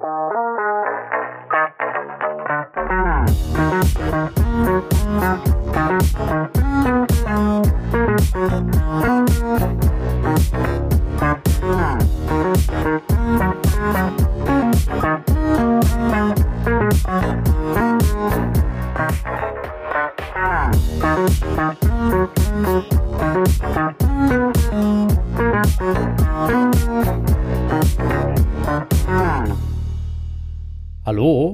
Bye.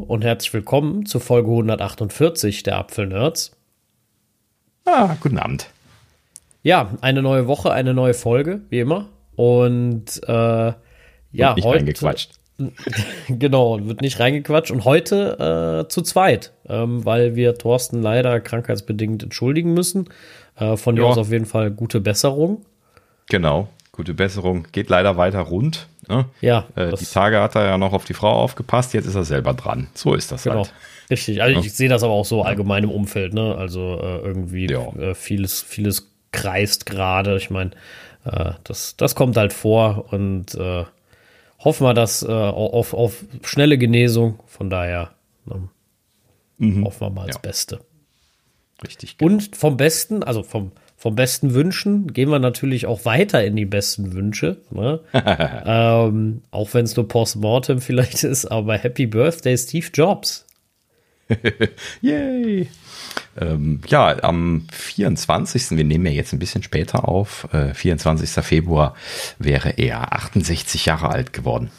Und herzlich willkommen zu Folge 148 der Apfelnerds. Ah, guten Abend. Ja, eine neue Woche, eine neue Folge, wie immer. Und äh, ja, nicht heute. reingequatscht. genau, wird nicht reingequatscht. Und heute äh, zu zweit, ähm, weil wir Thorsten leider krankheitsbedingt entschuldigen müssen. Äh, von dir Ja. aus auf jeden Fall gute Besserung. Genau, gute Besserung. Geht leider weiter rund. Ne? Ja, Äh, die Tage hat er ja noch auf die Frau aufgepasst, jetzt ist er selber dran. So ist das Genau. halt. Richtig. Also ich sehe das aber auch so allgemein im Umfeld, ne? Also äh, irgendwie Ja. äh, vieles, vieles kreist gerade. Ich meine, äh, das, das kommt halt vor und äh, hoffen wir das äh, auf, auf schnelle Genesung. Von daher ne, hoffen wir mal das Ja. Beste. Richtig. Und vom Besten, also vom, vom besten Wünschen, gehen wir natürlich auch weiter in die besten Wünsche. Ne? ähm, auch wenn es nur Postmortem vielleicht ist, aber Happy Birthday, Steve Jobs. Yay! Ähm, ja, am 24. Wir nehmen ja jetzt ein bisschen später auf. Äh, 24. Februar wäre er 68 Jahre alt geworden.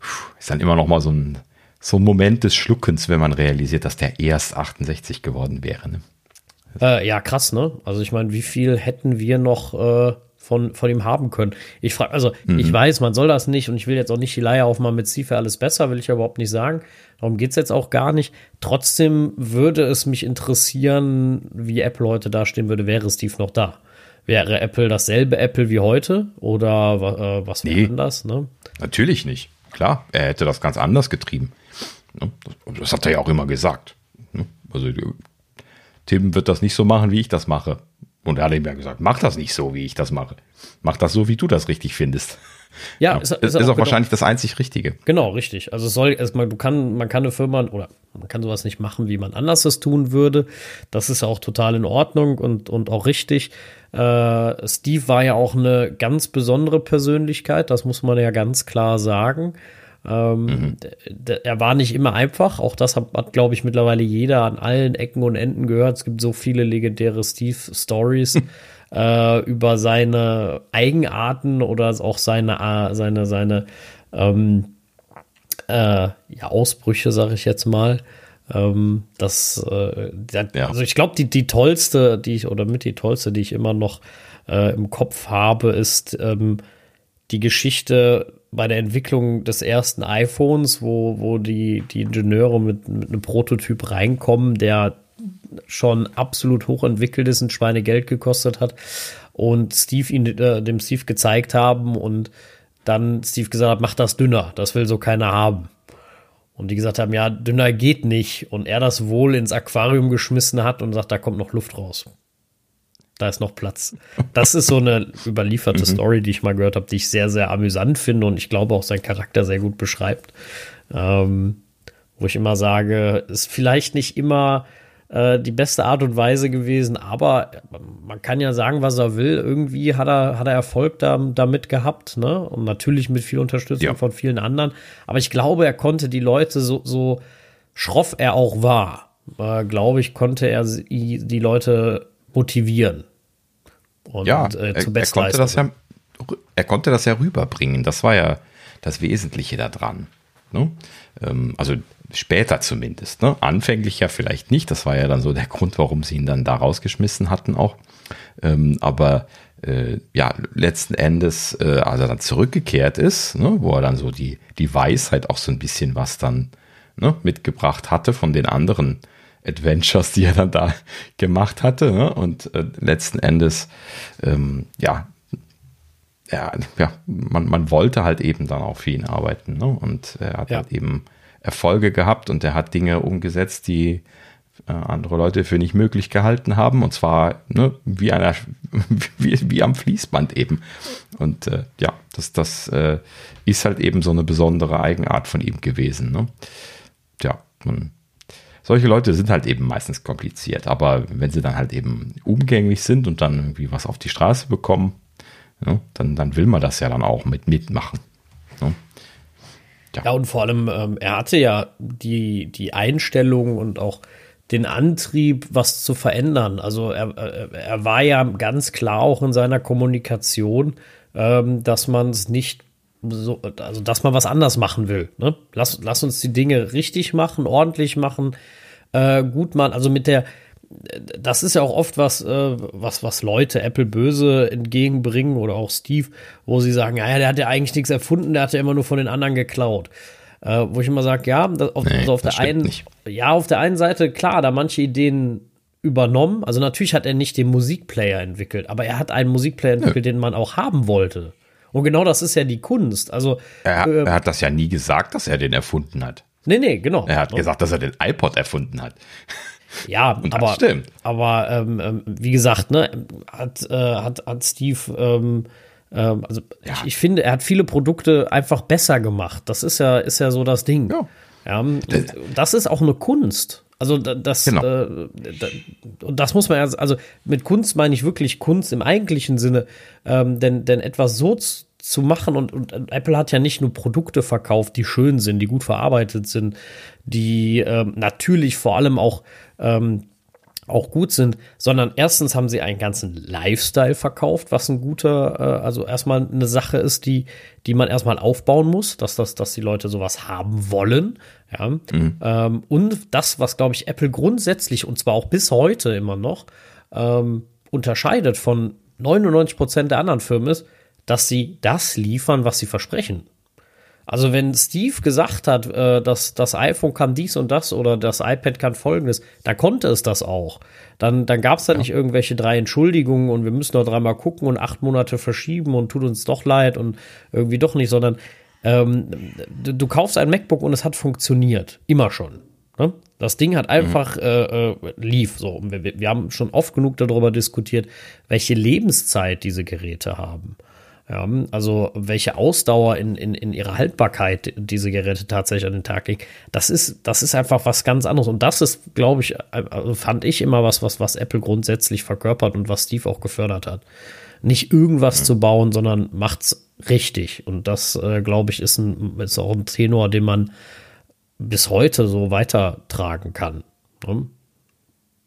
Puh, ist dann immer noch mal so ein, so ein Moment des Schluckens, wenn man realisiert, dass der erst 68 geworden wäre. Ne? Äh, ja, krass, ne? Also ich meine, wie viel hätten wir noch äh, von, von ihm haben können? Ich frage, also ich weiß, man soll das nicht und ich will jetzt auch nicht die Leier aufmachen mit Steve, alles besser, will ich ja überhaupt nicht sagen. Darum geht's jetzt auch gar nicht. Trotzdem würde es mich interessieren, wie Apple heute dastehen würde, wäre Steve noch da. Wäre Apple dasselbe Apple wie heute oder äh, was wäre Nee. anders, ne? Natürlich nicht. Klar, er hätte das ganz anders getrieben. Ne? Das, das hat er ja auch immer gesagt. Ne? Also Tim wird das nicht so machen, wie ich das mache. Und er hat ihm ja gesagt, mach das nicht so, wie ich das mache. Mach das so, wie du das richtig findest. Ja, Ja, ist, ist auch genau- wahrscheinlich das einzig Richtige. Genau, richtig. Also es soll erstmal, du kann, man kann eine Firma oder man kann sowas nicht machen, wie man anders es tun würde. Das ist auch total in Ordnung und, und auch richtig. Äh, Steve war ja auch eine ganz besondere Persönlichkeit, das muss man ja ganz klar sagen. Ähm, d- Er war nicht immer einfach, auch das hat, hat glaube ich, mittlerweile jeder an allen Ecken und Enden gehört. Es gibt so viele legendäre Steve-Stories äh, über seine Eigenarten oder auch seine, äh, seine, seine ähm, äh, ja, Ausbrüche, sage ich jetzt mal. Ähm, das, äh, Ja. also ich glaube, die, die tollste, die ich, oder mit die tollste, die ich immer noch äh, im Kopf habe, ist ähm, die Geschichte bei der Entwicklung des ersten iPhones, wo, wo die, die Ingenieure mit, mit einem Prototyp reinkommen, der schon absolut hochentwickelt ist und Schweinegeld gekostet hat und Steve ihn, äh, dem Steve gezeigt haben und dann Steve gesagt hat, mach das dünner, das will so keiner haben. Und die gesagt haben, ja, dünner geht nicht. Und er das wohl ins Aquarium geschmissen hat und sagt, da kommt noch Luft raus. Da ist noch Platz. Das ist so eine überlieferte Story, die ich mal gehört habe, die ich sehr, sehr amüsant finde und ich glaube auch seinen Charakter sehr gut beschreibt. Ähm, wo ich immer sage, ist vielleicht nicht immer äh, die beste Art und Weise gewesen, aber man kann ja sagen, was er will. Irgendwie hat er, hat er Erfolg da, damit gehabt, ne? Und natürlich mit viel Unterstützung Ja. von vielen anderen. Aber ich glaube, er konnte die Leute so, so schroff er auch war, äh, glaube ich, konnte er die Leute motivieren. Und Ja, äh, er, er, konnte das ja, er konnte das ja rüberbringen. Das war ja das Wesentliche daran. Ne? Ähm, also später zumindest. Ne? Anfänglich ja vielleicht nicht. Das war ja dann so der Grund, warum sie ihn dann da rausgeschmissen hatten auch. Ähm, aber äh, ja, letzten Endes, äh, als er dann zurückgekehrt ist, ne, wo er dann so die, die Weisheit auch so ein bisschen was dann ne, mitgebracht hatte von den anderen Adventures, die er dann da gemacht hatte. Ne? Und äh, letzten Endes, ähm, ja, ja, ja man, man wollte halt eben dann auch für ihn arbeiten. Ne? Und er hat Ja. halt eben Erfolge gehabt und er hat Dinge umgesetzt, die äh, andere Leute für nicht möglich gehalten haben. Und zwar ne, wie, einer, wie, wie am Fließband eben. Und äh, ja, das, das äh, ist halt eben so eine besondere Eigenart von ihm gewesen. Ne? Ja, man, solche Leute sind halt eben meistens kompliziert. Aber wenn sie dann halt eben umgänglich sind und dann irgendwie was auf die Straße bekommen, ja, dann, dann will man das ja dann auch mit mitmachen. Ne? Ja. ja, und vor allem, ähm, er hatte ja die, die Einstellung und auch den Antrieb, was zu verändern. Also er, er war ja ganz klar auch in seiner Kommunikation, ähm, dass man es nicht so, also dass man was anders machen will. Ne? Lass, lass uns die Dinge richtig machen, ordentlich machen, äh, gut machen. Also mit der, das ist ja auch oft was, äh, was, was Leute Apple böse entgegenbringen oder auch Steve, wo sie sagen, ja, der hat ja eigentlich nichts erfunden, der hat ja immer nur von den anderen geklaut. Äh, wo ich immer sage, ja, das, auf, nee, also auf der einen, nicht. ja, auf der einen Seite, klar, da manche Ideen übernommen. Also natürlich hat er nicht den Musikplayer entwickelt, aber er hat einen Musikplayer entwickelt, ja. den man auch haben wollte. Und genau das ist ja die Kunst. Also er, äh, er, hat das ja nie gesagt, dass er den erfunden hat. Nee, nee, genau. Er hat gesagt, dass er den iPod erfunden hat. Ja, Und aber, stimmt. aber ähm, ähm, wie gesagt, ne, hat, äh, hat, hat Steve, ähm, ähm, also ja. ich, ich, finde, er hat viele Produkte einfach besser gemacht. Das ist ja, ist ja so das Ding. Ja. ja das ist auch eine Kunst. Also das, genau. äh, das muss man ja, also mit Kunst meine ich wirklich Kunst im eigentlichen Sinne, ähm, denn, denn etwas so zu machen und, und Apple hat ja nicht nur Produkte verkauft, die schön sind, die gut verarbeitet sind, die ähm, natürlich vor allem auch ähm, auch gut sind, sondern erstens haben sie einen ganzen Lifestyle verkauft, was ein guter, äh, also erstmal eine Sache ist, die, die man erstmal aufbauen muss, dass das, dass die Leute sowas haben wollen, ja. Mhm. Ähm, und das, was glaube ich Apple grundsätzlich und zwar auch bis heute immer noch ähm, unterscheidet von 99 Prozent der anderen Firmen ist, dass sie das liefern, was sie versprechen. Also wenn Steve gesagt hat, äh, dass das iPhone kann dies und das oder das iPad kann folgendes, da konnte es das auch. Dann, dann gab es da ja. nicht irgendwelche drei Entschuldigungen und wir müssen noch dreimal gucken und acht Monate verschieben und tut uns doch leid und irgendwie doch nicht, sondern ähm, du, du, kaufst ein MacBook und es hat funktioniert. Immer schon. Ne? Das Ding hat einfach mhm. äh, äh, lief so. Wir, wir haben schon oft genug darüber diskutiert, welche Lebenszeit diese Geräte haben. Ja, also welche Ausdauer in, in, in ihrer Haltbarkeit diese Geräte tatsächlich an den Tag legen, das ist, das ist einfach was ganz anderes. Und das ist, glaube ich, also fand ich immer was, was, was Apple grundsätzlich verkörpert und was Steve auch gefördert hat. Nicht irgendwas mhm. zu bauen, sondern macht's richtig. Und das, äh, glaube ich, ist, ein, ist auch ein Tenor, den man bis heute so weitertragen kann. Ne?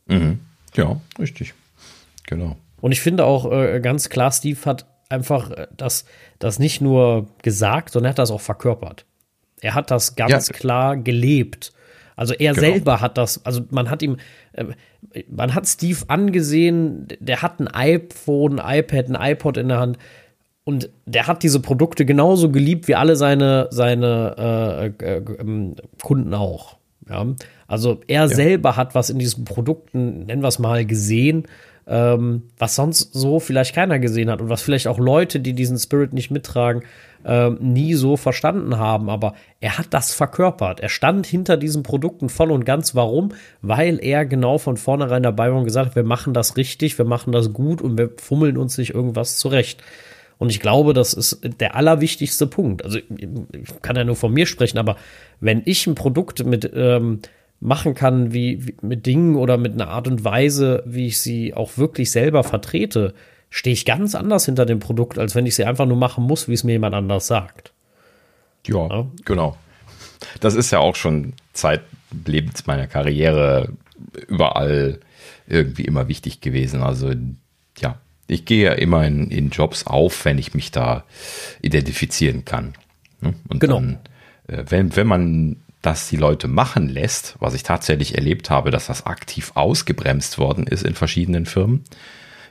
Mhm. Ja, richtig. Genau. Und ich finde auch äh, ganz klar, Steve hat einfach äh, das, das nicht nur gesagt, sondern er hat das auch verkörpert. Er hat das ganz ja. klar gelebt. Also er genau. selber hat das, also man hat ihm, äh, man hat Steve angesehen, der hat ein iPhone, ein iPad, ein iPod in der Hand und der hat diese Produkte genauso geliebt wie alle seine, seine äh, äh, ähm, Kunden auch. Ja? Also er ja. selber hat was in diesen Produkten, nennen wir es mal, gesehen ähm, was sonst so vielleicht keiner gesehen hat und was vielleicht auch Leute, die diesen Spirit nicht mittragen, ähm, nie so verstanden haben. Aber er hat das verkörpert. Er stand hinter diesen Produkten voll und ganz. Warum? Weil er genau von vornherein dabei war und gesagt hat, wir machen das richtig, wir machen das gut und wir fummeln uns nicht irgendwas zurecht. Und ich glaube, das ist der allerwichtigste Punkt. Also ich kann ja nur von mir sprechen, aber wenn ich ein Produkt mit ähm, machen kann, wie, wie, mit Dingen oder mit einer Art und Weise, wie ich sie auch wirklich selber vertrete, stehe ich ganz anders hinter dem Produkt, als wenn ich sie einfach nur machen muss, wie es mir jemand anders sagt. Ja, ja? genau. Das ist ja auch schon zeitlebens meiner Karriere überall irgendwie immer wichtig gewesen. Also ja, ich gehe ja immer in, in Jobs auf, wenn ich mich da identifizieren kann. Ne? Und genau. dann, äh, wenn, wenn man das die Leute machen lässt, was ich tatsächlich erlebt habe, dass das aktiv ausgebremst worden ist in verschiedenen Firmen,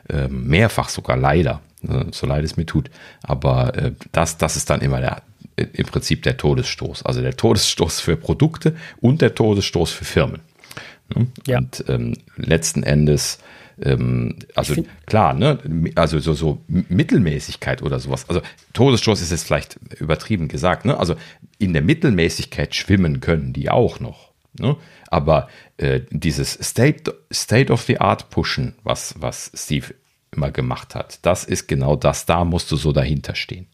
äh, mehrfach sogar leider, äh, so leid es mir tut, aber äh, das, das ist dann immer der, im Prinzip der Todesstoß, also der Todesstoß für Produkte und der Todesstoß für Firmen. Ne? Ja. Und ähm, letzten Endes ähm, also klar, ne, also so, so Mittelmäßigkeit oder sowas. Also Todesstoß ist jetzt vielleicht übertrieben gesagt, ne? Also in der Mittelmäßigkeit schwimmen können die auch noch. Ne? Aber äh, dieses State, State of the Art Pushen, was, was Steve immer gemacht hat, das ist genau das. Da musst du so dahinter stehen.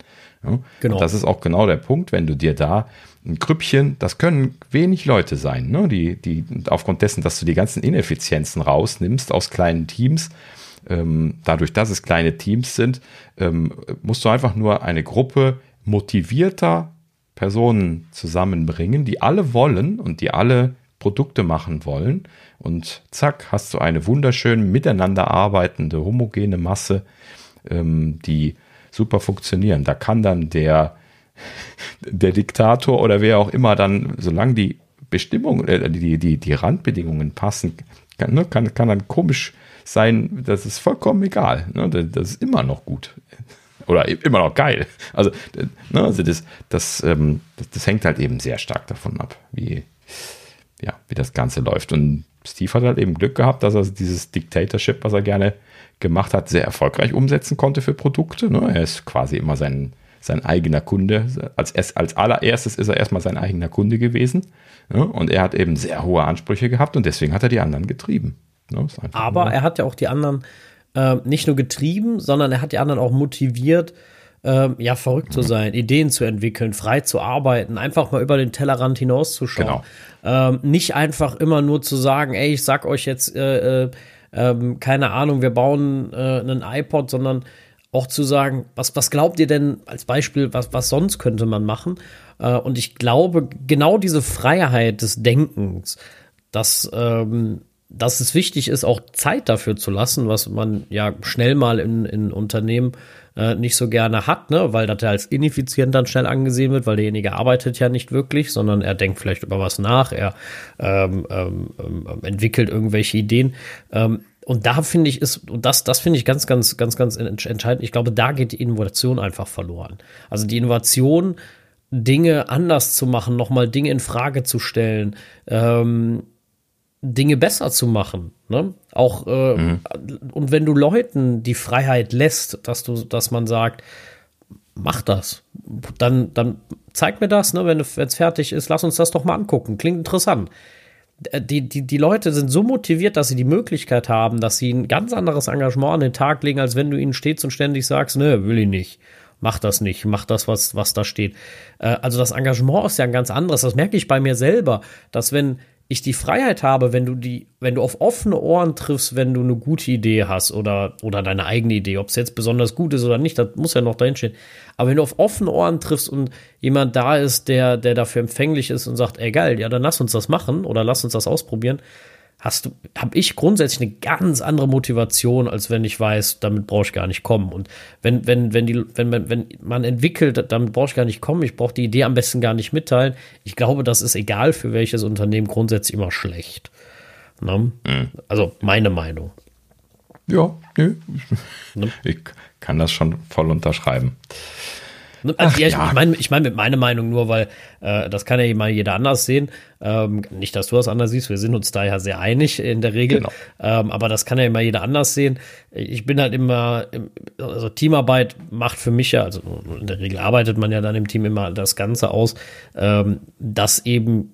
Ja? Genau. Und das ist auch genau der Punkt, wenn du dir da ein Grüppchen, das können wenig Leute sein, ne? die, die aufgrund dessen, dass du die ganzen Ineffizienzen rausnimmst aus kleinen Teams, ähm, dadurch, dass es kleine Teams sind, ähm, musst du einfach nur eine Gruppe motivierter Personen zusammenbringen, die alle wollen und die alle Produkte machen wollen. Und zack, hast du eine wunderschön miteinander arbeitende, homogene Masse, ähm, die super funktionieren. Da kann dann der, der Diktator oder wer auch immer dann, solange die Bestimmungen, äh, die, die, die Randbedingungen passen, kann, ne, kann, kann dann komisch sein, das ist vollkommen egal. Ne, das ist immer noch gut. Oder immer noch geil. Also, ne, also das, das, ähm, das, das hängt halt eben sehr stark davon ab, wie, ja, wie das Ganze läuft. Und Steve hat halt eben Glück gehabt, dass er dieses Dictatorship, was er gerne gemacht hat, sehr erfolgreich umsetzen konnte für Produkte. Ne? Er ist quasi immer sein, sein eigener Kunde. Als, als allererstes ist er erstmal sein eigener Kunde gewesen. Ne? Und er hat eben sehr hohe Ansprüche gehabt und deswegen hat er die anderen getrieben. Ne? Aber nur. er hat ja auch die anderen äh, nicht nur getrieben, sondern er hat die anderen auch motiviert, ähm, ja, verrückt zu sein, Ideen zu entwickeln, frei zu arbeiten, einfach mal über den Tellerrand hinauszuschauen. Genau. Ähm, nicht einfach immer nur zu sagen, ey, ich sag euch jetzt, äh, äh, ähm, keine Ahnung, wir bauen äh, einen iPod, sondern auch zu sagen, was, was glaubt ihr denn als Beispiel, was, was sonst könnte man machen? Äh, und ich glaube, genau diese Freiheit des Denkens, dass, ähm, dass es wichtig ist, auch Zeit dafür zu lassen, was man ja schnell mal in, in Unternehmen äh, nicht so gerne hat, ne? weil das ja als ineffizient dann schnell angesehen wird, weil derjenige arbeitet ja nicht wirklich, sondern er denkt vielleicht über was nach, er ähm, ähm, ähm entwickelt irgendwelche Ideen. Ähm, und da finde ich ist, und das, das finde ich ganz, ganz, ganz, ganz entscheidend. Ich glaube, da geht die Innovation einfach verloren. Also die Innovation, Dinge anders zu machen, nochmal Dinge in Frage zu stellen, ähm, Dinge besser zu machen. Ne? Auch äh, mhm. und wenn du Leuten die Freiheit lässt, dass du, dass man sagt, mach das, dann, dann zeig mir das, ne? wenn es fertig ist, lass uns das doch mal angucken. Klingt interessant. Äh, die, die, die Leute sind so motiviert, dass sie die Möglichkeit haben, dass sie ein ganz anderes Engagement an den Tag legen, als wenn du ihnen stets und ständig sagst, ne, will ich nicht. Mach das nicht, mach das, was, was da steht. Äh, also das Engagement ist ja ein ganz anderes. Das merke ich bei mir selber, dass wenn ich die Freiheit habe, wenn du die, wenn du auf offene Ohren triffst, wenn du eine gute Idee hast oder, oder deine eigene Idee, ob es jetzt besonders gut ist oder nicht, das muss ja noch dahin stehen. Aber wenn du auf offene Ohren triffst und jemand da ist, der, der dafür empfänglich ist und sagt, ey geil, ja, dann lass uns das machen oder lass uns das ausprobieren, hast du, habe ich grundsätzlich eine ganz andere Motivation, als wenn ich weiß, damit brauche ich gar nicht kommen. Und wenn, wenn, wenn die, wenn man, wenn man entwickelt, damit brauche ich gar nicht kommen, ich brauche die Idee am besten gar nicht mitteilen. Ich glaube, das ist egal für welches Unternehmen grundsätzlich immer schlecht. Ne? Mhm. Also meine Meinung. Ja, nö. Ne? Ich kann das schon voll unterschreiben. Ne, also, Ach, ja, ja. Ich meine ich mein mit meiner Meinung nur, weil äh, das kann ja mal jeder anders sehen. Ähm, nicht, dass du das anders siehst, wir sind uns da ja sehr einig in der Regel. Genau. Ähm, aber das kann ja immer jeder anders sehen. Ich bin halt immer, also Teamarbeit macht für mich ja, also in der Regel arbeitet man ja dann im Team immer das Ganze aus, ähm, dass eben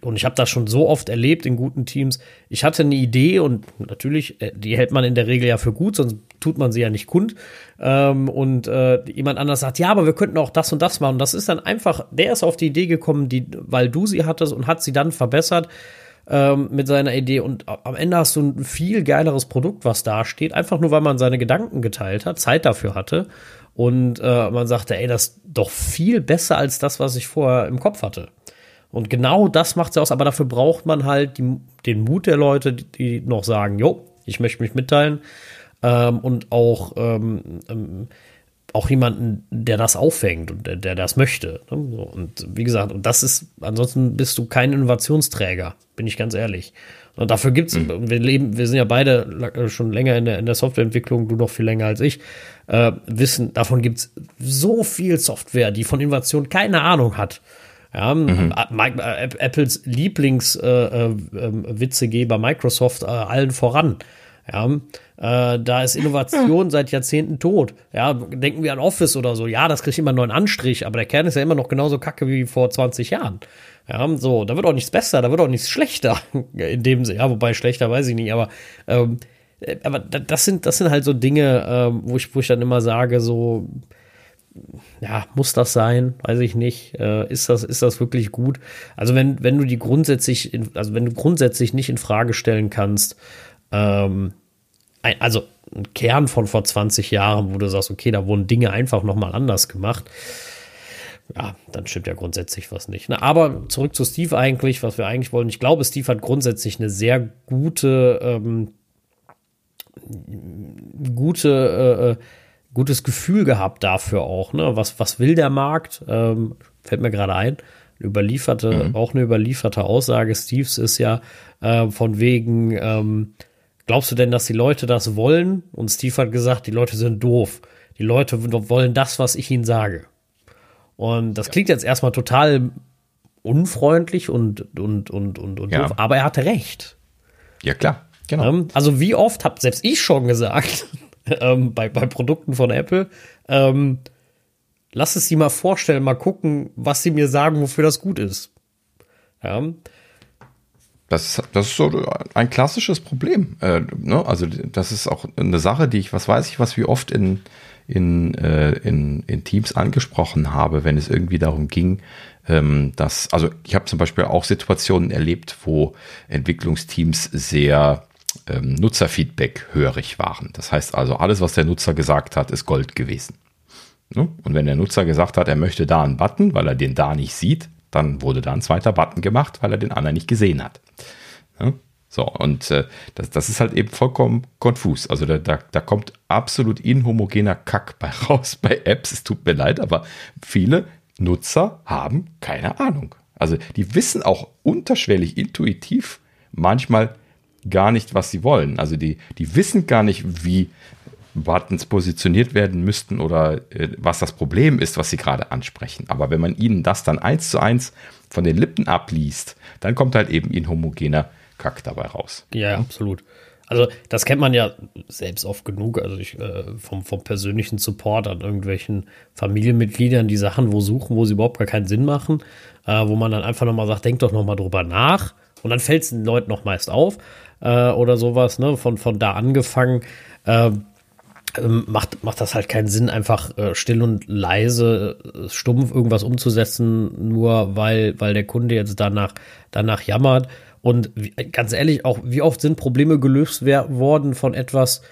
und ich habe das schon so oft erlebt in guten Teams. Ich hatte eine Idee und natürlich, äh, die hält man in der Regel ja für gut, sonst tut man sie ja nicht kund. Ähm, und äh, jemand anders sagt, ja, aber wir könnten auch das und das machen. Das ist dann einfach, der ist auf die Idee gekommen, die, weil du sie hattest und hat sie dann verbessert ähm, mit seiner Idee. Und am Ende hast du ein viel geileres Produkt, was da steht, einfach nur, weil man seine Gedanken geteilt hat, Zeit dafür hatte. Und äh, man sagte, ey, das ist doch viel besser als das, was ich vorher im Kopf hatte. Und genau das macht es aus, aber dafür braucht man halt die, den Mut der Leute, die noch sagen, jo, ich möchte mich mitteilen. Ähm, und auch, ähm, ähm, auch jemanden, der das auffängt und der, der das möchte. Ne? Und wie gesagt, und das ist, ansonsten bist du kein Innovationsträger, bin ich ganz ehrlich. Und dafür gibt's, mhm. wir leben, wir sind ja beide äh, schon länger in der, in der Softwareentwicklung, du noch viel länger als ich, äh, wissen, davon gibt's so viel Software, die von Innovation keine Ahnung hat. Ja, mhm. Äh, Apples Lieblingswitzegeber äh, äh, Microsoft äh, allen voran. Ja, äh, da ist Innovation seit Jahrzehnten tot. Ja, denken wir an Office oder so. Ja, das kriegt immer einen neuen Anstrich, aber der Kern ist ja immer noch genauso kacke wie vor 20 Jahren. Ja, so, da wird auch nichts besser, da wird auch nichts schlechter. In dem Sinne, ja, wobei schlechter weiß ich nicht, aber, ähm, äh, aber das sind, das sind halt so Dinge, ähm, wo, ich, wo ich dann immer sage, so, ja, muss das sein? Weiß ich nicht. Äh, ist das, ist das wirklich gut? Also wenn, wenn du die grundsätzlich, in, also wenn du grundsätzlich nicht in Frage stellen kannst, ähm, ein, also ein Kern von vor 20 Jahren, wo du sagst, okay, da wurden Dinge einfach nochmal anders gemacht, ja, dann stimmt ja grundsätzlich was nicht. Ne? Aber zurück zu Steve eigentlich, was wir eigentlich wollen. Ich glaube, Steve hat grundsätzlich eine sehr gute, ähm, gute, äh, äh, gutes Gefühl gehabt dafür auch. Ne? Was, was will der Markt? Ähm, fällt mir gerade ein. Überlieferte, mhm. auch eine überlieferte Aussage Steves ist ja äh, von wegen, ähm, glaubst du denn, dass die Leute das wollen? Und Steve hat gesagt, die Leute sind doof. Die Leute wollen das, was ich ihnen sage. Und das klingt jetzt erstmal total unfreundlich und, und, und, und, und Ja. doof, aber er hatte recht. Ja, klar. Genau. Ähm, also wie oft habe selbst ich schon gesagt, ähm, bei, bei Produkten von Apple, ähm, lass es sie mal vorstellen, mal gucken, was sie mir sagen, wofür das gut ist. Ja, Das, das ist so ein klassisches Problem. Äh, ne? Also das ist auch eine Sache, die ich, was weiß ich, was wie oft in, in, äh, in, in Teams angesprochen habe, wenn es irgendwie darum ging, ähm, dass, also ich habe zum Beispiel auch Situationen erlebt, wo Entwicklungsteams sehr ähm, Nutzerfeedback hörig waren. Das heißt also, alles, was der Nutzer gesagt hat, ist Gold gewesen. Ne? Und wenn der Nutzer gesagt hat, er möchte da einen Button, weil er den da nicht sieht, dann wurde da ein zweiter Button gemacht, weil er den anderen nicht gesehen hat. Ne? So, und äh, das, das ist halt eben vollkommen konfus. Also da, da, da kommt absolut inhomogener Kack bei raus bei Apps. Es tut mir leid, aber viele Nutzer haben keine Ahnung. Also die wissen auch unterschwellig, intuitiv manchmal gar nicht, was sie wollen. Also die, die wissen gar nicht, wie Buttons positioniert werden müssten oder äh, was das Problem ist, was sie gerade ansprechen. Aber wenn man ihnen das dann eins zu eins von den Lippen abliest, dann kommt halt eben inhomogener Kack dabei raus. ja, ja, absolut. Also das kennt man ja selbst oft genug, also ich, äh, vom, vom persönlichen Support an irgendwelchen Familienmitgliedern, die Sachen wo suchen, wo sie überhaupt gar keinen Sinn machen, äh, wo man dann einfach nochmal sagt, denk doch nochmal drüber nach und dann fällt es den Leuten noch meist auf äh, oder sowas, ne, von, von da angefangen, äh, macht, macht das halt keinen Sinn, einfach äh, still und leise, äh, stumpf irgendwas umzusetzen, nur weil, weil der Kunde jetzt danach, danach jammert. Und wie, ganz ehrlich, auch wie oft sind Probleme gelöst worden von etwas,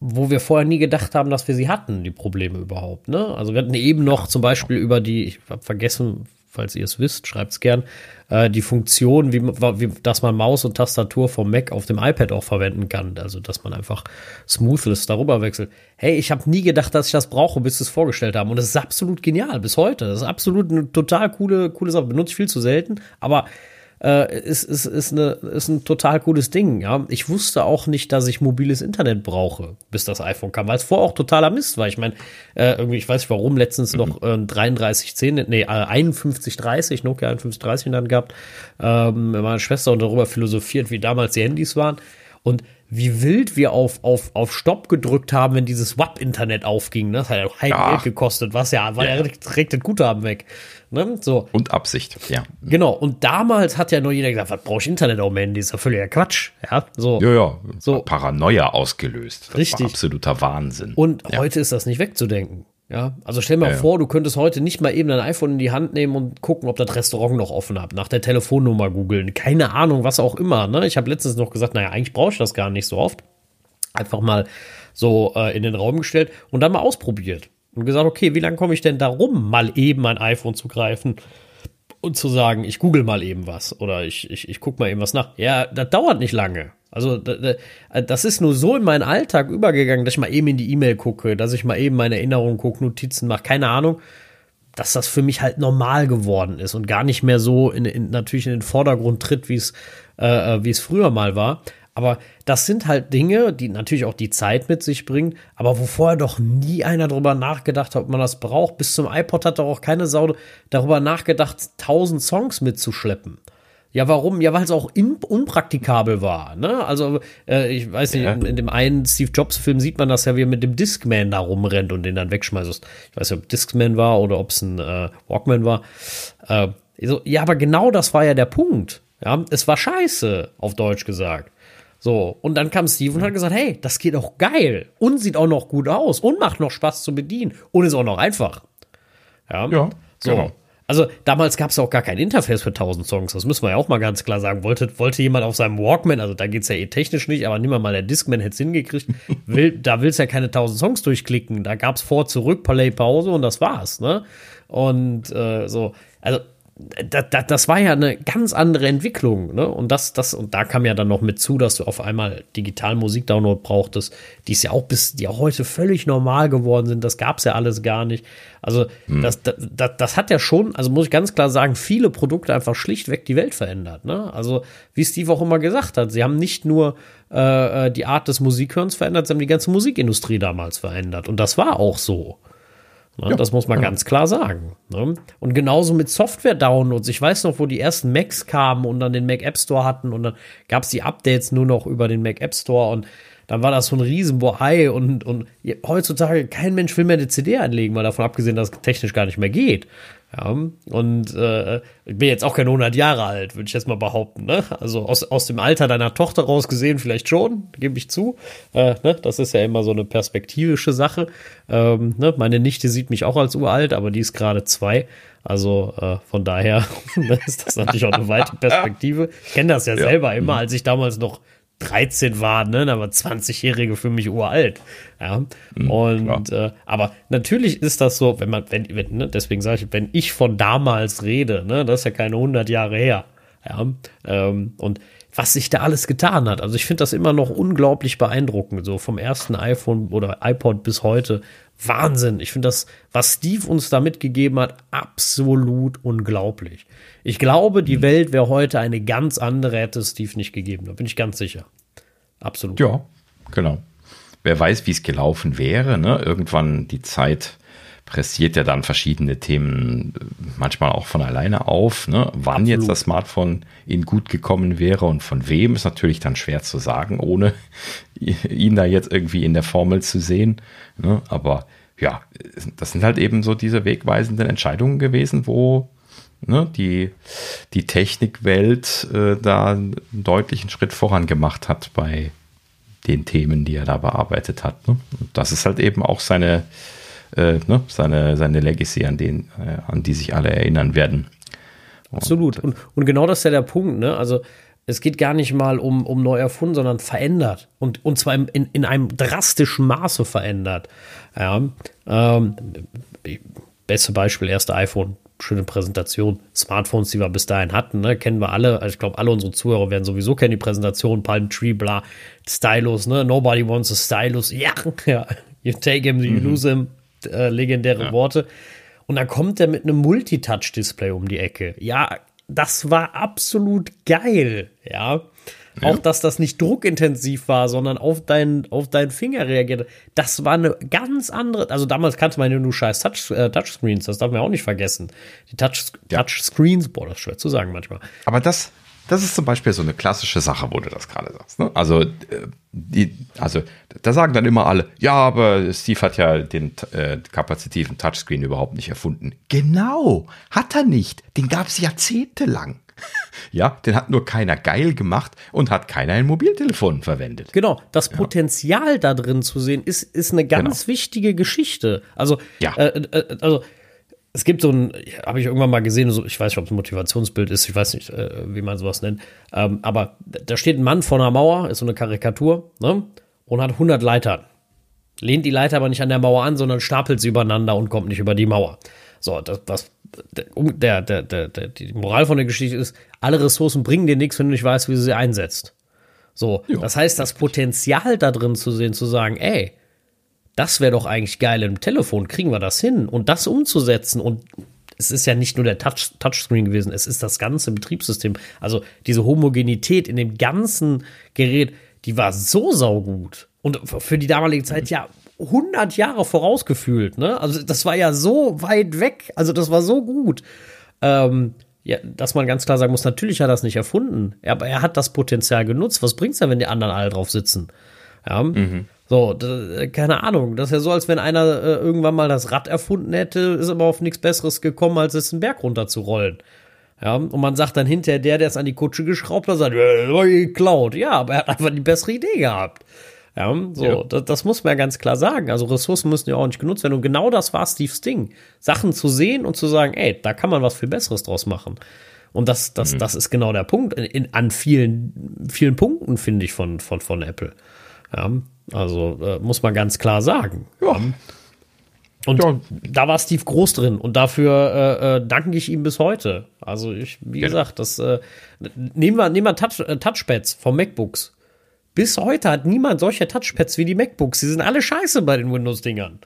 wo wir vorher nie gedacht haben, dass wir sie hatten, die Probleme überhaupt. Ne? Also wir hatten eben noch zum Beispiel über die, ich habe vergessen, falls ihr es wisst, schreibt es gern, äh, die Funktion, wie, wie, dass man Maus und Tastatur vom Mac auf dem iPad auch verwenden kann. Also dass man einfach smoothless darüber wechselt. Hey, ich habe nie gedacht, dass ich das brauche, bis sie es vorgestellt haben. Und es ist absolut genial bis heute. Das ist absolut eine total coole, coole Sache. Benutze ich viel zu selten, aber äh, ist, ist, ist, eine, ist ein total cooles Ding. Ja, ich wusste auch nicht, dass ich mobiles Internet brauche, bis das iPhone kam, weil es vorher auch totaler Mist war. Ich meine, äh, irgendwie, ich weiß nicht warum, letztens noch äh, 3310, nee, äh, 5130, Nokia 5130 dann gehabt, ähm, mit meiner Schwester und darüber philosophiert, wie damals die Handys waren. Und wie wild wir auf, auf, auf Stopp gedrückt haben, wenn dieses WAP-Internet aufging. Ne? Das hat ja auch. Geld gekostet, was ja, war ja, Ja. direkt das Guthaben weg. Ne? So. Und Absicht, ja. Genau, und damals hat ja nur jeder gesagt, was brauche ich Internet auf dem Handy? Ist ja völliger Quatsch. Ja, so. Ja, ja. So. Paranoia ausgelöst. Das Richtig. absoluter Wahnsinn. Und ja. heute ist das nicht wegzudenken. Ja, also stell mal ja. vor, du könntest heute nicht mal eben dein iPhone in die Hand nehmen und gucken, ob das Restaurant noch offen hat, nach der Telefonnummer googeln, keine Ahnung, was auch immer. Ne? Ich habe letztens noch gesagt, naja, eigentlich brauche ich das gar nicht so oft. Einfach mal so äh, in den Raum gestellt und dann mal ausprobiert und gesagt, okay, wie lange komme ich denn darum, mal eben mein iPhone zu greifen und zu sagen, ich google mal eben was oder ich, ich, ich guck mal eben was nach. Ja, das dauert nicht lange. Also da- da- das ist nur so in meinen Alltag übergegangen, dass ich mal eben in die E-Mail gucke, dass ich mal eben meine Erinnerungen gucke, Notizen mache, keine Ahnung, dass das für mich halt normal geworden ist und gar nicht mehr so in, in, natürlich in den Vordergrund tritt, wie äh, äh, wie es früher mal war. Aber das sind halt Dinge, die natürlich auch die Zeit mit sich bringen, aber wo vorher doch nie einer drüber nachgedacht hat, ob man das braucht. Bis zum iPod hat doch auch keine Sau darüber nachgedacht, tausend Songs mitzuschleppen. Ja, warum? Ja, weil es auch unpraktikabel war. Ne? Also, äh, ich weiß nicht, Ja. in, in dem einen Steve Jobs-Film sieht man das ja, wie er mit dem Discman da rumrennt und den dann wegschmeißt. Ich weiß nicht, ob Discman war oder ob es ein äh, Walkman war. Äh, So, ja, aber genau das war ja der Punkt. Ja, es war scheiße, auf Deutsch gesagt. So, und dann kam Steve und hat gesagt, hey, das geht auch geil und sieht auch noch gut aus und macht noch Spaß zu bedienen und ist auch noch einfach. Ja, ja so. Genau. Also damals gab es auch gar kein Interface für 1000 Songs. Das müssen wir ja auch mal ganz klar sagen. Wollte, wollte jemand auf seinem Walkman, also da geht es ja eh technisch nicht, aber nimm mal, der Discman hätte es hingekriegt. Will, da willst ja keine 1000 Songs durchklicken. Da gab es vor, zurück, Play, Pause und das war's. Ne? Und äh, so, also das, das, das war ja eine ganz andere Entwicklung, ne? Und das, das, und da kam ja dann noch mit zu, dass du auf einmal digital Musikdownload brauchtest, die ist ja auch bis, die auch heute völlig normal geworden sind. Das gab es ja alles gar nicht. Also, hm. das, das, das, das hat ja schon, also muss ich ganz klar sagen, viele Produkte einfach schlichtweg die Welt verändert. Ne? Also, wie Steve auch immer gesagt hat, sie haben nicht nur äh, äh die Art des Musikhörens verändert, sie haben die ganze Musikindustrie damals verändert. Und das war auch so. Ne? Ja, das muss man ganz klar sagen. Ne? Und genauso mit Software-Downloads. Ich weiß noch, wo die ersten Macs kamen und dann den Mac App Store hatten und dann gab es die Updates nur noch über den Mac App Store und dann war das so ein Riesenbohai und, und heutzutage kein Mensch will mehr eine CD einlegen, mal davon abgesehen, dass es technisch gar nicht mehr geht. Ja, und äh, ich bin jetzt auch keine 100 Jahre alt, würde ich jetzt mal behaupten. Ne? Also aus, aus dem Alter deiner Tochter raus gesehen vielleicht schon, gebe ich zu. Äh, ne? Das ist ja immer so eine perspektivische Sache. Ähm, ne? Meine Nichte sieht mich auch als uralt, aber die ist gerade zwei. Also äh, von daher ist das natürlich auch eine weite Perspektive. Ich kenne das ja, ja, selber immer, als ich damals noch 13 war, ne, aber 20-Jährige für mich uralt. Ja. Mhm, und äh, aber natürlich ist das so, wenn man, wenn, wenn ne, deswegen sage ich, wenn ich von damals rede, ne, das ist ja keine 100 Jahre her. Ja. Ähm, und was sich da alles getan hat. Also ich finde das immer noch unglaublich beeindruckend, so vom ersten iPhone oder iPod bis heute. Wahnsinn. Ich finde das, was Steve uns da mitgegeben hat, absolut unglaublich. Ich glaube, die mhm. Welt wäre heute eine ganz andere, hätte Steve nicht gegeben. Da bin ich ganz sicher. Absolut. Ja, genau. Wer weiß, wie es gelaufen wäre. Ne? Irgendwann die Zeit pressiert ja dann verschiedene Themen äh, manchmal auch von alleine auf. Ne? Wann jetzt das Smartphone Ihnen gut gekommen wäre und von wem, ist natürlich dann schwer zu sagen, ohne ihn da jetzt irgendwie in der Formel zu sehen. Ne? Aber ja, das sind halt eben so diese wegweisenden Entscheidungen gewesen, wo ne, die, die Technikwelt äh, da einen deutlichen Schritt voran gemacht hat bei den Themen, die er da bearbeitet hat. Ne? Und das ist halt eben auch seine, äh, ne, seine, seine Legacy, an, den, äh, an die sich alle erinnern werden. Absolut. Und, und genau das ist ja der Punkt. Ne? Also es geht gar nicht mal um, um neu erfunden, sondern verändert. Und, und zwar in, in einem drastischen Maße verändert. Ja, ähm, beste Beispiel, erste iPhone. Schöne Präsentation. Smartphones, die wir bis dahin hatten, ne, kennen wir alle. Also ich glaube, alle unsere Zuhörer werden sowieso kennen die Präsentation. Palm Tree, bla, Stylus, ne? Nobody wants a Stylus. Ja, ja. You take him, you mhm. lose him äh, legendäre ja. Worte. Und dann kommt er mit einem Multitouch-Display um die Ecke. Ja, das war absolut geil, ja. Ja. Auch, dass das nicht druckintensiv war, sondern auf deinen, auf deinen Finger reagierte. Das war eine ganz andere. Also damals kannte man ja nur scheiß Touch, äh, Touchscreens, das darf man auch nicht vergessen. Die Touch, ja. Touchscreens, boah, das ist schwer zu sagen manchmal. Aber das, das ist zum Beispiel so eine klassische Sache, wo du das gerade sagst. Ne? Also, äh, die, also, da sagen dann immer alle, ja, aber Steve hat ja den äh, kapazitiven Touchscreen überhaupt nicht erfunden. Genau, hat er nicht. Den gab es jahrzehntelang. Ja, den hat nur keiner geil gemacht und hat keiner ein Mobiltelefon verwendet. Genau, das Potenzial ja. da drin zu sehen, ist, ist eine ganz genau. wichtige Geschichte. Also, ja. Äh, äh, also es gibt so ein, habe ich irgendwann mal gesehen, so, ich weiß nicht, ob es ein Motivationsbild ist, ich weiß nicht, äh, wie man sowas nennt, ähm, aber da steht ein Mann vor einer Mauer, ist so eine Karikatur, ne, und hat 100 Leitern. Lehnt die Leiter aber nicht an der Mauer an, sondern stapelt sie übereinander und kommt nicht über die Mauer. So, das, das der, der, der, der, die Moral von der Geschichte ist, alle Ressourcen bringen dir nichts, wenn du nicht weißt, wie du sie einsetzt. So, jo, das heißt, das Potenzial da drin zu sehen, zu sagen, ey, das wäre doch eigentlich geil im Telefon, kriegen wir das hin und das umzusetzen und es ist ja nicht nur der Touch, Touchscreen gewesen, es ist das ganze Betriebssystem. Also diese Homogenität in dem ganzen Gerät, die war so saugut. Und für die damalige Zeit ja 100 Jahre vorausgefühlt. Ne? Also das war ja so weit weg. Also das war so gut. Ähm, ja, dass man ganz klar sagen muss, natürlich hat er das nicht erfunden, aber er hat das Potenzial genutzt. Was bringt's denn, wenn die anderen alle drauf sitzen? Ja. Mhm. So, keine Ahnung. Das ist ja so, als wenn einer äh, irgendwann mal das Rad erfunden hätte, ist aber auf nichts Besseres gekommen, als es einen Berg runter zu rollen. Ja, und man sagt dann hinterher, der, der es an die Kutsche geschraubt hat, sagt, das war geklaut. Ja, aber er hat einfach die bessere Idee gehabt. Ja, so, ja. Das, das, muss man ja ganz klar sagen. Also Ressourcen müssen ja auch nicht genutzt werden. Und genau das war Steve's Ding. Sachen zu sehen und zu sagen, ey, da kann man was viel Besseres draus machen. Und das, das, mhm. das ist genau der Punkt in, in, an vielen, vielen Punkten, finde ich, von, von, von Apple. Ja, also äh, muss man ganz klar sagen. Ja. Und ja. da war Steve groß drin und dafür äh, äh, danke ich ihm bis heute. Also ich, wie ja. gesagt, das äh, nehmen wir, nehmen wir Touch, äh, Touchpads vom MacBooks. Bis heute hat niemand solche Touchpads wie die MacBooks. Die sind alle scheiße bei den Windows-Dingern.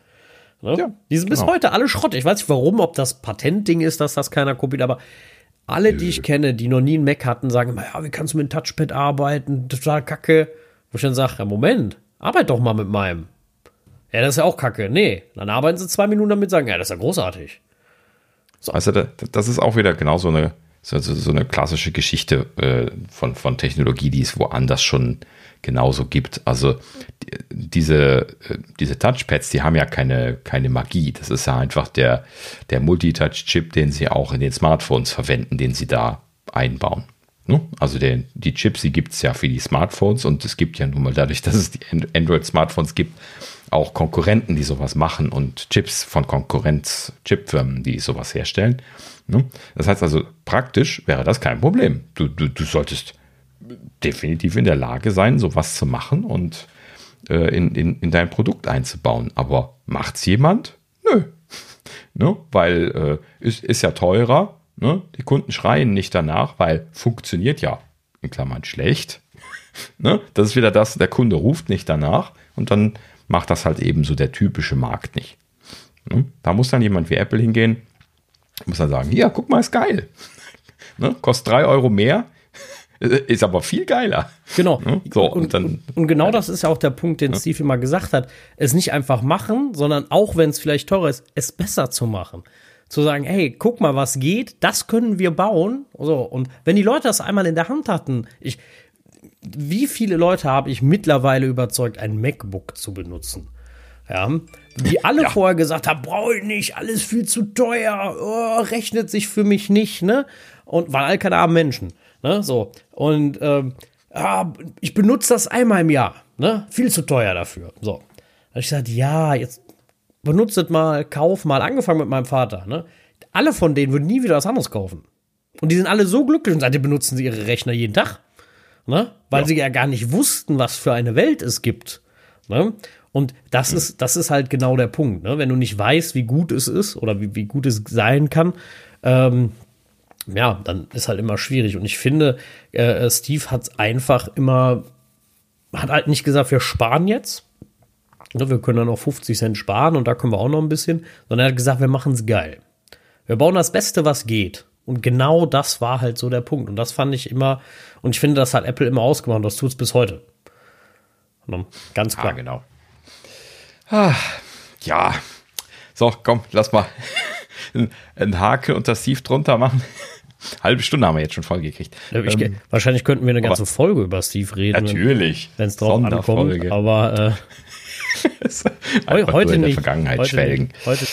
Ne? Ja, die sind bis genau. heute alle Schrott. Ich weiß nicht warum, ob das Patentding ist, dass das keiner kopiert, aber alle, die ich kenne, die noch nie einen Mac hatten, sagen immer, ja, wie kannst du mit einem Touchpad arbeiten? Total kacke. Wo ich dann sage, ja, Moment, arbeit doch mal mit meinem. Ja, das ist ja auch kacke. Nee, dann arbeiten sie zwei Minuten damit, sagen, ja, das ist ja großartig. So. Also, das ist auch wieder genau so eine, so, so eine klassische Geschichte äh, von, von Technologie, die es woanders schon genauso gibt. Also diese, äh, diese Touchpads, die haben ja keine, keine Magie. Das ist ja einfach der, der Multitouch-Chip, den sie auch in den Smartphones verwenden, den sie da einbauen. Ne? Also der, die Chips, die gibt es ja für die Smartphones und es gibt ja nun mal dadurch, dass es die Android-Smartphones gibt, auch Konkurrenten, die sowas machen und Chips von Konkurrenz-Chipfirmen, die sowas herstellen. Ne? Das heißt also, praktisch wäre das kein Problem. Du, du, du solltest definitiv in der Lage sein, sowas zu machen und äh, in, in, in dein Produkt einzubauen. Aber macht's jemand? Nö. ne? Weil äh, ist, ist ja teurer. Ne? Die Kunden schreien nicht danach, weil funktioniert ja in Klammern schlecht. ne? Das ist wieder das, der Kunde ruft nicht danach und dann macht das halt eben so der typische Markt nicht. Ne? Da muss dann jemand wie Apple hingehen, muss dann sagen, hier, guck mal, ist geil. ne? Kostet drei Euro mehr, ist aber viel geiler. Genau. So, und, und, dann, und genau das ist ja auch der Punkt, den ja. Steve immer gesagt hat. Es nicht einfach machen, sondern auch wenn es vielleicht teurer ist, es besser zu machen. Zu sagen, hey, guck mal, was geht, das können wir bauen. So, und wenn die Leute das einmal in der Hand hatten, ich, wie viele Leute habe ich mittlerweile überzeugt, ein MacBook zu benutzen? Ja, die alle ja. vorher gesagt haben, brauche ich nicht, alles viel zu teuer, oh, rechnet sich für mich nicht, ne? Und waren all keine armen Menschen. Ne? So. Und ähm, ja, ich benutze das einmal im Jahr. Ne? Viel zu teuer dafür. So. Da habe ich gesagt, ja, jetzt benutzt mal, kauf mal, angefangen mit meinem Vater. Ne? Alle von denen würden nie wieder was anderes kaufen. Und die sind alle so glücklich und seitdem benutzen sie ihre Rechner jeden Tag. Ne? Weil ja. sie ja gar nicht wussten, was für eine Welt es gibt. Ne? Und das mhm. ist, das ist halt genau der Punkt. Ne? Wenn du nicht weißt, wie gut es ist oder wie, wie gut es sein kann, ähm, ja, dann ist halt immer schwierig. Und ich finde, äh, Steve hat einfach immer, hat halt nicht gesagt, wir sparen jetzt. Ne, wir können dann noch 50 Cent sparen und da können wir auch noch ein bisschen. Sondern er hat gesagt, wir machen es geil. Wir bauen das Beste, was geht. Und genau das war halt so der Punkt. Und das fand ich immer, und ich finde, das hat Apple immer ausgemacht. Und das tut es bis heute. Ne, ganz klar. Ah, genau. Ah, ja. So, komm, lass mal einen Haken und das Steve drunter machen. Halbe Stunde haben wir jetzt schon voll gekriegt. Ähm, wahrscheinlich könnten wir eine ganze Folge über Steve reden. Natürlich. Wenn es drauf ankommt. Aber äh, heute in der Vergangenheit heute schwelgen. Nicht, heute.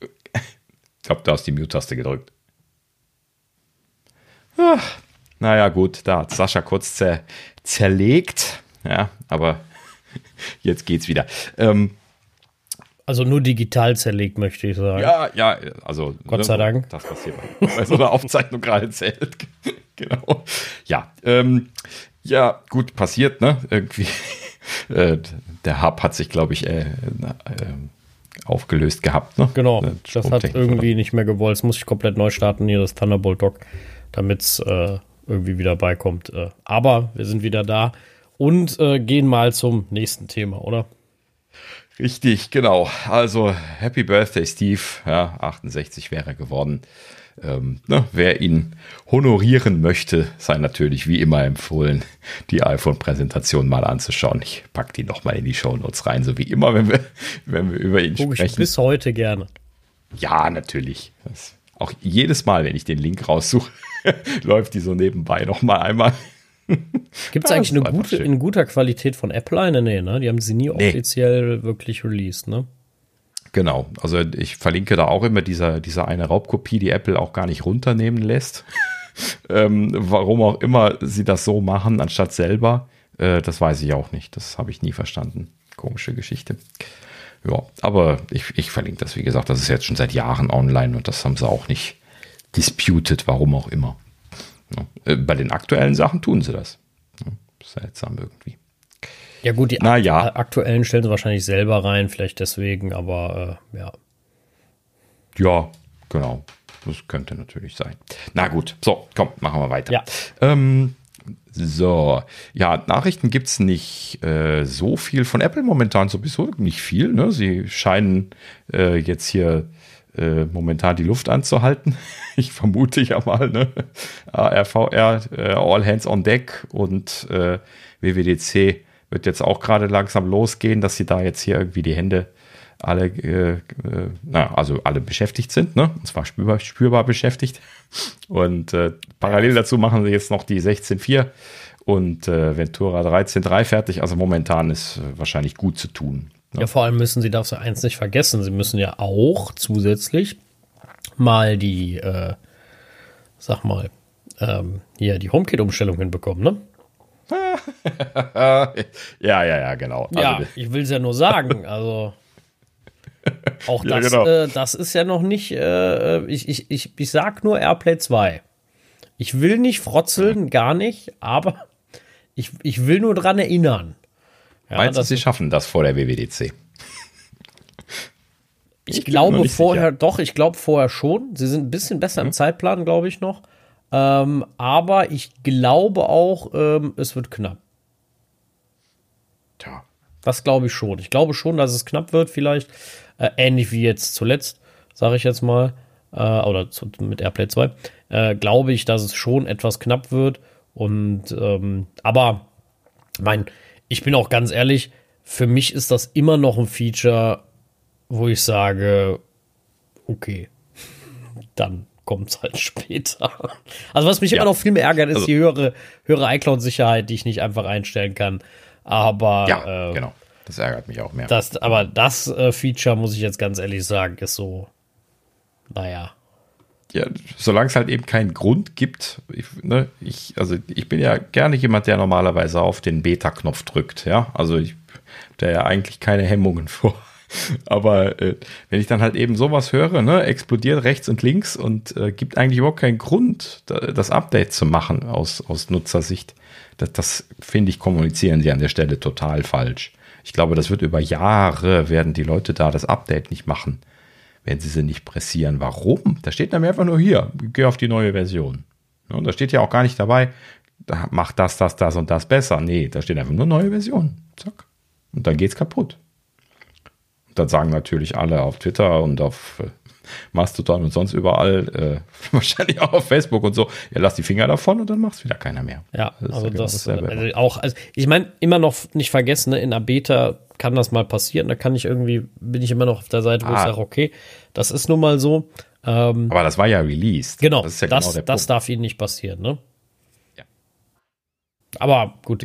Ich glaube, du hast die Mute-Taste gedrückt. Ach, naja, gut, da hat Sascha kurz zer zerlegt. Ja, aber jetzt geht's wieder. Ähm, also nur digital zerlegt, möchte ich sagen. Ja, ja, also. Gott sei Dank. Das passiert bei so einer Aufzeichnung gerade zählt. genau. Ja, ähm, ja, gut, passiert, ne? Irgendwie. Äh, der Hub hat sich, glaube ich, äh, äh, aufgelöst gehabt, ne? Genau. Das hat irgendwie oder? nicht mehr gewollt. Es muss ich komplett neu starten, hier das Thunderbolt Dock, damit es äh, irgendwie wieder beikommt. Äh, aber wir sind wieder da und äh, gehen mal zum nächsten Thema, oder? Richtig, genau. Also Happy Birthday, Steve. Ja, 68 wäre er geworden. Ähm, ne, wer ihn honorieren möchte, sei natürlich wie immer empfohlen, die iPhone-Präsentation mal anzuschauen. Ich packe die nochmal in die Show Notes rein, so wie immer, wenn wir, wenn wir über ihn Guck sprechen. Ich bis heute gerne. Ja, natürlich. Das, auch jedes Mal, wenn ich den Link raussuche, läuft die so nebenbei nochmal einmal. Gibt es eigentlich eine gute, in guter Qualität von Apple eine? Nee, ne? Die haben sie nie nee. offiziell wirklich released, ne? Genau, also ich verlinke da auch immer diese, diese eine Raubkopie, die Apple auch gar nicht runternehmen lässt. ähm, warum auch immer sie das so machen, anstatt selber, äh, das weiß ich auch nicht. Das habe ich nie verstanden. Komische Geschichte. Ja, aber ich, ich verlinke das, wie gesagt, das ist jetzt schon seit Jahren online und das haben sie auch nicht disputed, warum auch immer. Ja, äh, bei den aktuellen Sachen tun sie das. Ja, seltsam irgendwie. Ja, gut, die ja. aktuellen stellen sie wahrscheinlich selber rein, vielleicht deswegen, aber äh, ja. Ja, genau. Das könnte natürlich sein. Na gut, so, komm, machen wir weiter. Ja. Ähm, so, ja, Nachrichten gibt es nicht äh, so viel von Apple momentan, sowieso nicht viel. Ne? Sie scheinen äh, jetzt hier äh, momentan die Luft anzuhalten. ich vermute ja mal, ne? ARVR, äh, All Hands on Deck und äh, WWDC wird jetzt auch gerade langsam losgehen, dass sie da jetzt hier irgendwie die Hände alle, äh, äh, na, also alle beschäftigt sind, ne? Und zwar spürbar, spürbar beschäftigt. Und äh, parallel dazu machen sie jetzt noch die 16.4 und äh, Ventura 13.3 fertig. Also momentan ist äh, wahrscheinlich gut zu tun. Ne? Ja, vor allem müssen sie das eins nicht vergessen. Sie müssen ja auch zusätzlich mal die, äh, sag mal, ähm, hier die HomeKit-Umstellung hinbekommen, ne? ja, ja, ja, genau. Ja, also, ich will es ja nur sagen. Also auch das, ja, genau. äh, das ist ja noch nicht. Äh, ich, ich, ich, ich sag nur Airplay 2. Ich will nicht frotzeln, gar nicht, aber ich, ich will nur dran erinnern. Ja, Meinst du, sie schaffen das vor der WWDC? Ich, ich glaube vorher, sicher. doch, ich glaube vorher schon. Sie sind ein bisschen besser mhm. im Zeitplan, glaube ich noch. Ähm, aber ich glaube auch, ähm, es wird knapp. Tja. Das glaube ich schon. Ich glaube schon, dass es knapp wird, vielleicht. Äh, ähnlich wie jetzt zuletzt, sage ich jetzt mal. Äh, oder zu, mit Airplay 2. Äh, glaube ich, dass es schon etwas knapp wird. Und, ähm, aber, mein, ich bin auch ganz ehrlich, für mich ist das immer noch ein Feature, wo ich sage, okay, dann kommt es halt später. Also was mich ja. immer noch viel mehr ärgert, ist also, die höhere, höhere iCloud-Sicherheit, die ich nicht einfach einstellen kann. Aber ja, äh, genau. Das ärgert mich auch mehr. Das, aber das äh, Feature, muss ich jetzt ganz ehrlich sagen, ist so, naja. Ja, solange es halt eben keinen Grund gibt, ich, ne, ich, also ich bin ja gerne jemand, der normalerweise auf den Beta-Knopf drückt, ja. Also ich, der ja eigentlich keine Hemmungen vor aber äh, wenn ich dann halt eben sowas höre, ne, explodiert rechts und links und äh, gibt eigentlich überhaupt keinen Grund, da, das Update zu machen aus, aus Nutzersicht, das, das finde ich, kommunizieren sie an der Stelle total falsch. Ich glaube, das wird über Jahre, werden die Leute da das Update nicht machen, wenn sie sie nicht pressieren. Warum? Da steht nämlich einfach nur hier, geh auf die neue Version. Und da steht ja auch gar nicht dabei, mach das, das, das und das besser. Nee, da steht einfach nur neue Version. Zack. Und dann geht's kaputt das sagen natürlich alle auf Twitter und auf äh, Mastodon und sonst überall, äh, wahrscheinlich auch auf Facebook und so. Ja, lass die Finger davon und dann macht es wieder keiner mehr. Ja, das also genau das, also auch, also ich meine, immer noch nicht vergessen, ne, in der Beta kann das mal passieren. Da kann ich irgendwie, bin ich immer noch auf der Seite, wo ah. ich sage, okay, das ist nun mal so. Ähm, Aber das war ja released. Genau, das, ja das, genau das darf ihnen nicht passieren, ne? Ja. Aber gut.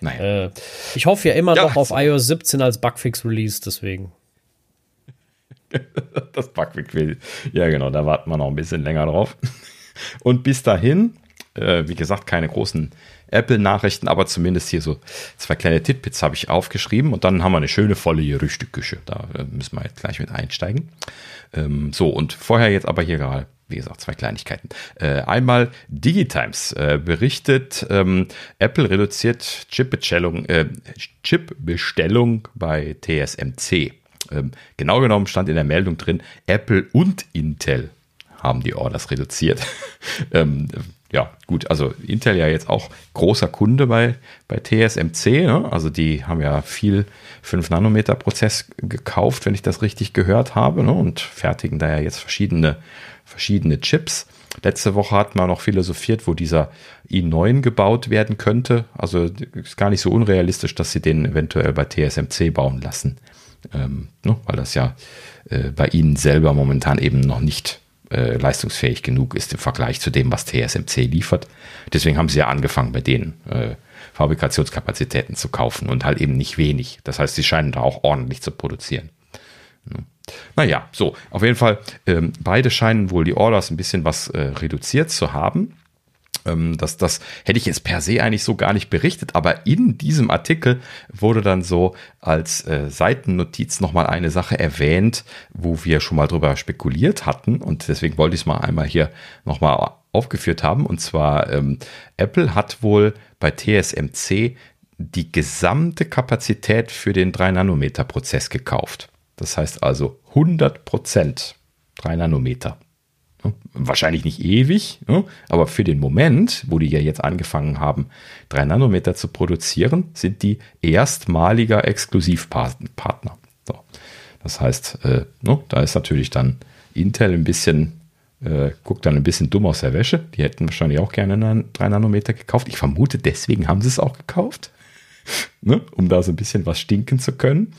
Naja. Äh, ich hoffe ja immer ja, noch auf iOS 17 als Bugfix Release, deswegen. das will. Ja, genau, da warten wir noch ein bisschen länger drauf. Und bis dahin, äh, wie gesagt, keine großen Apple-Nachrichten, aber zumindest hier so zwei kleine Titbits habe ich aufgeschrieben und dann haben wir eine schöne volle Gerüchteküche. Da äh, müssen wir jetzt gleich mit einsteigen. Ähm, so, und vorher jetzt aber hier gerade wie gesagt, zwei Kleinigkeiten. Äh, einmal Digitimes äh, berichtet, ähm, Apple reduziert Chipbestellung, äh, Chipbestellung bei TSMC. Ähm, genau genommen stand in der Meldung drin, Apple und Intel haben die Orders reduziert. ähm, ja, gut, also Intel ja jetzt auch großer Kunde bei, bei TSMC, ne? also die haben ja viel 5-Nanometer-Prozess gekauft, wenn ich das richtig gehört habe, ne? und fertigen da ja jetzt verschiedene, verschiedene Chips. Letzte Woche hat man noch philosophiert, wo dieser i9 gebaut werden könnte. Also ist gar nicht so unrealistisch, dass sie den eventuell bei TSMC bauen lassen ähm, ne, weil das ja äh, bei ihnen selber momentan eben noch nicht äh, leistungsfähig genug ist im Vergleich zu dem, was TSMC liefert. Deswegen haben sie ja angefangen, bei denen äh, Fabrikationskapazitäten zu kaufen und halt eben nicht wenig. Das heißt, sie scheinen da auch ordentlich zu produzieren. Ne. Naja, so, auf jeden Fall, ähm, beide scheinen wohl die Orders ein bisschen was äh, reduziert zu haben. Ähm, das, das hätte ich jetzt per se eigentlich so gar nicht berichtet, aber in diesem Artikel wurde dann so als äh, Seitennotiz nochmal eine Sache erwähnt, wo wir schon mal drüber spekuliert hatten und deswegen wollte ich es mal einmal hier nochmal aufgeführt haben. Und zwar, ähm, Apple hat wohl bei TSMC die gesamte Kapazität für den 3-Nanometer-Prozess gekauft. Das heißt also 100 Prozent 3 Nanometer. Wahrscheinlich nicht ewig, aber für den Moment, wo die ja jetzt angefangen haben, 3 Nanometer zu produzieren, sind die erstmaliger Exklusivpartner. Das heißt, äh, da ist natürlich dann Intel ein bisschen, äh, guckt dann ein bisschen dumm aus der Wäsche. Die hätten wahrscheinlich auch gerne 3 Nanometer gekauft. Ich vermute, deswegen haben sie es auch gekauft, ne? um da so ein bisschen was stinken zu können.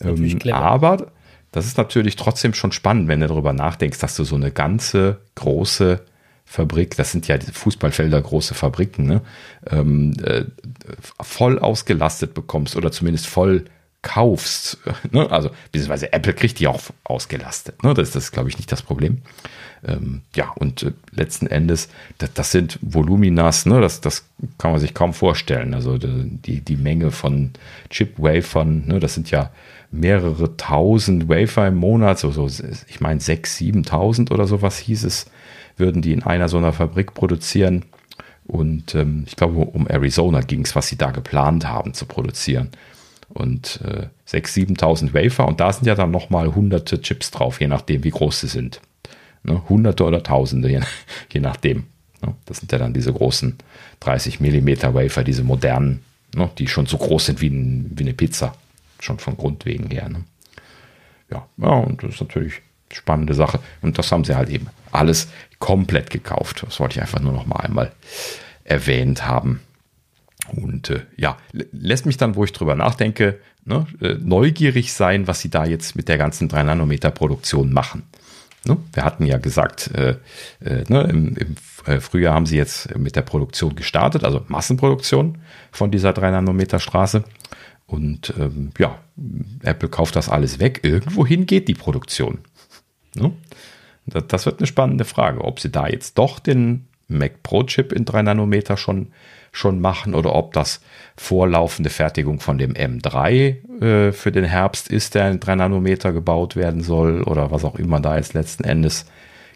Ähm, aber das ist natürlich trotzdem schon spannend, wenn du darüber nachdenkst, dass du so eine ganze große Fabrik, das sind ja diese Fußballfelder große Fabriken, ne, ähm, äh, voll ausgelastet bekommst oder zumindest voll kaufst. Ne? Also, beziehungsweise Apple kriegt die auch ausgelastet. Ne? Das, ist, glaube ich, nicht das Problem. Ähm, ja, und äh, letzten Endes, das, das sind Voluminas, ne? das, das kann man sich kaum vorstellen. Also die, die Menge von Chip-Wafern, ne? das sind ja mehrere tausend Wafer im Monat, so, so ich meine sechs, siebentausend oder sowas hieß es, würden die in einer so einer Fabrik produzieren. Und ähm, ich glaube, um Arizona ging es, was sie da geplant haben zu produzieren. Und äh, 6.000, 7.000 Wafer und da sind ja dann nochmal hunderte Chips drauf, je nachdem, wie groß sie sind. Ne? Hunderte oder Tausende, je, je nachdem. Ne? Das sind ja dann diese großen 30 Millimeter Wafer, diese modernen, ne? die schon so groß sind wie, ein, wie eine Pizza schon von Grundwegen her. Ne? Ja, ja, und das ist natürlich eine spannende Sache. Und das haben sie halt eben alles komplett gekauft. Das wollte ich einfach nur noch mal einmal erwähnt haben. Und äh, ja, lässt mich dann, wo ich drüber nachdenke, ne, äh, neugierig sein, was sie da jetzt mit der ganzen 3-Nanometer-Produktion machen. Ne? Wir hatten ja gesagt, äh, äh, ne, im, im äh, Frühjahr haben sie jetzt mit der Produktion gestartet, also Massenproduktion von dieser 3-Nanometer-Straße. Und ähm, ja, Apple kauft das alles weg. Irgendwohin geht die Produktion. Ne? Das, das, wird eine spannende Frage, ob sie da jetzt doch den Mac Pro Chip in 3 Nanometer schon, schon machen oder ob das vorlaufende Fertigung von dem M3 äh, für den Herbst ist, der in 3 Nanometer gebaut werden soll oder was auch immer da jetzt letzten Endes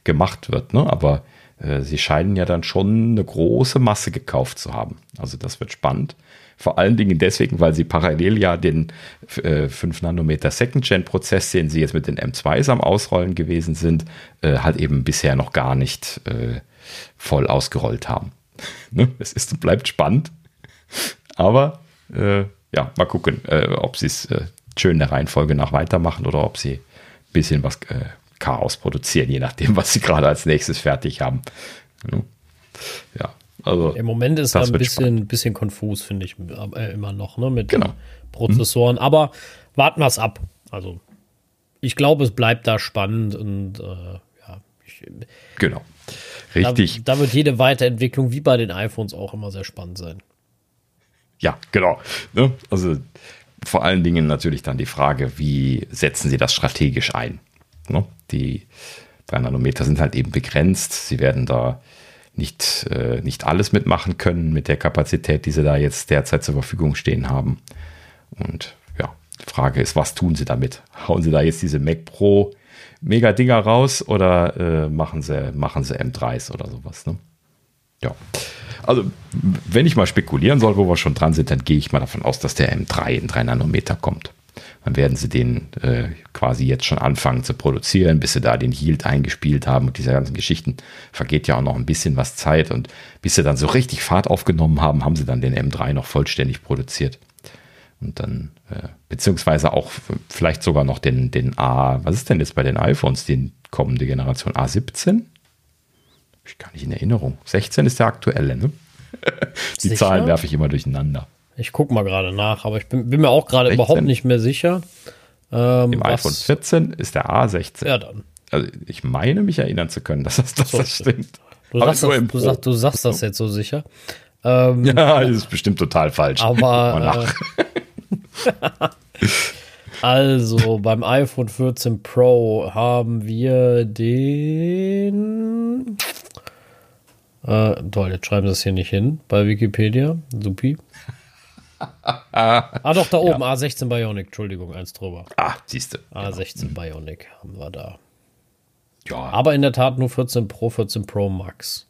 gemacht wird. Ne? Aber äh, sie scheinen ja dann schon eine große Masse gekauft zu haben. Also das wird spannend. Vor allen Dingen deswegen, weil sie parallel ja den äh, 5 Nanometer Second-Gen-Prozess, den sie jetzt mit den M2s am Ausrollen gewesen sind, äh, halt eben bisher noch gar nicht äh, voll ausgerollt haben. ne? Es ist und bleibt spannend. Aber äh, ja, mal gucken, äh, ob sie es äh, schön in der Reihenfolge nach weitermachen oder ob sie ein bisschen was äh, Chaos produzieren, je nachdem, was sie gerade als nächstes fertig haben. Ja, also, Im Moment ist das ein bisschen, bisschen konfus, finde ich äh, immer noch, ne, mit genau. Prozessoren. Mhm. Aber warten wir es ab. Also, ich glaube, es bleibt da spannend und äh, ja. Ich, genau. Richtig. Da, da, wird jede Weiterentwicklung wie bei den iPhones auch immer sehr spannend sein. Ja, genau. Ne? Also vor allen Dingen natürlich dann die Frage, wie setzen Sie das strategisch ein? Ne? Die 3 Nanometer sind halt eben begrenzt. Sie werden da nicht, äh, nicht alles mitmachen können mit der Kapazität, die sie da jetzt derzeit zur Verfügung stehen haben. Und ja, die Frage ist, was tun sie damit? Hauen sie da jetzt diese Mac Pro Mega Dinger raus oder äh, machen, sie, machen sie M3s oder sowas? Ne? Ja. Also, wenn ich mal spekulieren soll, wo wir schon dran sind, dann gehe ich mal davon aus, dass der M3 in 3 Nanometer kommt dann werden sie den äh, quasi jetzt schon anfangen zu produzieren, bis sie da den Yield eingespielt haben und diese ganzen Geschichten vergeht ja auch noch ein bisschen was Zeit und bis sie dann so richtig Fahrt aufgenommen haben, haben sie dann den M3 noch vollständig produziert. Und dann, äh, beziehungsweise auch vielleicht sogar noch den, den A, was ist denn jetzt bei den iPhones, die kommende Generation A17? Ich gar nicht in Erinnerung. 16 ist der aktuelle, ne? Die Sicher? Zahlen werfe ich immer durcheinander. Ich gucke mal gerade nach, aber ich bin, bin mir auch gerade überhaupt nicht mehr sicher. Ähm, Im iPhone 14 ist der A16. Ja, dann. Also ich meine mich erinnern zu können, dass das, dass so, das stimmt. Du sagst, das, du, sag, du sagst, das jetzt so sicher. Ähm, ja, das ist bestimmt total falsch. Aber. Äh, Also beim iPhone 14 Pro haben wir den. Äh, toll, jetzt schreiben sie es hier nicht hin bei Wikipedia. Supi. ah, doch, da oben, ja. A16 Bionic, Entschuldigung, eins drüber. Ah, siehst du. A16 genau. Bionic haben wir da. Ja. Aber in der Tat nur 14 Pro, 14 Pro Max.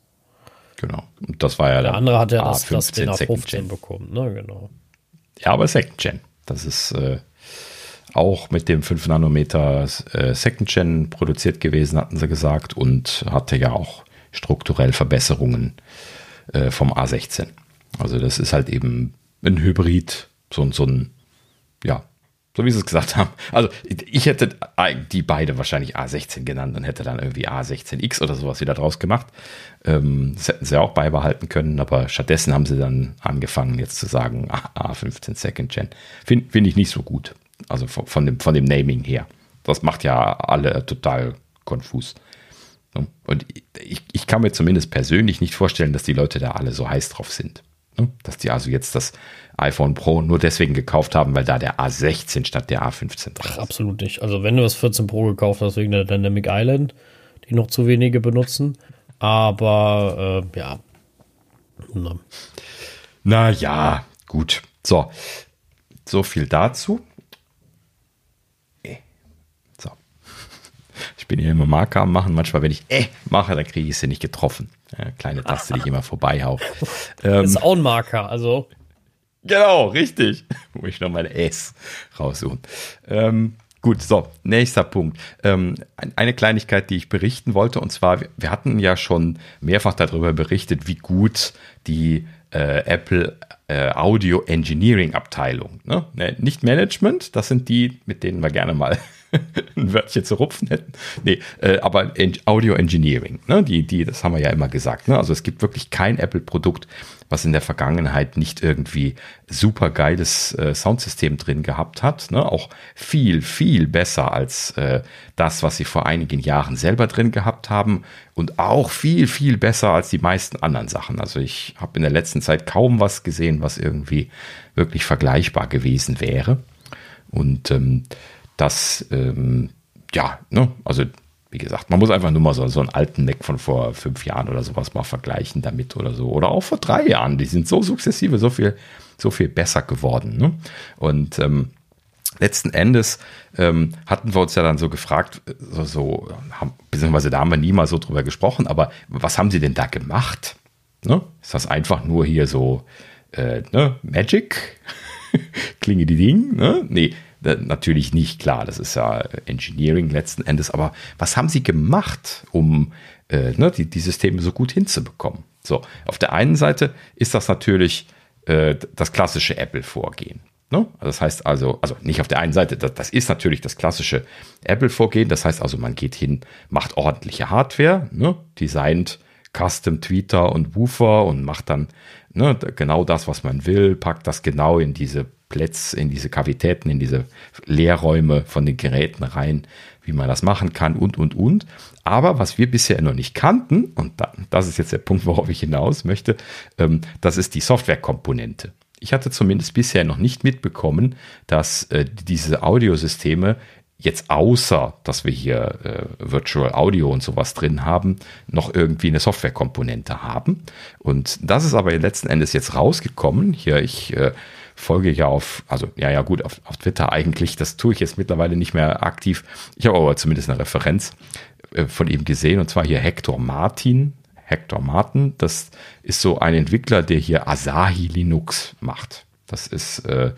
Genau. Und das war ja der andere hat ja das, das den A15 bekommen, ne, genau. Ja, aber Second Gen. Das ist äh, auch mit dem 5 Nanometer äh, Second Gen produziert gewesen, hatten sie gesagt, und hatte ja auch strukturell Verbesserungen äh, vom A16. Also das ist halt eben ein Hybrid, so, so ein, ja, so wie sie es gesagt haben. Also ich hätte die beide wahrscheinlich A16 genannt und hätte dann irgendwie A16X oder sowas wieder draus gemacht. Ähm, das hätten sie auch beibehalten können, aber stattdessen haben sie dann angefangen jetzt zu sagen A15 Second Gen. Finde find ich nicht so gut. Also von, von, dem, von dem Naming her. Das macht ja alle total konfus. Und ich, ich kann mir zumindest persönlich nicht vorstellen, dass die Leute da alle so heiß drauf sind. Ne? Dass die also jetzt das iPhone Pro nur deswegen gekauft haben, weil da der A16 statt der A15 drin ist. Ach, absolut nicht. Also wenn du das 14 Pro gekauft hast wegen der Dynamic Island, die noch zu wenige benutzen. Aber äh, ja. Na. Na ja, gut. So, so viel dazu. Äh. So. Ich bin hier immer Marker am machen. Manchmal, wenn ich äh mache, dann kriege ich sie nicht getroffen. Ja, kleine Taste, die ich immer vorbeihau. Ähm, ist auch ein Marker, also. Genau, richtig. Muss ich noch meine S raussuchen. Ähm, gut, so, nächster Punkt. Ähm, eine Kleinigkeit, die ich berichten wollte, und zwar, wir hatten ja schon mehrfach darüber berichtet, wie gut die äh, Apple äh, Audio Engineering Abteilung, ne? ne nicht Management, das sind die, mit denen wir gerne mal ein Wörtchen zu rupfen hätten. Nee, äh, aber Audio Engineering, ne? die, die, das haben wir ja immer gesagt. Ne? Also es gibt wirklich kein Apple-Produkt, was in der Vergangenheit nicht irgendwie super geiles äh, Soundsystem drin gehabt hat. Ne? Auch viel, viel besser als äh, das, was sie vor einigen Jahren selber drin gehabt haben. Und auch viel, viel besser als die meisten anderen Sachen. Also ich habe in der letzten Zeit kaum was gesehen, was irgendwie wirklich vergleichbar gewesen wäre. Und ähm, das, ähm, ja, ne, also wie gesagt, man muss einfach nur mal so, so einen alten Mac von vor fünf Jahren oder sowas mal vergleichen damit oder so. Oder auch vor drei Jahren. Die sind so sukzessive, so viel, so viel besser geworden. Ne? Und ähm, letzten Endes ähm, hatten wir uns ja dann so gefragt, so, so haben, beziehungsweise da haben wir nie mal so drüber gesprochen, aber was haben sie denn da gemacht? Ne? Ist das einfach nur hier so äh, ne? Magic? Klinge die Ding? Ne? Nee, Natürlich nicht, klar, das ist ja Engineering letzten Endes, aber was haben sie gemacht, um äh, ne, die, die Systeme so gut hinzubekommen? So, auf der einen Seite ist das natürlich äh, das klassische Apple-Vorgehen. Ne? Das heißt also, also nicht auf der einen Seite, das, das ist natürlich das klassische Apple-Vorgehen. Das heißt also, man geht hin, macht ordentliche Hardware, ne? designt Custom Tweeter und Woofer und macht dann ne, genau das, was man will, packt das genau in diese Plätze, in diese Kavitäten, in diese Leerräume von den Geräten rein, wie man das machen kann und, und, und. Aber was wir bisher noch nicht kannten, und das ist jetzt der Punkt, worauf ich hinaus möchte, ähm, das ist die Softwarekomponente. Ich hatte zumindest bisher noch nicht mitbekommen, dass äh, diese Audiosysteme jetzt außer, dass wir hier äh, Virtual Audio und sowas drin haben, noch irgendwie eine Softwarekomponente haben. Und das ist aber letzten Endes jetzt rausgekommen. Hier, ich äh, folge ja auf, also ja, ja, gut, auf, auf Twitter eigentlich, das tue ich jetzt mittlerweile nicht mehr aktiv. Ich habe aber zumindest eine Referenz äh, von ihm gesehen, und zwar hier Hector Martin. Hector Martin, das ist so ein Entwickler, der hier Asahi Linux macht. Das ist, äh,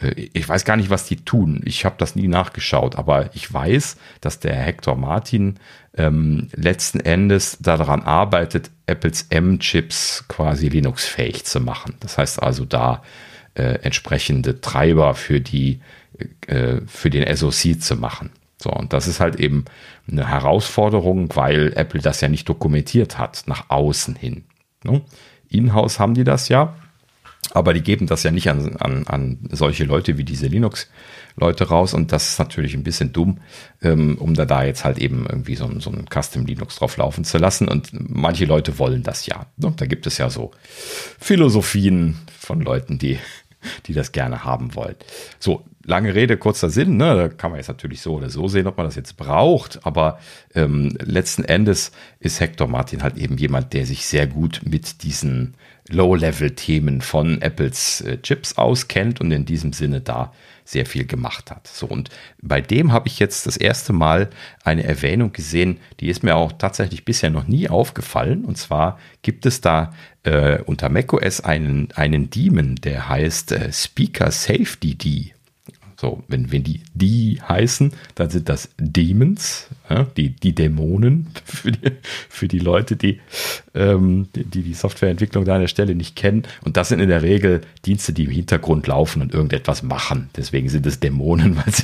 äh ich weiß gar nicht, was die tun. Ich habe das nie nachgeschaut, aber ich weiß, dass der Hector Martin ähm, letzten Endes daran arbeitet, Apples M-Chips quasi Linux-fähig zu machen. Das heißt also, da äh, entsprechende Treiber für die äh, für den SoC zu machen. So, und das ist halt eben eine Herausforderung, weil Apple das ja nicht dokumentiert hat, nach außen hin. Ne? In-house haben die das ja, aber die geben das ja nicht an, an, an solche Leute wie diese Linux-Leute raus und das ist natürlich ein bisschen dumm, ähm, um da, da jetzt halt eben irgendwie so, so ein Custom Linux drauf laufen zu lassen und manche Leute wollen das ja. Ne? Da gibt es ja so Philosophien von Leuten, die die das gerne haben wollen. So, lange Rede, kurzer Sinn, ne? da kann man jetzt natürlich so oder so sehen, ob man das jetzt braucht, aber ähm, letzten Endes ist Hector Martin halt eben jemand, der sich sehr gut mit diesen Low-Level-Themen von Apples äh, Chips auskennt und in diesem Sinne da sehr viel gemacht hat. So, und bei dem habe ich jetzt das erste Mal eine Erwähnung gesehen, die ist mir auch tatsächlich bisher noch nie aufgefallen. Und zwar gibt es da äh, unter macOS einen, einen Daemon, der heißt äh, Speaker Safety D. So, wenn, wenn die die heißen, dann sind das Demons, ja, die, die Dämonen für die, für die Leute, die, ähm, die die Softwareentwicklung da an der Stelle nicht kennen. Und das sind in der Regel Dienste, die im Hintergrund laufen und irgendetwas machen. Deswegen sind es Dämonen, weil sie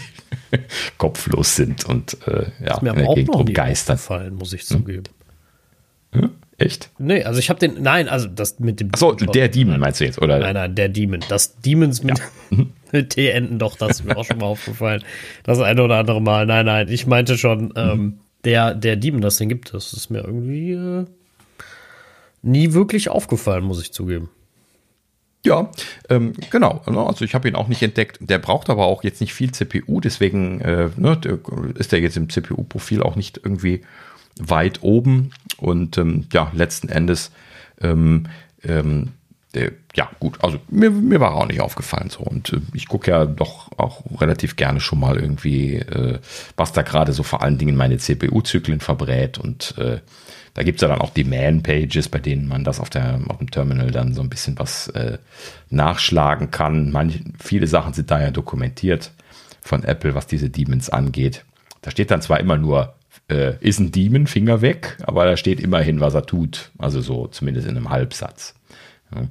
kopflos sind und äh, ja, ist mir aber auch noch nie aufgefallen, muss ich zugeben. Hm? Echt? Nee, also ich habe den, nein, also das mit dem. Achso, der Demon meinst du jetzt, oder? Nein, nein, der Demon. Das Demons mit, ja. mit T enden, doch, das ist mir auch schon mal aufgefallen. Das eine oder andere Mal. Nein, nein, ich meinte schon, ähm, der, der Demon, das den gibt, das ist mir irgendwie äh, nie wirklich aufgefallen, muss ich zugeben. Ja, ähm, genau. Ne, also ich habe ihn auch nicht entdeckt. Der braucht aber auch jetzt nicht viel CPU, deswegen äh, ne, ist der jetzt im CPU-Profil auch nicht irgendwie weit oben. Und ähm, ja, letzten Endes, ähm, ähm, der, ja, gut, also mir, mir war auch nicht aufgefallen so. Und äh, ich gucke ja doch auch relativ gerne schon mal irgendwie, äh, was da gerade so vor allen Dingen meine CPU-Zyklen verbrät. Und äh, da gibt es ja dann auch die Man-Pages, bei denen man das auf, der, auf dem Terminal dann so ein bisschen was äh, nachschlagen kann. Manche, viele Sachen sind da ja dokumentiert von Apple, was diese Demons angeht. Da steht dann zwar immer nur äh, ist ein Demon, Finger weg, aber da steht immerhin, was er tut. Also so zumindest in einem Halbsatz. Ja.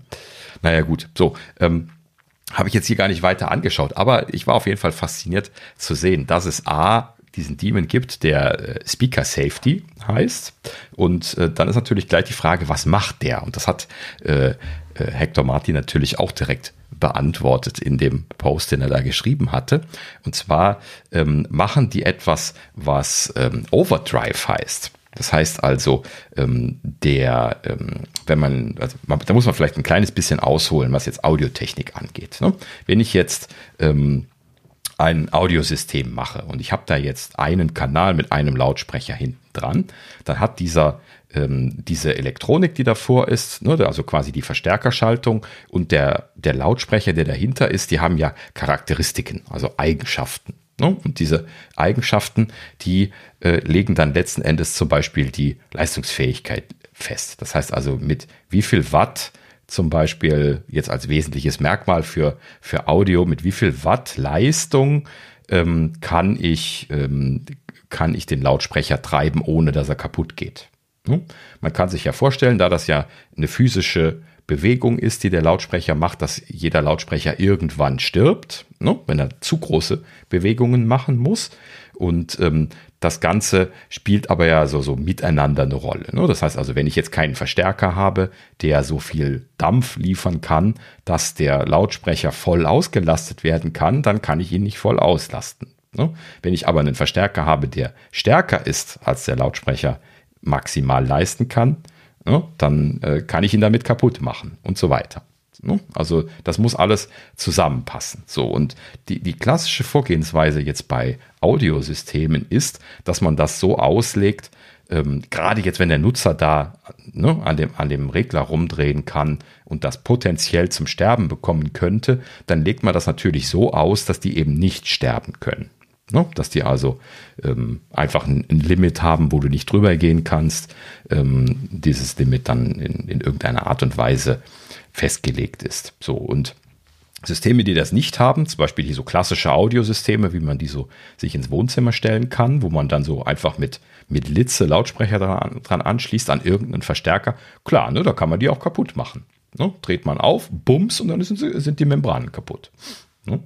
Naja, gut. So, ähm, habe ich jetzt hier gar nicht weiter angeschaut, aber ich war auf jeden Fall fasziniert zu sehen, dass es A, diesen Demon gibt, der äh, Speaker Safety heißt. Und äh, dann ist natürlich gleich die Frage, was macht der? Und das hat äh, äh Hector Martin natürlich auch direkt beantwortet in dem Post, den er da geschrieben hatte. Und zwar ähm, machen die etwas, was ähm, Overdrive heißt. Das heißt also, ähm, der, ähm, wenn man, also man, da muss man vielleicht ein kleines bisschen ausholen, was jetzt Audiotechnik angeht. Ne? Wenn ich jetzt ähm, ein Audiosystem mache und ich habe da jetzt einen Kanal mit einem Lautsprecher hinten dran, dann hat dieser ähm, diese Elektronik, die davor ist, ne, also quasi die Verstärkerschaltung und der, der Lautsprecher, der dahinter ist, die haben ja Charakteristiken, also Eigenschaften. Ne? Und diese Eigenschaften, die äh, legen dann letzten Endes zum Beispiel die Leistungsfähigkeit fest. Das heißt also, mit wie viel Watt zum Beispiel jetzt als wesentliches Merkmal für, für Audio, mit wie viel Watt Leistung ähm, kann, ich, ähm, kann ich den Lautsprecher treiben, ohne dass er kaputt geht. Ne? Man kann sich ja vorstellen, da das ja eine physische Bewegung ist, die der Lautsprecher macht, dass jeder Lautsprecher irgendwann stirbt, ne? wenn er zu große Bewegungen machen muss. Und ähm, das Ganze spielt aber ja so, so miteinander eine Rolle. Ne? Das heißt also, wenn ich jetzt keinen Verstärker habe, der so viel Dampf liefern kann, dass der Lautsprecher voll ausgelastet werden kann, dann kann ich ihn nicht voll auslasten. Ne? Wenn ich aber einen Verstärker habe, der stärker ist als der Lautsprecher, maximal leisten kann, ne, dann äh, kann ich ihn damit kaputt machen und so weiter. Ne? Also das muss alles zusammenpassen. So und die, die klassische Vorgehensweise jetzt bei Audiosystemen ist, dass man das so auslegt, ähm, gerade jetzt, wenn der Nutzer da ne, an, dem, an dem Regler rumdrehen kann und das potenziell zum Sterben bekommen könnte, dann legt man das natürlich so aus, dass die eben nicht sterben können. Ne? Dass die also ähm, einfach ein, ein, Limit haben, wo du nicht drüber gehen kannst. Ähm, dieses Limit dann in, in irgendeiner Art und Weise festgelegt ist. So und Systeme, die das nicht haben, zum Beispiel die so klassische Audiosysteme, wie man die so sich ins Wohnzimmer stellen kann, wo man dann so einfach mit, mit Litze Lautsprecher dran, dran anschließt an irgendeinen Verstärker. Klar, ne, da kann man die auch kaputt machen. Ne? Dreht man auf, bums, und dann sind, sind die Membranen kaputt. Ne?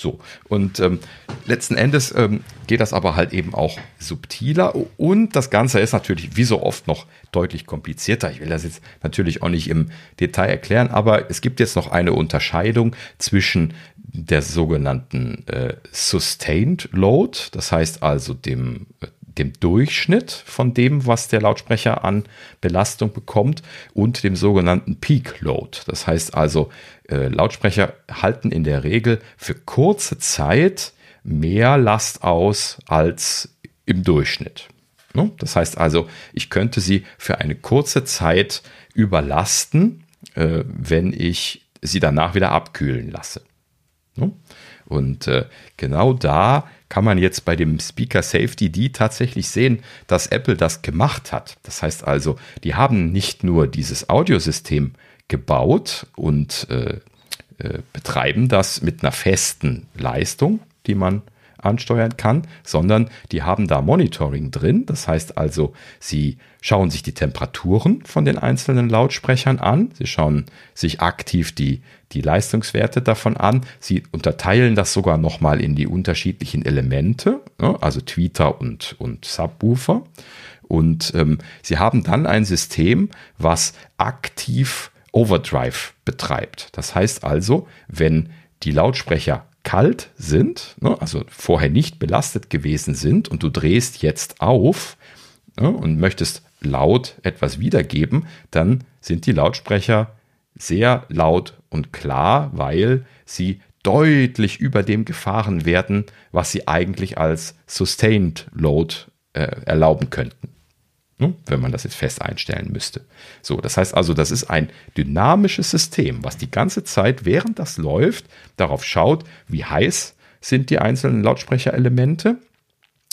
So, und ähm, letzten Endes ähm, geht das aber halt eben auch subtiler und das Ganze ist natürlich wie so oft noch deutlich komplizierter. Ich will das jetzt natürlich auch nicht im Detail erklären, aber es gibt jetzt noch eine Unterscheidung zwischen der sogenannten äh, Sustained Load, das heißt also dem, dem Durchschnitt von dem, was der Lautsprecher an Belastung bekommt und dem sogenannten Peak Load. Das heißt also, äh, Lautsprecher halten in der Regel für kurze Zeit mehr Last aus als im Durchschnitt. Ne? Das heißt also, ich könnte sie für eine kurze Zeit überlasten, äh, wenn ich sie danach wieder abkühlen lasse. Ne? Und äh, genau da kann man jetzt bei dem Speaker Safety D tatsächlich sehen, dass Apple das gemacht hat. Das heißt also, die haben nicht nur dieses Audiosystem gebaut und äh, äh, betreiben das mit einer festen Leistung, die man ansteuern kann, sondern die haben da Monitoring drin. Das heißt also, sie schauen sich die Temperaturen von den einzelnen Lautsprechern an. Sie schauen sich aktiv die, die Leistungswerte davon an. Sie unterteilen das sogar nochmal in die unterschiedlichen Elemente, also Tweeter und, und Subwoofer. Und ähm, sie haben dann ein System, was aktiv Overdrive betreibt. Das heißt also, wenn die Lautsprecher kalt sind, ne, also vorher nicht belastet gewesen sind und du drehst jetzt auf ne, und möchtest laut etwas wiedergeben, dann sind die Lautsprecher sehr laut und klar, weil sie deutlich über dem gefahren werden, was sie eigentlich als Sustained Load äh, erlauben könnten. Ne? Wenn man das jetzt fest einstellen müsste. So, das heißt also, das ist ein dynamisches System, was die ganze Zeit, während das läuft, darauf schaut, wie heiß sind die einzelnen Lautsprecherelemente.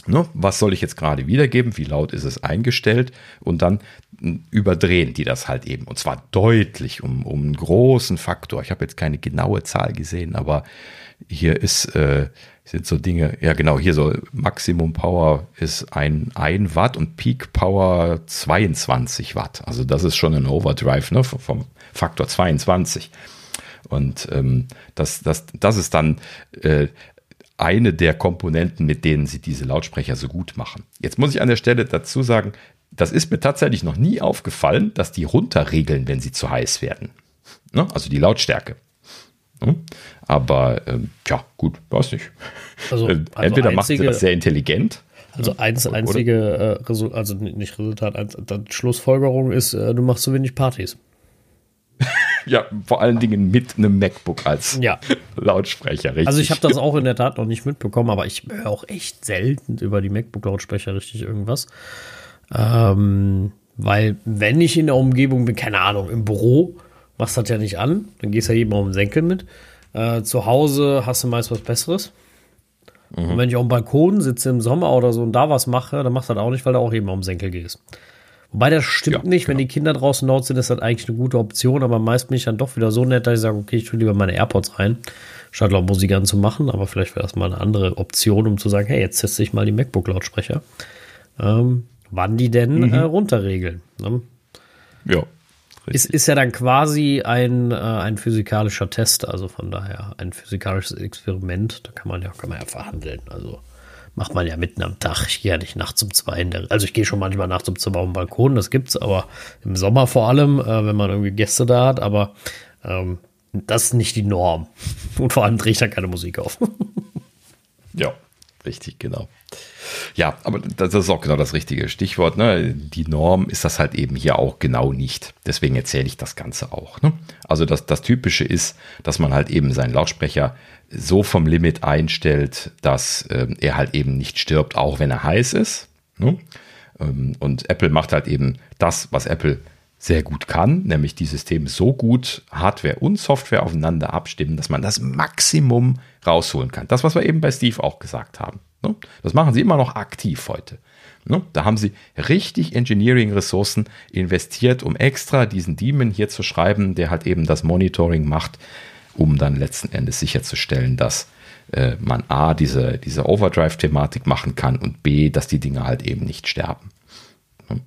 Ne? Was soll ich jetzt gerade wiedergeben? Wie laut ist es eingestellt? Und dann hm, überdrehen die das halt eben. Und zwar deutlich um, um einen großen Faktor. Ich habe jetzt keine genaue Zahl gesehen, aber hier ist, äh, sind so Dinge, ja genau, hier so Maximum Power ist ein, ein Watt und Peak Power 22 Watt. Also das ist schon ein Overdrive ne, vom Faktor 22. Und ähm, das, das, das ist dann äh, eine der Komponenten, mit denen sie diese Lautsprecher so gut machen. Jetzt muss ich an der Stelle dazu sagen, das ist mir tatsächlich noch nie aufgefallen, dass die runterregeln, wenn sie zu heiß werden. Ne? Also die Lautstärke. Hm? Aber ähm, ja, gut, weiß nicht. Also, äh, also Entweder macht sie das sehr intelligent. Also eins, einzige, äh, also nicht Resultat, eins, Schlussfolgerung ist, äh, du machst zu wenig Partys. ja, vor allen Dingen mit einem MacBook als ja. Lautsprecher, richtig. Also ich habe das auch in der Tat noch nicht mitbekommen, aber ich höre auch echt selten über die MacBook-Lautsprecher richtig irgendwas. Ähm, weil wenn ich in der Umgebung bin, keine Ahnung, im Büro, machst das ja nicht an, dann gehst du ja jedem auf den Senkel mit. Äh, zu Hause hast du meist was Besseres. Mhm. Und wenn ich auf dem Balkon sitze im Sommer oder so und da was mache, dann machst du das auch nicht, weil du auch eben auf den Senkel gehst. Wobei das stimmt ja, nicht, genau. wenn die Kinder draußen laut sind, ist das eigentlich eine gute Option, aber meist bin ich dann doch wieder so nett, dass ich sage, okay, ich tue lieber meine AirPods rein, statt laut Musik anzumachen, aber vielleicht wäre das mal eine andere Option, um zu sagen, hey, jetzt teste ich mal die MacBook-Lautsprecher. Ähm, wann die denn mhm. äh, runterregeln. Ne? Ja. Ist, ist ja dann quasi ein, äh, ein physikalischer Test, also von daher ein physikalisches Experiment. Da kann man ja, kann man ja verhandeln. Also macht man ja mitten am Tag. Ich gehe ja nicht nachts um zwei. In der, also ich gehe schon manchmal nachts um zwei auf den Balkon, das gibt's, aber im Sommer vor allem, äh, wenn man irgendwie Gäste da hat, aber ähm, das ist nicht die Norm. Und vor allem drehe ich da keine Musik auf. ja, richtig, genau. Ja, aber das ist auch genau das richtige Stichwort. Ne? Die Norm ist das halt eben hier auch genau nicht. Deswegen erzähle ich das Ganze auch. Ne? Also das, das Typische ist, dass man halt eben seinen Lautsprecher so vom Limit einstellt, dass äh, er halt eben nicht stirbt, auch wenn er heiß ist. Ne? Ähm, und Apple macht halt eben das, was Apple sehr gut kann, nämlich die Systeme so gut Hardware und Software aufeinander abstimmen, dass man das Maximum rausholen kann. Das, was wir eben bei Steve auch gesagt haben. Ne? Das machen sie immer noch aktiv heute. Ne? Da haben sie richtig Engineering-Ressourcen investiert, um extra diesen Daemon hier zu schreiben, der halt eben das Monitoring macht, um dann letzten Endes sicherzustellen, dass äh, man A, diese, diese Overdrive-Thematik machen kann und B, dass die Dinge halt eben nicht sterben. Ne?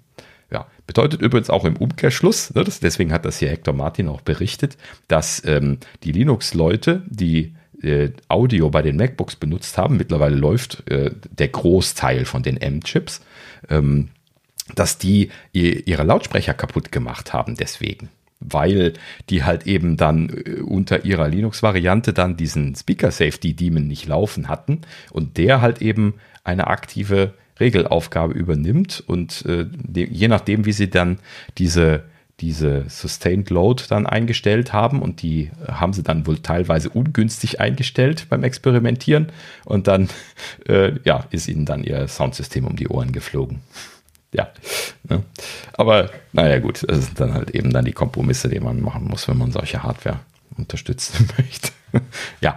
Ja, bedeutet übrigens auch im Umkehrschluss, ne, das, deswegen hat das hier Hector Martin auch berichtet, dass ähm, die Linux-Leute, die äh, Audio bei den MacBooks benutzt haben, mittlerweile läuft äh, der Großteil von den M-Chips, ähm, dass die ihre Lautsprecher kaputt gemacht haben deswegen. Weil die halt eben dann äh, unter ihrer Linux-Variante dann diesen Speaker Safety Daemon nicht laufen hatten und der halt eben eine aktive Regelaufgabe übernimmt und äh, je nachdem, wie sie dann diese diese Sustained Load dann eingestellt haben und die haben sie dann wohl teilweise ungünstig eingestellt beim Experimentieren und dann äh, ja, ist ihnen dann ihr Soundsystem um die Ohren geflogen. Ja, ne? aber naja gut, das sind dann halt eben dann die Kompromisse, die man machen muss, wenn man solche Hardware unterstützen möchte. ja,